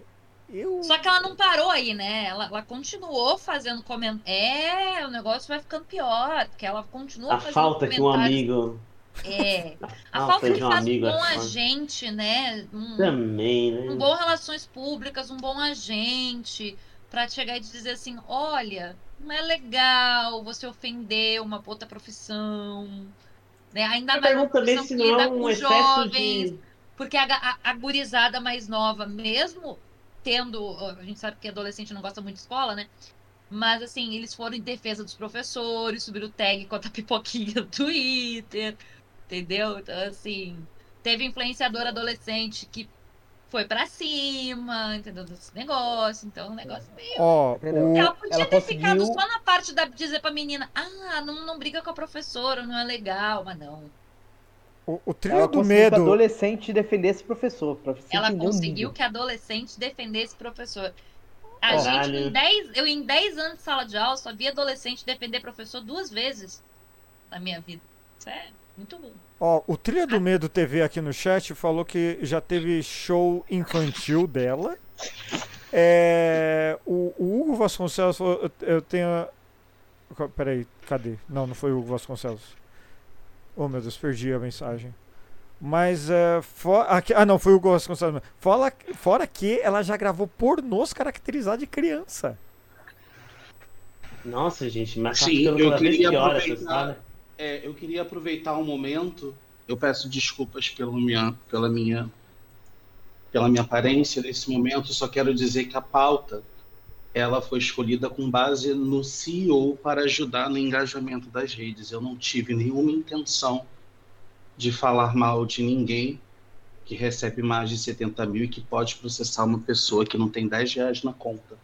Speaker 2: Eu.
Speaker 3: Só que ela não parou aí, né? Ela, ela continuou fazendo comentários. É, o negócio vai ficando pior, porque ela continua
Speaker 6: A
Speaker 3: fazendo
Speaker 6: falta que um amigo
Speaker 3: É. (laughs) A
Speaker 6: falta
Speaker 3: falta que
Speaker 6: de um
Speaker 3: faz
Speaker 6: amigo
Speaker 3: um
Speaker 6: é
Speaker 3: bom agente, né? Um,
Speaker 6: também, né?
Speaker 3: um bom relações públicas, um bom agente, pra chegar e dizer assim, olha, não é legal você ofender uma outra profissão, né? Ainda
Speaker 6: Eu
Speaker 3: mais uma profissão que
Speaker 6: não é
Speaker 3: lida
Speaker 6: um
Speaker 3: com jovens,
Speaker 6: de.
Speaker 3: porque a, a, a gurizada mais nova, mesmo tendo, a gente sabe que adolescente não gosta muito de escola, né? Mas assim, eles foram em defesa dos professores, subiram o tag contra a (laughs) pipoquinha no Twitter, entendeu? Então, assim, teve influenciador adolescente que foi pra cima, entendeu? Desse negócio, então o negócio meio.
Speaker 2: Ó,
Speaker 8: Entendeu?
Speaker 2: o-
Speaker 3: Ela podia
Speaker 8: ela
Speaker 3: ter ficado
Speaker 8: conseguiu-
Speaker 3: só na parte da dizer pra menina, ah, não, não briga com a professora, não é legal, mas não.
Speaker 2: O, o trilho
Speaker 8: Ela
Speaker 2: do
Speaker 8: conseguiu que o
Speaker 2: medo.
Speaker 8: adolescente defendesse o professor. Professor
Speaker 3: Ela conseguiu que adolescente defendesse professor. A
Speaker 6: Caralho.
Speaker 3: gente, em 10, eu em 10 anos de sala de aula, só vi adolescente defender professor duas vezes na minha vida. Isso é muito bom.
Speaker 2: Ó, o Trilha do Medo TV aqui no chat falou que já teve show infantil dela. É, o, o Hugo Vasconcelos falou, eu, eu tenho. Peraí, cadê? Não, não foi o Hugo Vasconcelos. Oh meu Deus, perdi a mensagem. Mas é. fo- aqui- ah, não, foi o Hugo Vasconcelos. Fora, fora que ela já gravou pornôs caracterizados de criança.
Speaker 6: Nossa, gente, mas tá
Speaker 5: Sim,
Speaker 6: ficando
Speaker 5: eu queria aproveitar-. É, eu queria aproveitar um momento. Eu peço desculpas pelo minha, pela minha pela minha aparência nesse momento. Só quero dizer que a pauta ela foi escolhida com base no CEO para ajudar no engajamento das redes. Eu não tive nenhuma intenção de falar mal de ninguém que recebe mais de 70 mil e que pode processar uma pessoa que não tem 10 reais na conta.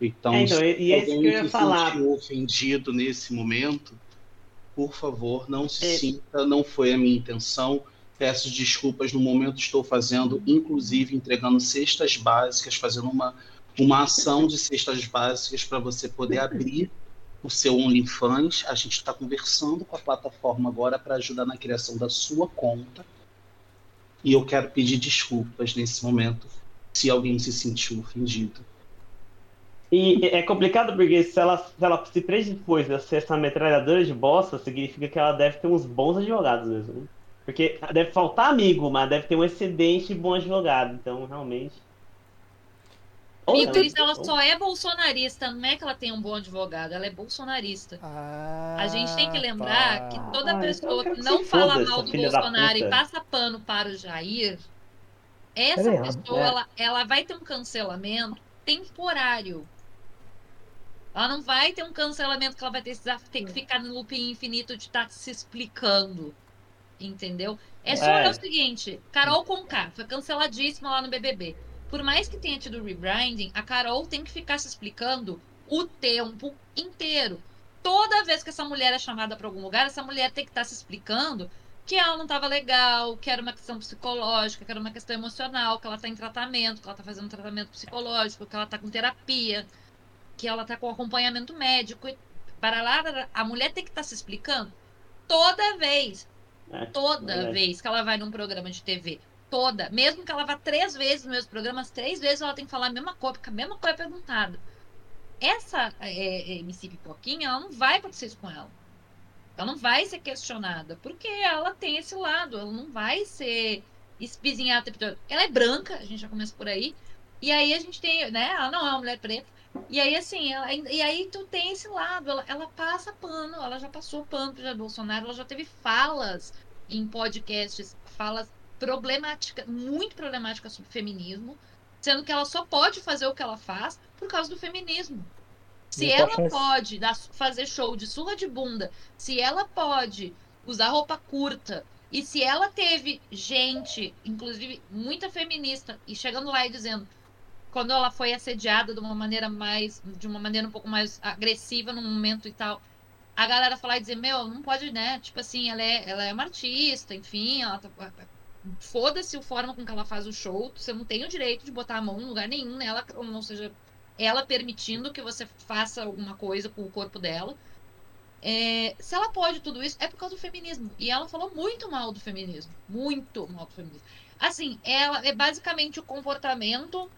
Speaker 5: Então,
Speaker 6: É, então,
Speaker 5: se
Speaker 6: e- é isso que
Speaker 5: alguém
Speaker 6: eu ia
Speaker 5: se
Speaker 6: falar.
Speaker 5: sentiu ofendido nesse momento, por favor, não se
Speaker 6: É.
Speaker 5: sinta, não foi a minha intenção. Peço desculpas no momento estou fazendo, inclusive entregando cestas básicas, fazendo uma, uma ação de cestas básicas para você poder abrir o seu OnlyFans. A gente está conversando com a plataforma agora para ajudar na criação da sua conta. E eu quero pedir desculpas nesse momento se alguém se sentiu ofendido.
Speaker 6: E é complicado porque se ela se, ela se predispôs a ser essa metralhadora de bosta, significa que ela deve ter uns bons advogados mesmo, né? Porque deve faltar amigo, mas deve ter um excedente de bom advogado. Então, realmente.
Speaker 3: Elis, ela só é bolsonarista, não é que ela tem um bom advogado, ela é bolsonarista.
Speaker 2: Ah,
Speaker 3: A gente tem que lembrar
Speaker 2: tá.
Speaker 3: que toda
Speaker 6: Ah, então
Speaker 3: pessoa
Speaker 6: quero
Speaker 3: que não fala mal do Bolsonaro e passa pano para o Jair, essa
Speaker 8: É
Speaker 3: pessoa
Speaker 8: é.
Speaker 3: ela, ela vai ter um cancelamento temporário. Ela não vai ter um cancelamento que ela vai ter, ter que ficar no looping infinito de estar se explicando. Entendeu? É só
Speaker 6: É.
Speaker 3: olhar o seguinte: Carol Conká foi canceladíssima lá no BBB. Por mais que tenha tido rebranding, a Carol tem que ficar se explicando o tempo inteiro. Toda vez que essa mulher é chamada para algum lugar, essa mulher tem que estar se explicando que ela não estava legal, que era uma questão psicológica, que era uma questão emocional, que ela está em tratamento, que ela está fazendo tratamento psicológico, que ela está com terapia, que ela está com acompanhamento médico. Para lá, a mulher tem que estar se explicando toda vez.
Speaker 6: É,
Speaker 3: Toda
Speaker 6: verdade.
Speaker 3: vez que ela vai num programa de TV. Toda. Mesmo que ela vá três vezes nos meus programas, três vezes ela tem que falar a mesma coisa, porque a mesma coisa é perguntada. Essa é, é, MC Pipoquinha, ela não vai acontecer isso com ela. Ela não vai ser questionada, porque ela tem esse lado, ela não vai ser espizinhada. Ela é branca, a gente já começa por aí. E aí a gente tem, né? Ela não é uma mulher preta. E aí, assim, ela- e aí tu tem esse lado, ela, ela passa pano, ela já passou pano pro Bolsonaro, ela já teve falas em podcasts, falas problemáticas, muito problemáticas sobre feminismo, sendo que ela só pode fazer o que ela faz por causa do feminismo. Se
Speaker 8: tô
Speaker 3: ela
Speaker 8: achando
Speaker 3: pode dar- fazer show de surra de bunda, se ela pode usar roupa curta, e se ela teve gente, inclusive muita feminista, e chegando lá e dizendo quando ela foi assediada de uma maneira mais de uma maneira um pouco mais agressiva no momento e tal a galera falar e dizer meu não pode né tipo assim ela é ela é uma artista enfim ela tá, foda-se o forma com que ela faz o show você não tem o direito de botar a mão em lugar nenhum nela ou seja ela permitindo que você faça alguma coisa com o corpo dela. É, se ela pode tudo isso é por causa do feminismo. E ela falou muito mal do feminismo muito mal do feminismo. Assim ela é basicamente o comportamento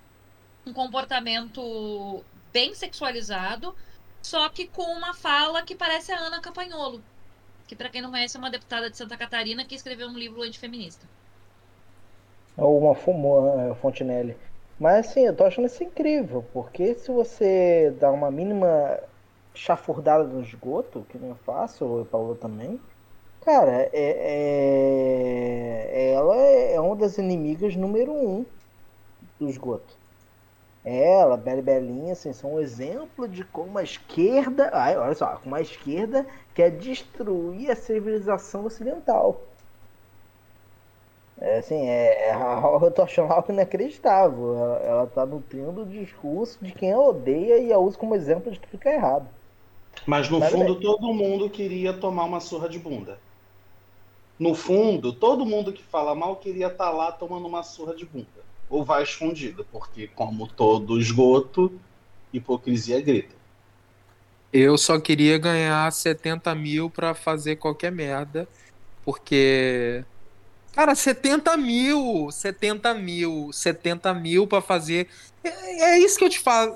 Speaker 3: um comportamento bem sexualizado, só que com uma fala que parece a Ana Campagnolo, que para quem não conhece é uma deputada de Santa Catarina que escreveu um livro antifeminista.
Speaker 8: Ou uma fumo, Fontenelle. Mas assim, eu tô achando isso incrível, porque se você dá uma mínima chafurdada no esgoto, que nem eu faço, ou o Paulo também, cara, é, é- ela é uma das inimigas número um do esgoto. Ela, Bela Belinha, assim, são um exemplo de como a esquerda, ai, olha só, como a esquerda quer destruir a civilização ocidental. É assim, é, é, eu tô achando algo inacreditável. Ela, ela tá nutrindo o discurso de quem a odeia e a usa como exemplo de que fica errado.
Speaker 5: Mas no
Speaker 8: Mas
Speaker 5: fundo todo mundo queria tomar uma surra de bunda. No fundo, todo mundo que fala mal queria estar lá tomando uma surra de bunda. Ou vai escondido, porque como todo esgoto, hipocrisia grita.
Speaker 7: Eu só queria ganhar 70 mil pra fazer qualquer merda, porque. Cara, 70 mil! 70 mil! 70 mil pra fazer. É, é isso que eu te falo.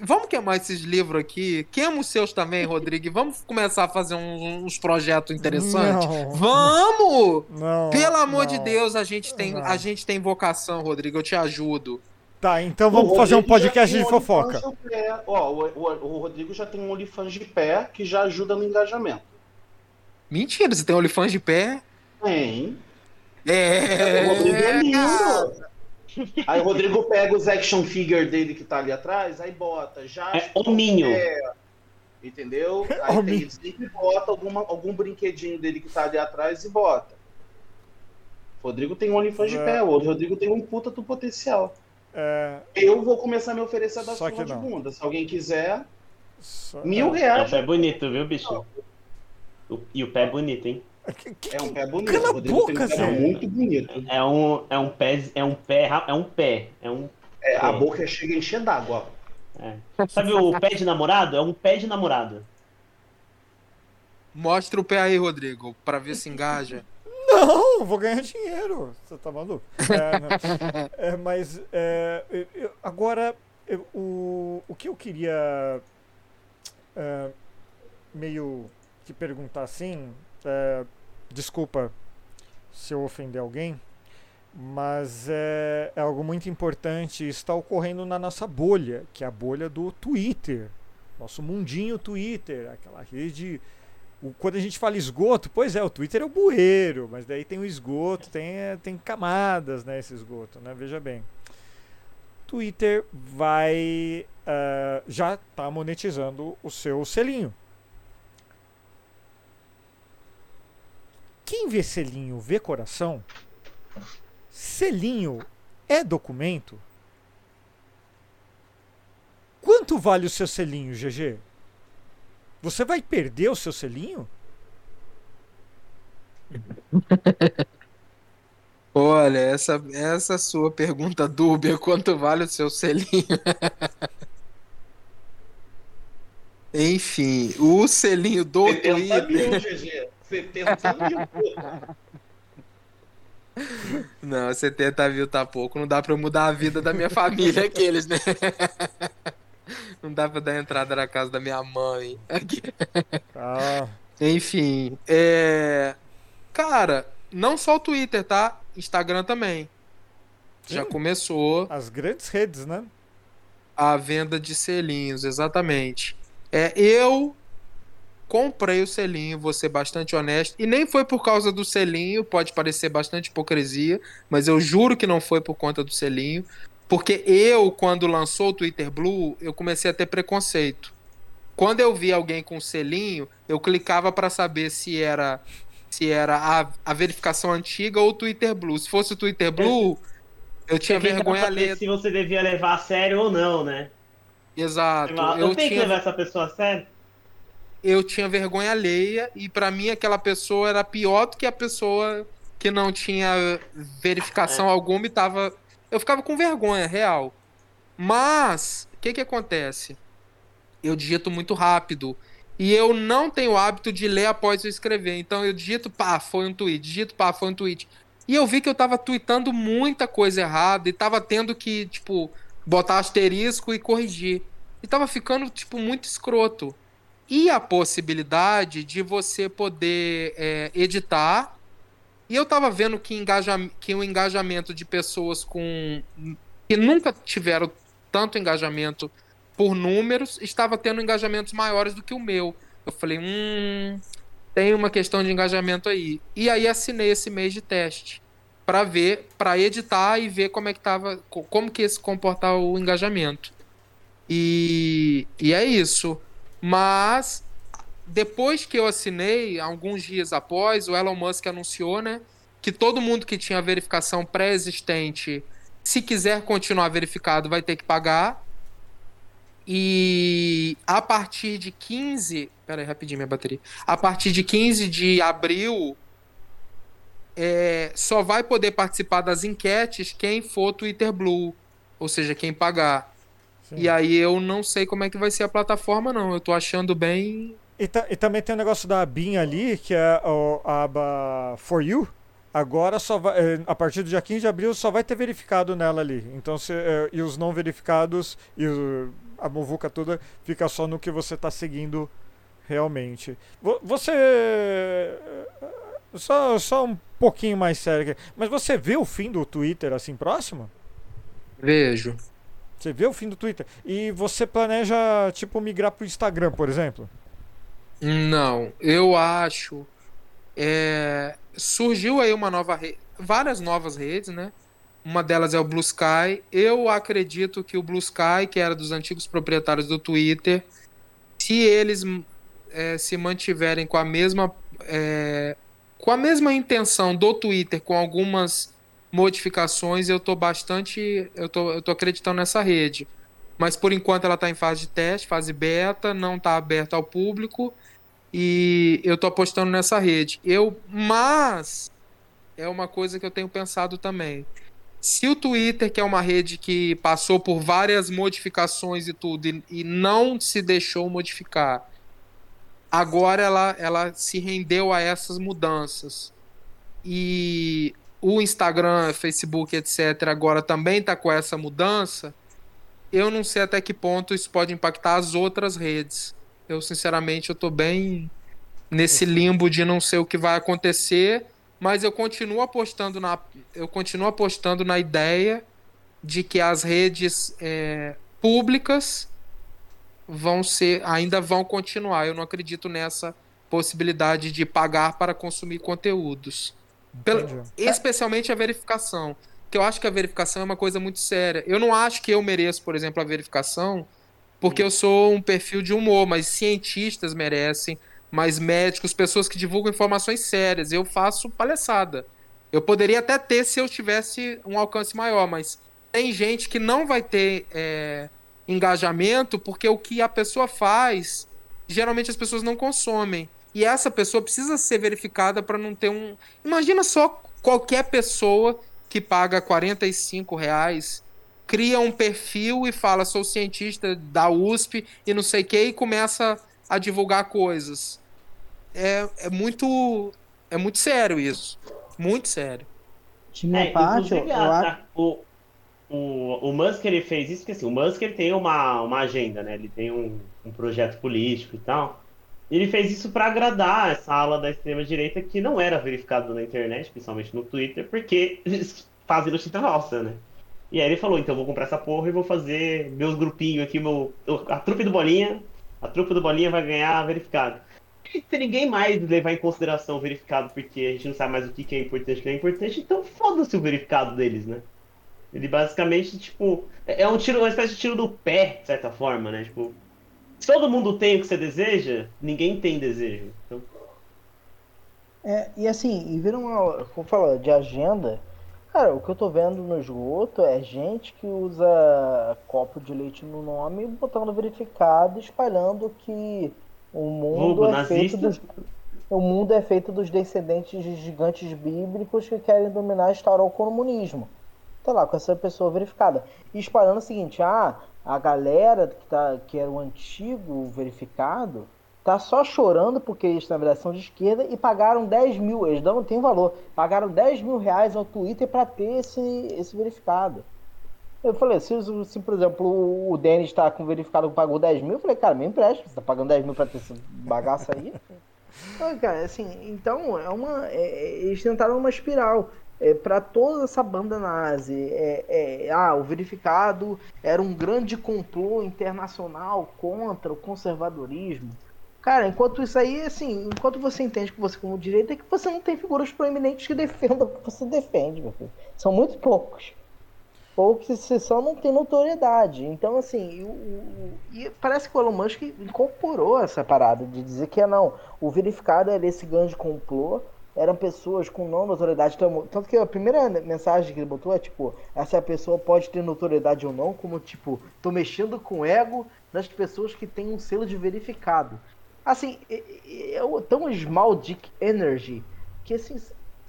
Speaker 7: Vamos queimar esses livros aqui. Queima os seus também, (laughs) Rodrigo. e Vamos começar a fazer uns, uns projetos interessantes.
Speaker 2: Não.
Speaker 7: Vamos!
Speaker 2: Não,
Speaker 7: Pelo amor de
Speaker 2: não.
Speaker 7: Deus, a gente tem, a gente tem vocação, Rodrigo. Eu te ajudo.
Speaker 2: Tá, então vamos
Speaker 5: O
Speaker 2: fazer um
Speaker 5: Rodrigo já
Speaker 2: podcast de
Speaker 5: um
Speaker 2: fofoca.
Speaker 5: De. Ó, o, o- o Rodrigo já tem um OnlyFans de pé que já ajuda no engajamento.
Speaker 7: Mentira, você tem OnlyFans de pé?
Speaker 5: Tem.
Speaker 7: É.
Speaker 5: O Rodrigo é
Speaker 7: cara.
Speaker 5: lindo. Aí o Rodrigo pega os action figure dele que tá ali atrás, aí bota já.
Speaker 6: É hominho.
Speaker 5: Entendeu? (laughs) Aí
Speaker 2: Hominho.
Speaker 5: ele sempre bota alguma, algum brinquedinho dele que tá ali atrás e bota. O Rodrigo tem um OnlyFans de
Speaker 2: É.
Speaker 5: pé, o Rodrigo tem um puta do potencial.
Speaker 2: É,
Speaker 5: Eu vou começar a me oferecer da
Speaker 2: Só
Speaker 5: surra
Speaker 2: que
Speaker 5: de bunda. Se alguém quiser,
Speaker 2: só-
Speaker 5: mil
Speaker 6: É
Speaker 5: reais.
Speaker 6: pé bonito, viu, bicho? O- E o pé é bonito, hein?
Speaker 2: Que- que-
Speaker 5: É um pé bonito.
Speaker 2: Cala a
Speaker 5: um
Speaker 2: boca, Zé.
Speaker 5: muito bonito.
Speaker 6: É um, é um pé, é um pé, é um pé, é um.
Speaker 5: É, a
Speaker 6: É.
Speaker 5: boca chega a encher d'água,
Speaker 6: é. Sabe o pé de namorado? É um pé de namorado.
Speaker 7: Mostra o pé aí, Rodrigo, pra ver se engaja.
Speaker 2: Não, vou ganhar dinheiro. Você tá maluco? É. É, mas é, eu- eu- agora eu- o, o que eu queria é, meio que perguntar assim, é, desculpa se eu ofender alguém, mas é, é algo muito importante. Está ocorrendo na nossa bolha, que é a bolha do Twitter. Nosso mundinho Twitter, aquela rede. o- Quando a gente fala esgoto, pois é, o Twitter é o bueiro, mas daí tem o esgoto, tem, é, tem camadas, né, esse esgoto, né? Veja bem. Twitter vai ah, já está monetizando o seu selinho. Quem vê selinho vê coração. Selinho é documento. Quanto vale o seu selinho, GG? Você vai perder o seu selinho? (laughs)
Speaker 7: Olha, essa, essa sua pergunta dúbia, quanto vale o seu selinho? (laughs) Enfim, o selinho do
Speaker 5: 70
Speaker 7: Twitter.
Speaker 5: mil, GG. 70 mil.
Speaker 7: Não, 70 mil tá pouco. Não dá pra eu mudar a vida da minha família, (laughs) aqueles, né? Não dá pra dar entrada na casa da minha mãe.
Speaker 2: Ah,
Speaker 7: Enfim, é. Cara, não só o Twitter, tá? Instagram também. Já
Speaker 2: Sim.
Speaker 7: começou
Speaker 2: as grandes redes, né?
Speaker 7: a venda de selinhos, exatamente. É, eu comprei o selinho, vou ser bastante honesto, e nem foi por causa do selinho, pode parecer bastante hipocrisia, mas eu juro que não foi por conta do selinho, porque eu, quando lançou o Twitter Blue, eu comecei a ter preconceito. Quando eu vi alguém com selinho, eu clicava para saber se era se era a, a verificação antiga ou o Twitter Blue. Se fosse o Twitter Blue, eu tinha vergonha alheia.
Speaker 6: se você devia levar a sério ou não, né?
Speaker 7: Exato.
Speaker 6: Eu,
Speaker 7: Eu
Speaker 6: tenho que
Speaker 7: tinha
Speaker 6: levar essa pessoa a sério?
Speaker 7: Eu tinha vergonha alheia e pra mim aquela pessoa era pior do que a pessoa que não tinha verificação alguma e tava eu ficava com vergonha real. Mas o que que acontece? Eu digito muito rápido e eu não tenho o hábito de ler após eu escrever. Então eu digito pá foi um tweet digito pá foi um tweet. E eu vi que eu tava tweetando muita coisa errada e tava tendo que tipo botar asterisco e corrigir. E tava ficando tipo muito escroto e a possibilidade de você poder é, editar. E eu tava vendo que, engaja, que o engajamento de pessoas com que nunca tiveram tanto engajamento por números estava tendo engajamentos maiores do que o meu. Eu falei, hum, tem uma questão de engajamento aí. E aí assinei esse mês de teste para ver, para editar e ver como é que tava, co- como que ia se comportar o engajamento. E, e é isso. Mas depois que eu assinei, alguns dias após, o Elon Musk anunciou, né, que todo mundo que tinha verificação pré-existente, se quiser continuar verificado, vai ter que pagar. E a partir de 15, pera aí, rapidinho minha bateria. A partir de 15 de abril, é, só vai poder participar das enquetes quem for Twitter Blue, ou seja, quem pagar.
Speaker 2: Sim.
Speaker 7: E aí eu não sei como é que vai ser a plataforma, não. Eu tô achando bem.
Speaker 2: E, ta- e também tem o negócio da abinha ali, que é o- a aba For You. Agora só vai, eh, a partir do dia 15 de abril só vai ter verificado nela ali. Então se, eh, e os não verificados e a muvuca toda fica só no que você está seguindo realmente. Vo- Você eh, só, só um pouquinho mais sério aqui. Mas você vê o fim do Twitter assim próximo?
Speaker 7: Vejo.
Speaker 2: Você vê o fim do Twitter? E você planeja tipo migrar pro Instagram, por exemplo?
Speaker 7: Não, eu acho. é, surgiu aí uma nova rede, várias novas redes, né? Uma delas é o Blue Sky. Eu acredito que o Blue Sky, que era dos antigos proprietários do Twitter, se eles é, se mantiverem com a mesma é, com a mesma intenção do Twitter, com algumas modificações, eu tô bastante, eu tô, eu tô acreditando nessa rede. Mas por enquanto ela está em fase de teste, fase beta, não está aberta ao público e eu tô apostando nessa rede. Eu, mas é uma coisa que eu tenho pensado também. Se o Twitter, que é uma rede que passou por várias modificações e tudo e, e não se deixou modificar, agora ela, ela se rendeu a essas mudanças. E o Instagram, Facebook, etc., agora também está com essa mudança. Eu não sei até que ponto isso pode impactar as outras redes. Eu, sinceramente, eu tô bem nesse limbo de não sei o que vai acontecer. mas eu continuo apostando na, eu continuo apostando na ideia de que as redes é, públicas vão ser, ainda vão continuar. Eu não acredito nessa possibilidade de pagar para consumir conteúdos.
Speaker 2: Entendi.
Speaker 7: especialmente a verificação. Que eu acho que a verificação é uma coisa muito séria. Eu não acho que eu mereço, por exemplo, a verificação, porque eu sou um perfil de humor, mas cientistas merecem, mas médicos, pessoas que divulgam informações sérias. Eu faço palhaçada. Eu poderia até ter se eu tivesse um alcance maior, mas tem gente que não vai ter é, engajamento porque o que a pessoa faz, geralmente as pessoas não consomem. E essa pessoa precisa ser verificada para não ter um. Imagina só qualquer pessoa que paga 45 reais, cria um perfil e fala sou cientista da USP e não sei o que, e começa a divulgar coisas. É, é muito. É muito sério isso. Muito sério.
Speaker 8: De minha
Speaker 6: É,
Speaker 8: parte, eu, acho.
Speaker 6: o, o, o Musk ele fez isso porque assim, o Musk ele tem uma, uma agenda, né? Ele tem um, um projeto político e tal. Ele fez isso para agradar essa ala da extrema direita que não era verificado na internet, principalmente no Twitter, porque eles fazem notícia falsa, né? E aí ele falou, então vou comprar essa porra e vou fazer meus grupinhos aqui, meu, a trupe do Bolinha, a trupe do Bolinha vai ganhar verificado. E se ninguém mais levar em consideração o verificado, porque a gente não sabe mais o que que é importante o que é importante, então foda-se o verificado deles, né? Ele basicamente, tipo, é é um tiro, uma espécie de tiro do pé, de certa forma, né? Tipo, se todo mundo tem o que você deseja, ninguém tem desejo. Então,
Speaker 8: É, e assim, e vira uma, como fala, de agenda, cara, o que eu tô vendo no esgoto é gente que usa copo de leite no nome, botando verificado, espalhando que o mundo
Speaker 6: Vulgo
Speaker 8: é feito
Speaker 6: nazista.
Speaker 8: dos, o mundo é feito dos descendentes de gigantes bíblicos que querem dominar e instaurar o comunismo. Tá lá, com essa pessoa verificada. E espalhando o seguinte, ah, a galera que, tá, que era o antigo verificado tá só chorando porque eles na verdade são de esquerda e pagaram 10 mil, eles não têm valor, pagaram 10 mil reais ao Twitter para ter esse, esse verificado. Eu falei, se, se por exemplo o- Denis tá com verificado que pagou 10 mil, eu falei, cara, me empresta, você tá pagando 10 mil pra ter esse bagaço aí? (laughs) Então, cara, assim, então é uma. é- é- eles tentaram uma espiral. É, para toda essa banda nazi, é, é, ah, o verificado era um grande complô internacional contra o conservadorismo. Cara, enquanto isso aí, assim, enquanto você entende que você como direita, é que você não tem figuras proeminentes que defendam o que você defende, meu filho. São muito poucos. Ou que você só não tem notoriedade. Então, assim, o- o- e parece que o Elon Musk incorporou essa parada de dizer que não, o verificado era esse grande complô, eram pessoas com não notoriedade. Então, Tanto que a primeira mensagem que ele botou é tipo, essa pessoa pode ter notoriedade ou não, como tipo, tô mexendo com o ego das pessoas que têm um selo de verificado. Assim, é, é, é tão small dick energy que assim,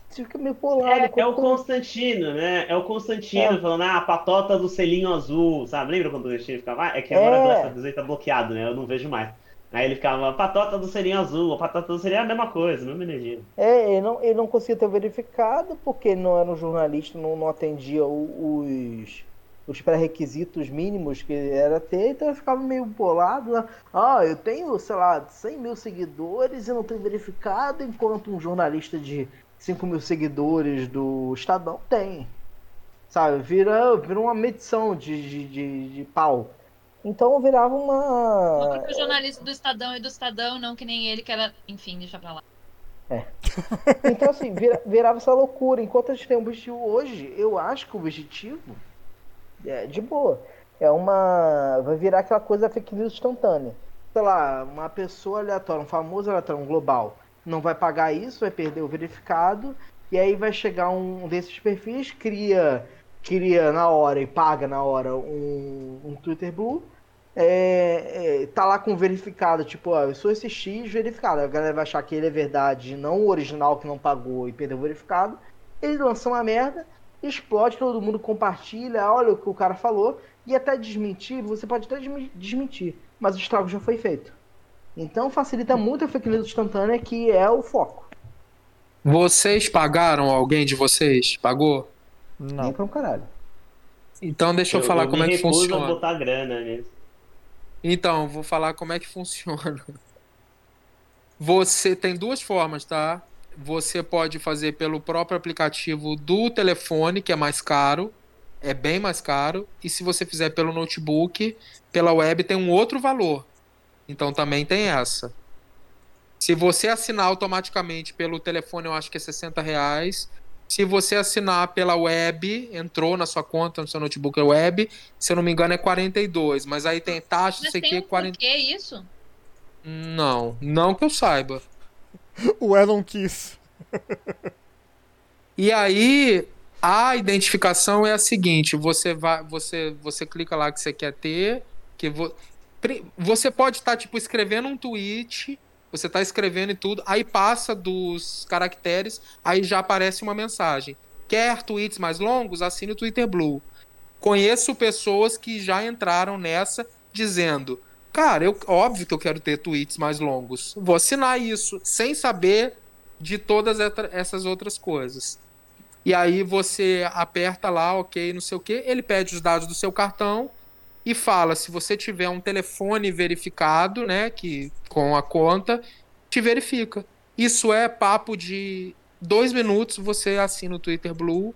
Speaker 8: fica meio bolado.
Speaker 6: é, é o Constantino, né? É o Constantino
Speaker 8: É.
Speaker 6: falando, ah, a patota do selinho azul, sabe? Lembra quando o Constantino ficava? Ah, É que agora
Speaker 8: É.
Speaker 6: desenho tá bloqueado, né? Eu não vejo mais. Aí ele ficava, patota do selinho azul, a patota do selinho é a mesma coisa, mesma energia.
Speaker 8: É, ele não, ele não conseguia ter verificado porque não era um jornalista, não, não atendia os, os pré-requisitos mínimos que era ter, então ele ficava meio bolado. Né? Ah, eu tenho, sei lá, 100 mil seguidores e não tenho verificado, enquanto um jornalista de 5 mil seguidores do Estadão tem. Sabe, vira, vira uma medição de, de, de, de pau. Então virava
Speaker 3: O
Speaker 8: uma.
Speaker 3: próprio jornalista do Estadão e do Estadão, não que nem ele, que era. Enfim, deixa pra lá. (laughs)
Speaker 8: Então, assim, vira- virava essa loucura. Enquanto a gente tem um objetivo hoje, eu acho que o objetivo é de boa. É uma. Vai virar aquela coisa fake news instantânea. Sei lá, uma pessoa aleatória, um famoso aleatório, um global, não vai pagar isso, vai perder o verificado, e aí vai chegar um desses perfis, cria, cria na hora e paga na hora um, um Twitter Blue. É, é, tá lá com verificado, tipo, ó, eu sou esse X verificado. A galera vai achar que ele é verdade, não o original que não pagou e perdeu o verificado. Ele lança uma merda, explode, todo mundo compartilha, olha o que o cara falou, e até desmentir, você pode até desmentir, mas o estrago já foi feito. Então facilita muito a fake news instantânea, que é o foco.
Speaker 7: Vocês pagaram alguém de vocês? Pagou?
Speaker 8: Nem
Speaker 2: Não.
Speaker 8: pra um caralho.
Speaker 7: Então deixa eu, falar
Speaker 6: me
Speaker 7: como é que
Speaker 6: recuso
Speaker 7: funciona.
Speaker 6: a botar grana nisso.
Speaker 7: Então, vou falar como é que funciona. Você tem duas formas, tá? você pode fazer pelo próprio aplicativo do telefone, que é mais caro, é bem mais caro, e se você fizer pelo notebook, pela web tem um outro valor. Então também tem essa. Se você assinar automaticamente pelo telefone, eu acho que é 60 reais. Se você assinar pela web, entrou na sua conta, no seu notebook web, se eu não me engano é 42, mas aí tem taxa,
Speaker 3: Mas
Speaker 7: sei que
Speaker 3: um
Speaker 7: 40.
Speaker 3: porquê isso?
Speaker 7: Não, não que eu saiba.
Speaker 2: O Elon quis. (laughs)
Speaker 7: E aí a identificação é a seguinte: você vai, você, você clica lá que você quer ter, que vo, você pode estar tipo escrevendo um tweet, você está escrevendo e tudo, aí passa dos caracteres, aí já aparece uma mensagem. Quer tweets mais longos? Assine o Twitter Blue. Conheço pessoas que já entraram nessa dizendo: Cara, eu, óbvio que eu quero ter tweets mais longos. Vou assinar isso, sem saber de todas essas outras coisas. E aí você aperta lá, ok, não sei o que, ele pede os dados do seu cartão e fala se você tiver um telefone verificado, né, que com a conta, te verifica. Isso é papo de dois minutos, você assina o Twitter Blue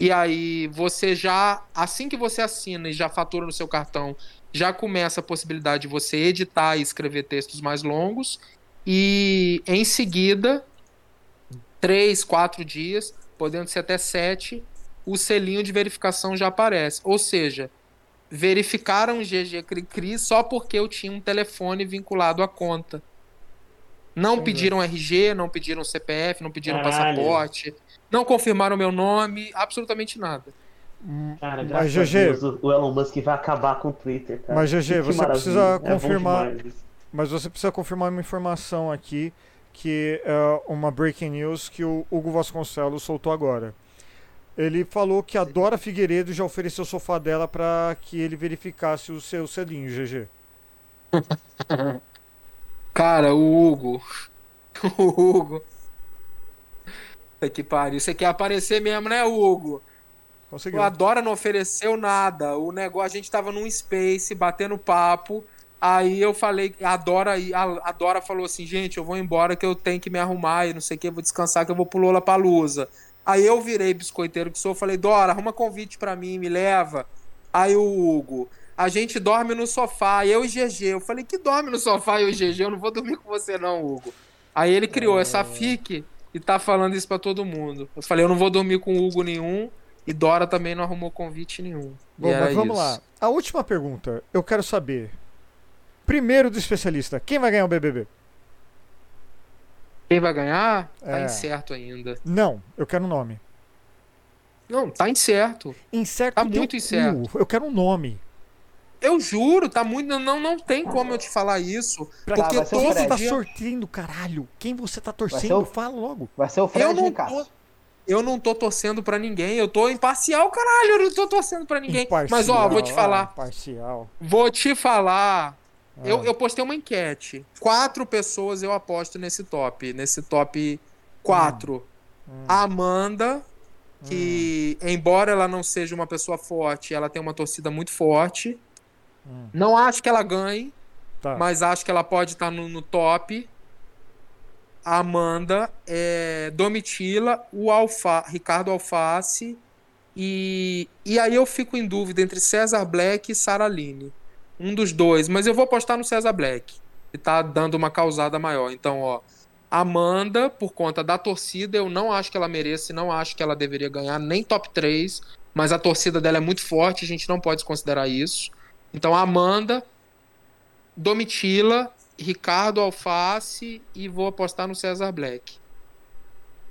Speaker 7: e aí você já, assim que você assina e já fatura no seu cartão, já começa a possibilidade de você editar e escrever textos mais longos e em seguida três, quatro dias, podendo ser até sete, o selinho de verificação já aparece. Ou seja, verificaram o GG Cricri só porque eu tinha um telefone vinculado à conta. Não
Speaker 2: Entendi.
Speaker 7: pediram RG, não pediram CPF, não pediram
Speaker 6: Caralho.
Speaker 7: passaporte, não confirmaram meu nome, absolutamente nada.
Speaker 6: Cara,
Speaker 2: Mas, GG,
Speaker 6: Deus, o- Elon Musk vai acabar com o Twitter, cara.
Speaker 2: Mas, GG,
Speaker 6: Que
Speaker 2: você
Speaker 6: maravilha.
Speaker 2: precisa
Speaker 6: É
Speaker 2: confirmar-
Speaker 6: isso.
Speaker 2: Mas você precisa confirmar uma informação aqui, que é uma breaking news que o Hugo Vasconcelos soltou agora. Ele falou que a Dora Figueiredo já ofereceu o sofá dela para que ele verificasse o seu selinho, GG. (laughs)
Speaker 7: Cara, o Hugo. (laughs) O Hugo. Que pariu. Você quer aparecer mesmo, né, Hugo?
Speaker 2: Conseguiu.
Speaker 7: O Adora não ofereceu nada. O negócio, a gente tava num space, batendo papo. Aí eu falei, a Dora, a, a Dora falou assim, gente, eu vou embora que eu tenho que me arrumar e não sei o que, eu vou descansar que eu vou pro Lollapalooza. Aí eu virei biscoiteiro que sou, falei, Dora, arruma convite pra mim, me leva. Aí o Hugo, a gente dorme no sofá, eu e GG. Eu falei, que dorme no sofá eu e GG? Eu não vou dormir com você não, Hugo. Aí ele criou essa fique e tá falando isso pra todo mundo. Eu falei, eu não vou dormir com o Hugo nenhum e Dora também não arrumou convite nenhum. E
Speaker 2: Bom,
Speaker 7: era
Speaker 2: mas vamos
Speaker 7: isso.
Speaker 2: lá. A última pergunta, eu quero saber. Primeiro do especialista, quem vai ganhar o BBB?
Speaker 7: Quem vai ganhar? Tá
Speaker 2: É.
Speaker 7: incerto ainda.
Speaker 2: Não, eu quero um nome.
Speaker 7: Não, tá incerto.
Speaker 2: Incerto
Speaker 7: Tá muito incerto.
Speaker 2: cu. Eu quero um nome.
Speaker 7: Eu juro, tá muito. Não, não tem como eu te falar isso.
Speaker 2: Pra
Speaker 7: Porque
Speaker 8: o
Speaker 7: todo
Speaker 8: Fred.
Speaker 2: tá
Speaker 7: dia.
Speaker 2: sortendo, caralho. Quem você tá torcendo?
Speaker 8: o-
Speaker 2: Fala logo.
Speaker 8: Vai ser o
Speaker 7: Eu
Speaker 8: Fred
Speaker 7: não
Speaker 8: Nicasso.
Speaker 7: tô. Eu não tô torcendo pra ninguém, eu tô imparcial, caralho, eu não tô torcendo pra ninguém. Mas ó, vou te
Speaker 2: Imparcial,
Speaker 7: falar,
Speaker 2: Parcial.
Speaker 7: vou te falar. Eu,
Speaker 2: Ah.
Speaker 7: eu postei uma enquete. Quatro pessoas eu aposto nesse top. Nesse top quatro.
Speaker 2: Hum.
Speaker 7: A Amanda, que, embora ela não seja uma pessoa forte, ela tem uma torcida muito forte.
Speaker 2: Hum.
Speaker 7: Não acho que ela ganhe,
Speaker 2: Tá.
Speaker 7: mas acho que ela pode estar no, no top. A Amanda, é, Domitila, o Alfa, Ricardo Alface. E, e aí eu fico em dúvida entre César Black e Saraline. Um dos dois, mas eu vou apostar no César Black, que tá dando uma causada maior. Então, ó, Amanda, por conta da torcida, eu não acho que ela mereça, e não acho que ela deveria ganhar nem top 3, mas a torcida dela é muito forte, a gente não pode considerar isso. Então, Amanda, Domitila, Ricardo Alface e vou apostar no César Black.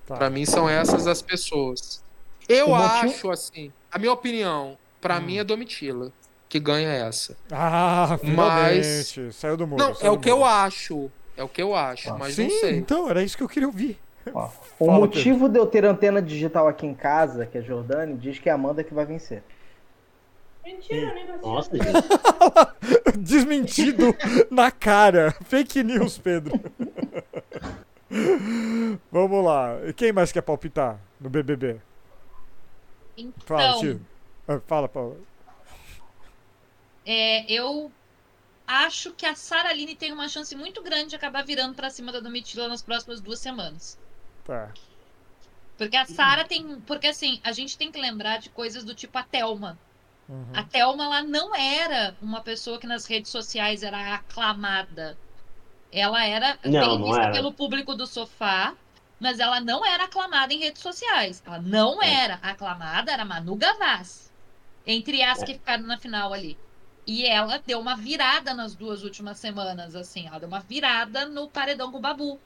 Speaker 2: Tá.
Speaker 7: Pra mim são essas as pessoas. Eu acho assim, a minha opinião, pra mim é Domitila que ganha essa.
Speaker 2: Ah,
Speaker 7: Mas-
Speaker 2: finalmente. Saiu do muro.
Speaker 7: Não, é o que eu acho. É o que eu acho,
Speaker 8: Ah,
Speaker 7: mas
Speaker 2: Sim,
Speaker 7: não sei.
Speaker 2: então, era isso que eu queria ouvir. (laughs)
Speaker 8: Ó, o
Speaker 2: Fala,
Speaker 8: motivo de eu ter antena digital aqui em casa, que é Jordane, diz que é a Amanda que vai vencer.
Speaker 9: Mentira, nem vai.
Speaker 6: Nossa, gente. (laughs) (laughs)
Speaker 2: Desmentido na cara. Fake news, Pedro. Vamos lá. E Quem mais quer palpitar no BBB? Fala,
Speaker 3: Então,
Speaker 2: tio. Ah, Fala, Paula.
Speaker 3: É, eu acho que a Sara Aline tem uma chance muito grande de acabar virando pra cima da Domitila nas próximas duas semanas.
Speaker 2: Tá.
Speaker 3: Porque a Sarah tem. Porque assim, a gente tem que lembrar de coisas do tipo a Thelma.
Speaker 2: Uhum.
Speaker 3: A Thelma, ela não era uma pessoa que nas redes sociais era aclamada. Ela era
Speaker 6: Não,
Speaker 3: bem
Speaker 6: não
Speaker 3: vista
Speaker 6: era.
Speaker 3: pelo público do sofá, mas ela não era aclamada em redes sociais. Ela não
Speaker 6: É.
Speaker 3: era. Aclamada era Manu Gavassi. Entre as
Speaker 6: É.
Speaker 3: que ficaram na final ali. E ela deu uma virada nas duas últimas semanas, assim. Ela deu uma virada no paredão com o Babu.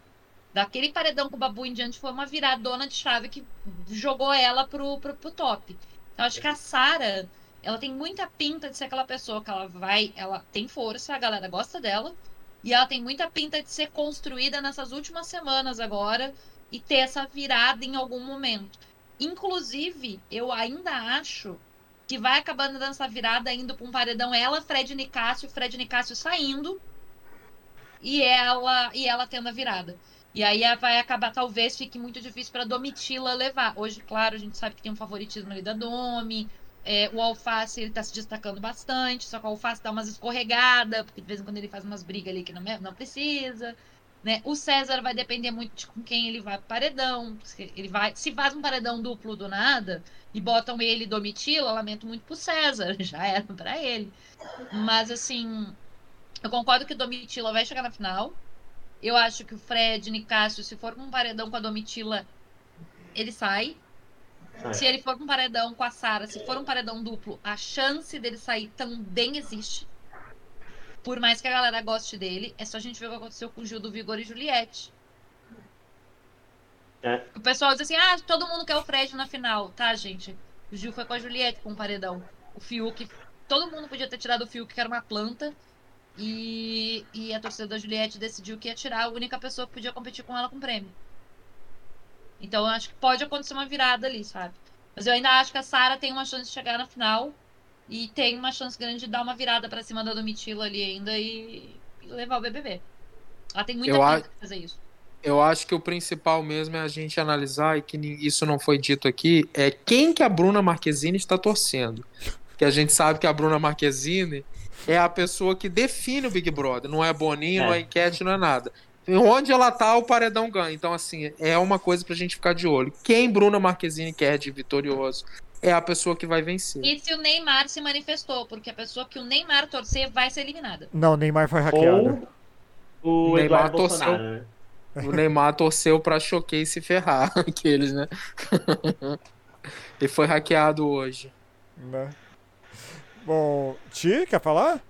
Speaker 3: Daquele paredão com o Babu em diante foi uma viradona de chave que jogou ela pro, pro, pro top. Então, acho que a Sara, ela tem muita pinta de ser aquela pessoa que ela vai, ela tem força, a galera gosta dela, e ela tem muita pinta de ser construída nessas últimas semanas agora e ter essa virada em algum momento. Inclusive, eu ainda acho que vai acabando dessa virada indo para um paredão ela, Fred Nicásio, Fred Nicásio saindo e ela e ela tendo a virada. E aí vai acabar, talvez fique muito difícil para Domitila levar. Hoje, claro, a gente sabe que tem um favoritismo ali da Domi. É, o Alface ele tá se destacando bastante, só que o Alface dá umas escorregadas, porque de vez em quando ele faz umas brigas ali que não, não precisa. Né? O César vai depender muito de com quem ele vai pro paredão. Se Ele vai, se faz um paredão duplo do nada e botam ele e Domitila, eu lamento muito pro César, (laughs) já era pra ele. Mas assim, eu concordo que Domitila vai chegar na final. Eu acho que o Fred, Nicásio, se for com um paredão com a Domitila, ele sai.
Speaker 6: Sai.
Speaker 3: Se ele for com um paredão com a Sara, se for um paredão duplo, a chance dele sair também existe. Por mais que a galera goste dele, é só a gente ver o que aconteceu com o Gil do Vigor e Juliette.
Speaker 6: É.
Speaker 3: O pessoal diz assim: ah, todo mundo quer o Fred na final. Tá, gente. O Gil foi com a Juliette com o paredão. O Fiuk. Todo mundo podia ter tirado o Fiuk, que era uma planta. E, e a torcida da Juliette decidiu que ia tirar a única pessoa que podia competir com ela com prêmio. Então eu acho que pode acontecer uma virada ali, sabe? Mas eu ainda acho que a Sara tem uma chance de chegar na final. E tem uma chance grande de dar uma virada pra cima da Domitila ali ainda e, e levar o BBB. Ela tem muita
Speaker 7: Eu
Speaker 3: pinta
Speaker 7: a-
Speaker 3: fazer isso.
Speaker 7: Eu acho que o principal mesmo é a gente analisar, e que isso não foi dito aqui, é quem que a Bruna Marquezine está torcendo. Que a gente sabe que a Bruna Marquezine é a pessoa que define o Big Brother. Não é Boninho,
Speaker 6: É.
Speaker 7: não é enquete, não é nada. E Onde ela tá, o paredão ganha. Então, assim, é uma coisa pra gente ficar de olho. Quem Bruna Marquezine quer de vitorioso é a pessoa que vai vencer.
Speaker 3: E se o Neymar se manifestou, porque a pessoa que o Neymar torcer vai ser eliminada.
Speaker 2: Não, o Neymar foi hackeado.
Speaker 6: Ou o
Speaker 7: Neymar
Speaker 6: Eduardo
Speaker 7: torceu.
Speaker 6: Bolsonaro, né? (laughs)
Speaker 7: O Neymar torceu pra Choquei se ferrar, (laughs) aqueles, né? Ele (laughs) foi hackeado hoje.
Speaker 2: Né? Bom, Ti, quer falar?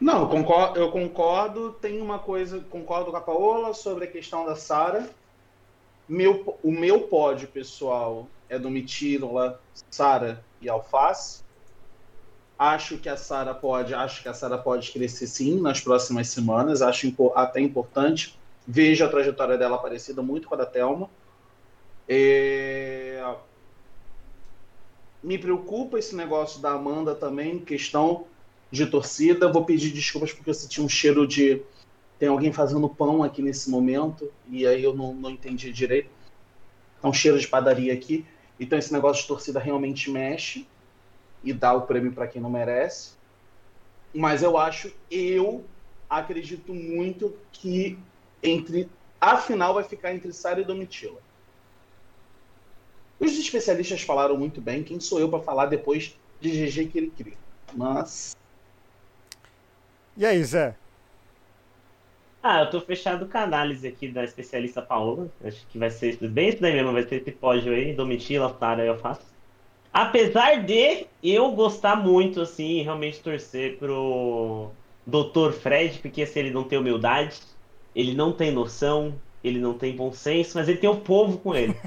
Speaker 5: Não, eu concordo, eu concordo. Tem uma coisa, concordo com a Paola sobre a questão da Sara. Meu, o meu pódio, pessoal, é do Mitila, Sara e Alface. Acho que a Sara pode, acho que a Sara pode crescer sim nas próximas semanas. Acho até importante. Vejo a trajetória dela parecida muito com a da Thelma. É, Me preocupa esse negócio da Amanda também, questão de torcida. Vou pedir desculpas porque eu senti um cheiro de. Tem alguém fazendo pão aqui nesse momento, e aí eu não, não entendi direito. É um cheiro de padaria aqui. Então esse negócio de torcida realmente mexe e dá o prêmio para quem não merece. Mas eu acho, eu acredito muito que entre a final vai ficar entre Sara e Domitila. Os especialistas falaram muito bem. Quem sou eu para falar depois de GG que ele cria? Mas
Speaker 2: E aí, Zé?
Speaker 6: Ah, eu tô fechado com a análise aqui da especialista Paola. Acho que vai ser bem isso daí mesmo, vai ser esse pódio aí, Domitila, Sara e eu faço. Apesar de eu gostar muito, assim, realmente torcer pro Dr. Fred, porque se ele não tem humildade, ele não tem noção, ele não tem bom senso, mas ele tem o povo com ele. (laughs)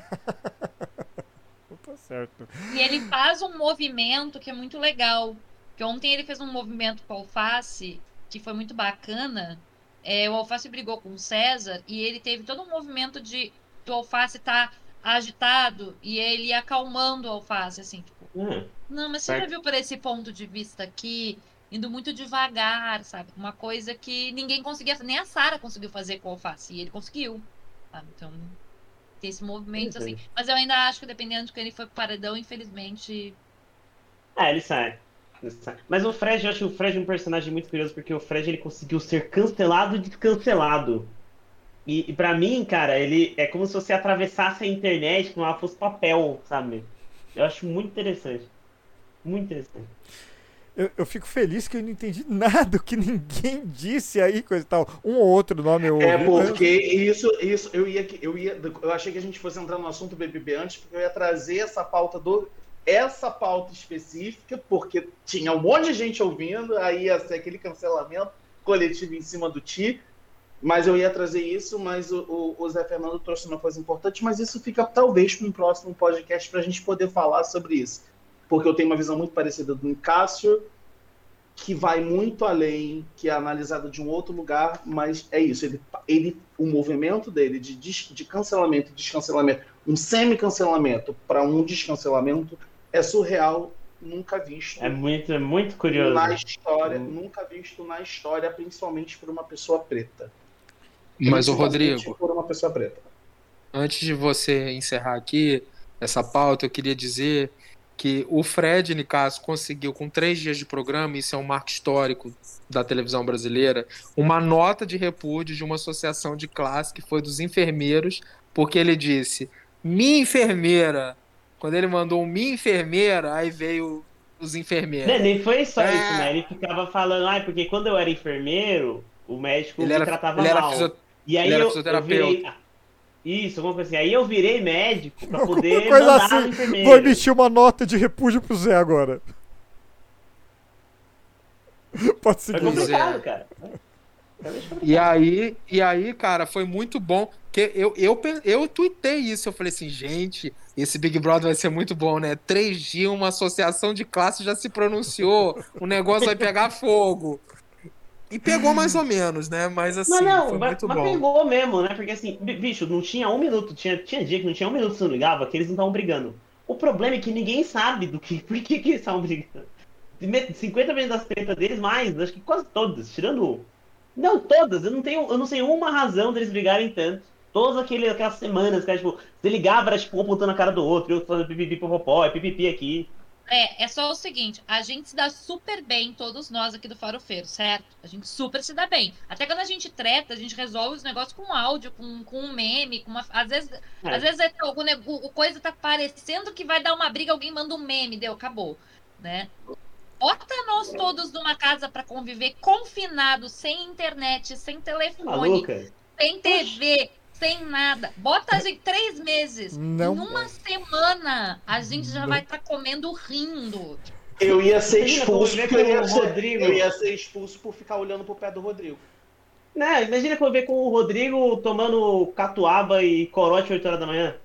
Speaker 2: Tá certo.
Speaker 3: E ele faz um movimento que é muito legal. Que ontem ele fez um movimento com o Alface, que foi muito bacana. É, o Alface brigou com o César e ele teve todo um movimento de do Alface estar agitado e ele acalmando o Alface, assim, tipo,
Speaker 6: Hum,
Speaker 3: não, mas você já viu por esse ponto de vista aqui, indo muito devagar, sabe? Uma coisa que ninguém conseguia, nem a Sara conseguiu fazer com o Alface, e ele conseguiu, sabe? Então, tem esse movimento, assim. Mas eu ainda acho que dependendo de quem ele foi pro paredão, infelizmente,
Speaker 6: É, ele sai. Mas o Fred, eu acho o Fred um personagem muito curioso, porque o Fred ele conseguiu ser cancelado e descancelado. E, e para mim, cara, ele é como se você atravessasse a internet como ela fosse papel, sabe? Eu acho muito interessante. Muito interessante.
Speaker 2: Eu, eu fico feliz que eu não entendi nada que ninguém disse aí, coisa e tal. Um ou outro nome eu
Speaker 5: É
Speaker 2: ouvi,
Speaker 5: porque isso, isso eu ia, eu ia, eu achei que a gente fosse entrar no assunto BBB antes, porque eu ia trazer essa pauta do, essa pauta específica, porque tinha um monte de gente ouvindo, aí ia ser aquele cancelamento coletivo em cima do Ti, mas eu ia trazer isso, mas o, o, o Zé Fernando trouxe uma coisa importante, mas isso fica talvez para um próximo podcast para a gente poder falar sobre isso, porque eu tenho uma visão muito parecida do Cássio, que vai muito além, que é analisada de um outro lugar, mas é isso. Ele, ele, o movimento dele de, de cancelamento descancelamento, um semi-cancelamento para um descancelamento, é surreal, nunca visto
Speaker 6: É muito, é muito curioso.
Speaker 5: na história,
Speaker 6: Hum.
Speaker 5: nunca visto na história, principalmente por uma pessoa preta.
Speaker 7: Mas, o Rodrigo,
Speaker 5: Por uma pessoa preta.
Speaker 7: antes de você encerrar aqui essa pauta, eu queria dizer que o Fred Nicasso conseguiu, com três dias de programa, isso é um marco histórico da televisão brasileira, uma nota de repúdio de uma associação de classe que foi dos enfermeiros, porque ele disse, minha enfermeira. Quando ele mandou um minha enfermeira, aí veio os enfermeiros.
Speaker 6: Nem, nem foi só
Speaker 7: É.
Speaker 6: isso, né? Ele ficava falando, ah, porque quando eu era enfermeiro, o médico
Speaker 7: Ele
Speaker 6: me
Speaker 7: era,
Speaker 6: tratava
Speaker 7: ele era
Speaker 6: mal.
Speaker 7: fisio-
Speaker 6: E aí
Speaker 7: ele era
Speaker 6: eu, eu
Speaker 7: fisioterapeuta.
Speaker 6: virei. Isso, coisa assim. Aí eu virei médico pra poder
Speaker 2: coisa
Speaker 6: mandar
Speaker 2: assim,
Speaker 6: enfermeiro.
Speaker 2: Vou emitir uma nota de repúdio pro Zé agora. (laughs) Pode
Speaker 6: Foi
Speaker 2: seguir.
Speaker 6: complicado,
Speaker 7: é.
Speaker 6: cara.
Speaker 7: E aí, e aí, cara, foi muito bom. Que eu, eu, pe- eu tuitei isso. Eu falei assim, gente, esse Big Brother vai ser muito bom, né? Três dias, uma associação de classe já se pronunciou. O negócio vai pegar fogo. E pegou mais ou menos, né? Mas assim,
Speaker 6: Não, não,
Speaker 7: foi
Speaker 6: mas,
Speaker 7: muito
Speaker 6: mas
Speaker 7: bom.
Speaker 6: pegou mesmo, né? Porque assim, bi- bicho, não tinha um minuto, tinha, tinha dia que não tinha um minuto você não ligava, que eles não estavam brigando. O problema é que ninguém sabe do que, (laughs) por que, que eles estavam brigando. De me- 50% das tretas deles, mais, acho que quase todas, tirando. Não, todas, eu não tenho, eu não sei uma razão deles brigarem tanto. Todas aquele, aquelas semanas, cara, tipo, você ligava, era tipo, um apontando a cara do outro, eu fazendo pipipi popopó, é pipipi aqui.
Speaker 3: É, é só o seguinte, a gente se dá super bem, todos nós aqui do Farofeiro, certo? A gente super se dá bem. Até quando a gente treta, a gente resolve os negócios com áudio, com, com um meme, com uma. Às vezes,
Speaker 6: É.
Speaker 3: às vezes é, ne- o- coisa tá parecendo que vai dar uma briga, alguém manda um meme, deu, acabou. Né? Bota nós todos numa casa pra conviver confinados, sem internet, sem telefone,
Speaker 6: Maluca.
Speaker 3: sem TV, sem nada. Bota a gente três meses.
Speaker 2: Não.
Speaker 3: Em uma semana, a gente já vai estar comendo rindo.
Speaker 5: Eu ia ser expulso
Speaker 6: conviver
Speaker 5: porque eu
Speaker 6: com
Speaker 5: ia
Speaker 6: o
Speaker 5: ser,
Speaker 6: Rodrigo.
Speaker 5: eu ia ser expulso por ficar olhando pro pé do Rodrigo.
Speaker 6: Né, imagina que eu ver com o Rodrigo tomando catuaba e corote 8 horas da manhã.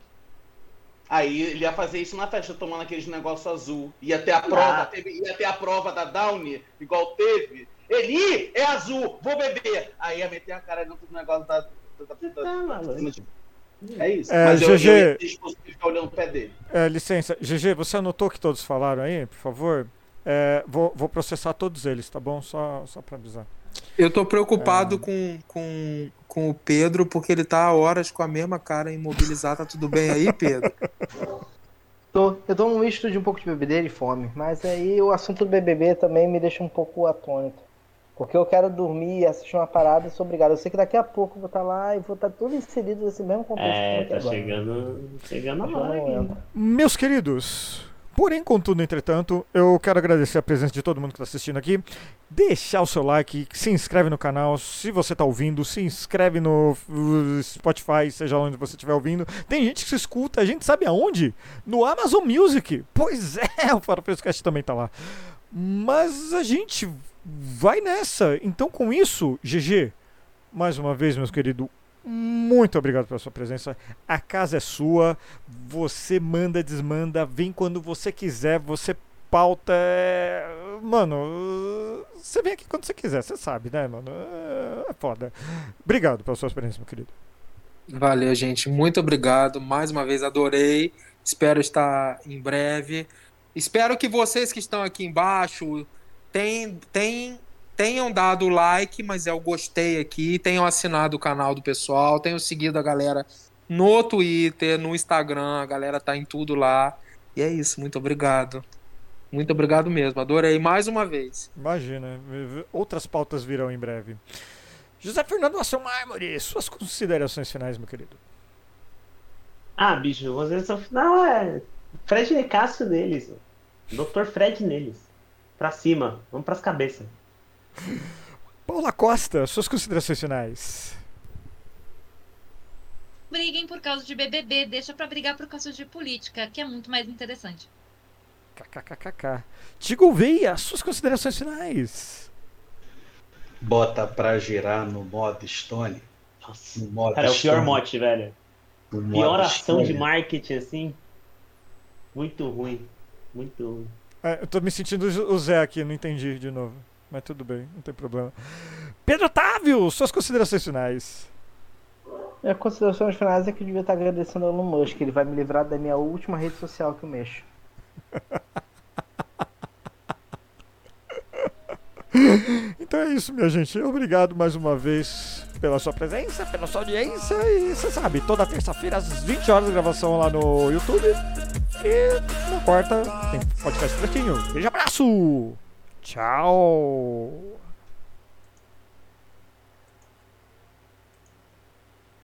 Speaker 5: Aí ele ia fazer isso na festa, tomando aqueles negócios azul. Ia ter a prova,
Speaker 6: Ah.
Speaker 5: teve- ia ter a prova da Downy, igual teve. Ele "Ih, é azul, vou beber. Aí ia meter a cara dentro do negócio da. É isso.
Speaker 2: É,
Speaker 5: Mas eu, eu
Speaker 2: GG.
Speaker 5: por ficar olhando o pé dele.
Speaker 2: É, licença, GG, você anotou o que todos falaram aí, por favor? É, vou, vou processar todos eles, tá bom? Só, só pra avisar.
Speaker 7: Eu tô preocupado com, com, com o Pedro, porque ele tá há horas com a mesma cara imobilizada. Tá tudo bem aí, Pedro? (laughs)
Speaker 8: Tô, eu tô um misto de um pouco de bebedeira e fome, mas aí o assunto do BBB também me deixa um pouco atônito. Porque eu quero dormir e assistir uma parada e sou obrigado. Eu sei que daqui a pouco eu vou estar lá e vou estar todo inserido nesse mesmo contexto.
Speaker 6: É, tá
Speaker 8: agora.
Speaker 6: chegando, chegando a hora
Speaker 8: momento.
Speaker 2: Meus queridos, porém, contudo, entretanto, eu quero agradecer a presença de todo mundo que está assistindo aqui. Deixar o seu like, se inscreve no canal. Se você está ouvindo, se inscreve no Spotify, seja onde você estiver ouvindo. Tem gente que se escuta, a gente sabe aonde? No Amazon Music. Pois (laughs) é, o Farofescast também tá lá. Mas a gente vai nessa. Então, com isso, GG, mais uma vez, meus queridos, muito obrigado pela sua presença. A casa é sua. Você manda, desmanda, vem quando você quiser. Você pauta. é- Mano, você vem aqui quando você quiser, você sabe, né, mano? É foda. Obrigado pela sua experiência, meu querido.
Speaker 7: Valeu, gente. Muito obrigado. Mais uma vez, adorei. Espero estar em breve. Espero que vocês que estão aqui embaixo tem, tem, tenham dado o like, mas é o gostei aqui, tenham assinado o canal do pessoal, tenham seguido a galera no Twitter, no Instagram, a galera tá em tudo lá. E é isso, muito obrigado. Muito obrigado mesmo, adorei mais uma vez.
Speaker 2: Imagina, outras pautas virão em breve. José Fernando Ação Mármore, suas considerações finais, meu querido.
Speaker 6: Ah, bicho, consideração final é Fred Nicásio neles. Dr. Fred neles. Pra cima, vamos pras cabeças.
Speaker 2: Paula Costa, suas considerações finais.
Speaker 3: Briguem por causa de BBB, deixa pra brigar por causa de política, que é muito mais interessante.
Speaker 2: KKKKK. Tigo Veia, suas considerações finais.
Speaker 5: Bota pra girar no modo Stone.
Speaker 6: Nossa,
Speaker 5: No modo
Speaker 6: cara, é o pior mote, velho.
Speaker 5: No
Speaker 6: Pior ação de
Speaker 5: Stone.
Speaker 6: marketing, assim. Muito ruim. Muito ruim.
Speaker 2: É, eu tô me sentindo o Zé aqui, não entendi de novo. Mas tudo bem, não tem problema. Pedro Otávio, suas considerações finais.
Speaker 8: Minha consideração finais é que eu devia estar agradecendo ao Elon Musk. Ele vai me livrar da minha última rede social que eu mexo. (laughs)
Speaker 2: Então é isso, minha gente. Obrigado mais uma vez pela sua presença, pela sua audiência. E você sabe, toda terça-feira às 20 horas gravação lá no YouTube. E na quarta tem podcast fresquinho. Beijo, abraço! Tchau!